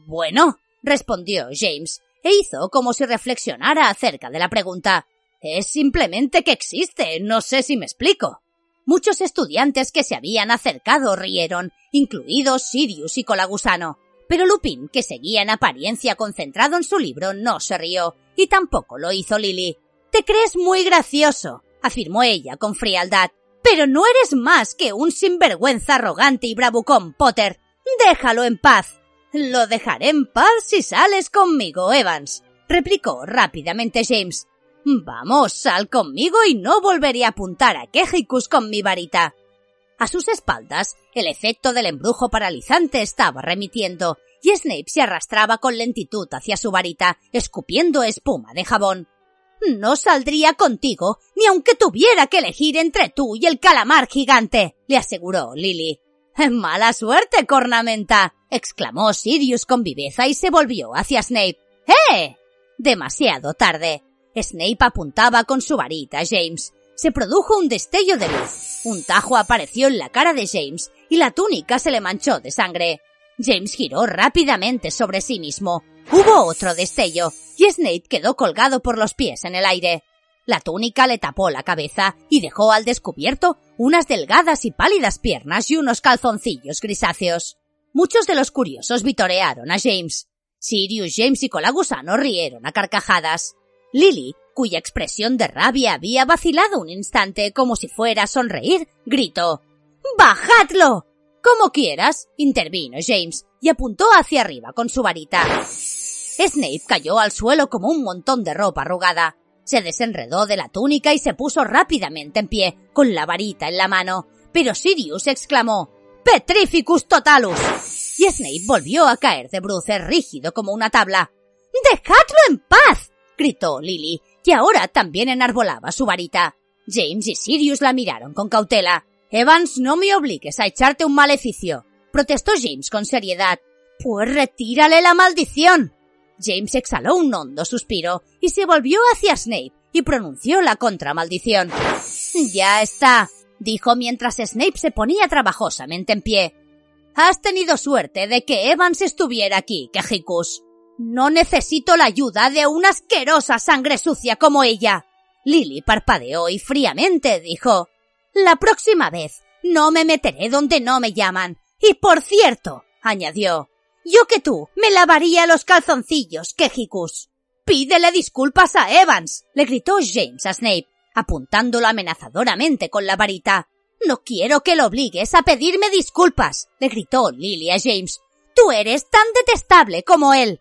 Bueno, respondió James, e hizo como si reflexionara acerca de la pregunta. Es simplemente que existe, no sé si me explico. Muchos estudiantes que se habían acercado rieron, incluidos Sirius y Colagusano. Pero Lupin, que seguía en apariencia concentrado en su libro, no se rió, y tampoco lo hizo Lily. Te crees muy gracioso, afirmó ella con frialdad. Pero no eres más que un sinvergüenza arrogante y bravucón, Potter. Déjalo en paz. Lo dejaré en paz si sales conmigo, Evans, replicó rápidamente James. Vamos, sal conmigo y no volveré a apuntar a Quejicus con mi varita. A sus espaldas, el efecto del embrujo paralizante estaba remitiendo, y Snape se arrastraba con lentitud hacia su varita, escupiendo espuma de jabón. No saldría contigo, ni aunque tuviera que elegir entre tú y el calamar gigante, le aseguró Lily. Mala suerte, cornamenta, exclamó Sirius con viveza y se volvió hacia Snape. ¡Eh! Demasiado tarde. Snape apuntaba con su varita a James. Se produjo un destello de luz. Un tajo apareció en la cara de James y la túnica se le manchó de sangre. James giró rápidamente sobre sí mismo. Hubo otro destello, y Snape quedó colgado por los pies en el aire. La túnica le tapó la cabeza y dejó al descubierto unas delgadas y pálidas piernas y unos calzoncillos grisáceos. Muchos de los curiosos vitorearon a James. Sirius, James y Colagusano rieron a carcajadas. Lily, cuya expresión de rabia había vacilado un instante como si fuera a sonreír, gritó ¡Bajadlo! Como quieras, intervino James y apuntó hacia arriba con su varita. Snape cayó al suelo como un montón de ropa arrugada. Se desenredó de la túnica y se puso rápidamente en pie, con la varita en la mano. Pero Sirius exclamó Petrificus totalus. Y Snape volvió a caer de bruces rígido como una tabla. ¡Dejadlo en paz! gritó Lily, que ahora también enarbolaba su varita. James y Sirius la miraron con cautela. Evans, no me obligues a echarte un maleficio, protestó James con seriedad. Pues retírale la maldición. James exhaló un hondo suspiro y se volvió hacia Snape y pronunció la contramaldición. Ya está, dijo mientras Snape se ponía trabajosamente en pie. Has tenido suerte de que Evans estuviera aquí, Quejicus. No necesito la ayuda de una asquerosa sangre sucia como ella. Lily parpadeó y fríamente dijo la próxima vez no me meteré donde no me llaman. Y por cierto, añadió, yo que tú me lavaría los calzoncillos, Quejicus. Pídele disculpas a Evans, le gritó James a Snape, apuntándolo amenazadoramente con la varita. No quiero que lo obligues a pedirme disculpas, le gritó Lily a James. Tú eres tan detestable como él.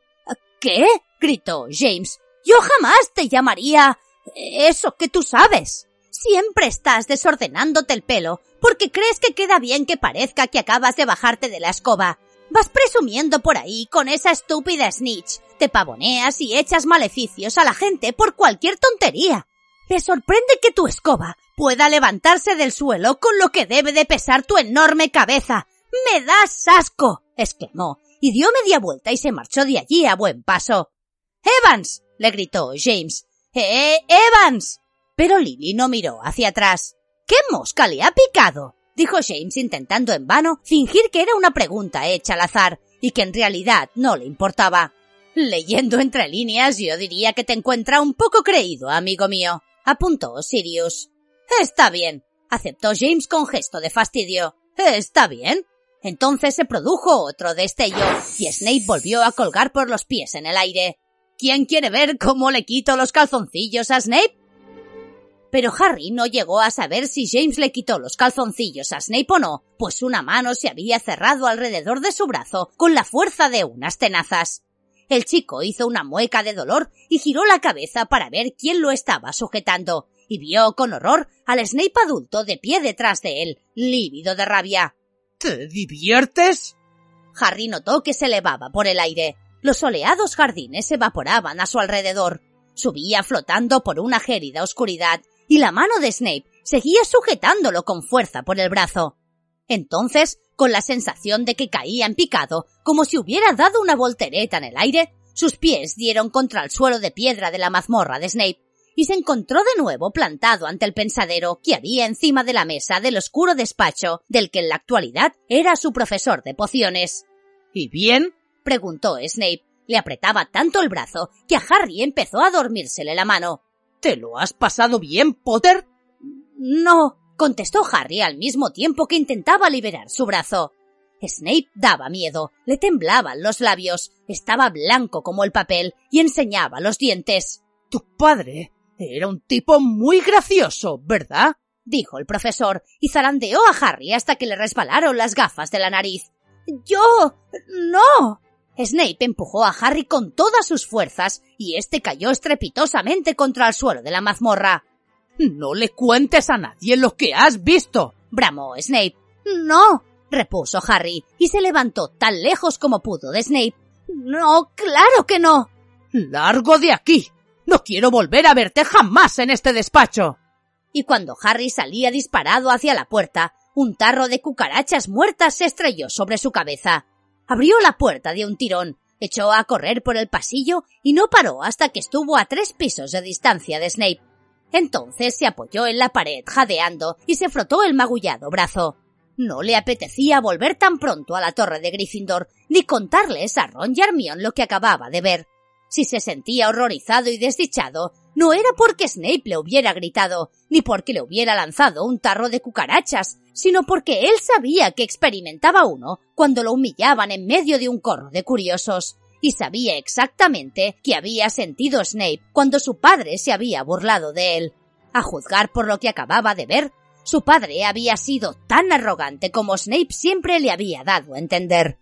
¿Qué? gritó James. Yo jamás te llamaría eso que tú sabes. Siempre estás desordenándote el pelo porque crees que queda bien que parezca que acabas de bajarte de la escoba. Vas presumiendo por ahí con esa estúpida snitch. Te pavoneas y echas maleficios a la gente por cualquier tontería. ¿Te sorprende que tu escoba pueda levantarse del suelo con lo que debe de pesar tu enorme cabeza. ¡Me das asco! exclamó, y dio media vuelta y se marchó de allí a buen paso. Evans. le gritó James. ¡Eh, Evans! Pero Lily no miró hacia atrás. ¿Qué mosca le ha picado? dijo James intentando en vano fingir que era una pregunta hecha al azar y que en realidad no le importaba. Leyendo entre líneas yo diría que te encuentra un poco creído, amigo mío, apuntó Sirius. Está bien, aceptó James con gesto de fastidio. Está bien. Entonces se produjo otro destello y Snape volvió a colgar por los pies en el aire. ¿Quién quiere ver cómo le quito los calzoncillos a Snape? Pero Harry no llegó a saber si James le quitó los calzoncillos a Snape o no, pues una mano se había cerrado alrededor de su brazo con la fuerza de unas tenazas. El chico hizo una mueca de dolor y giró la cabeza para ver quién lo estaba sujetando, y vio con horror al Snape adulto de pie detrás de él, lívido de rabia. ¿Te diviertes? Harry notó que se elevaba por el aire. Los soleados jardines evaporaban a su alrededor. Subía flotando por una gélida oscuridad y la mano de Snape seguía sujetándolo con fuerza por el brazo. Entonces, con la sensación de que caía en picado, como si hubiera dado una voltereta en el aire, sus pies dieron contra el suelo de piedra de la mazmorra de Snape, y se encontró de nuevo plantado ante el pensadero que había encima de la mesa del oscuro despacho del que en la actualidad era su profesor de pociones. ¿Y bien? preguntó Snape. Le apretaba tanto el brazo que a Harry empezó a dormírsele la mano. ¿Te lo has pasado bien, Potter? No, contestó Harry al mismo tiempo que intentaba liberar su brazo. Snape daba miedo, le temblaban los labios, estaba blanco como el papel y enseñaba los dientes. Tu padre era un tipo muy gracioso, ¿verdad? dijo el profesor, y zarandeó a Harry hasta que le resbalaron las gafas de la nariz. Yo. no. Snape empujó a Harry con todas sus fuerzas y éste cayó estrepitosamente contra el suelo de la mazmorra. No le cuentes a nadie lo que has visto, bramó Snape. No, repuso Harry, y se levantó tan lejos como pudo de Snape. No, claro que no. Largo de aquí. No quiero volver a verte jamás en este despacho. Y cuando Harry salía disparado hacia la puerta, un tarro de cucarachas muertas se estrelló sobre su cabeza. Abrió la puerta de un tirón, echó a correr por el pasillo y no paró hasta que estuvo a tres pisos de distancia de Snape. Entonces se apoyó en la pared jadeando y se frotó el magullado brazo. No le apetecía volver tan pronto a la torre de Gryffindor, ni contarles a Ron y Hermione lo que acababa de ver. Si se sentía horrorizado y desdichado, no era porque Snape le hubiera gritado, ni porque le hubiera lanzado un tarro de cucarachas, sino porque él sabía que experimentaba uno cuando lo humillaban en medio de un corro de curiosos, y sabía exactamente que había sentido Snape cuando su padre se había burlado de él. A juzgar por lo que acababa de ver, su padre había sido tan arrogante como Snape siempre le había dado a entender.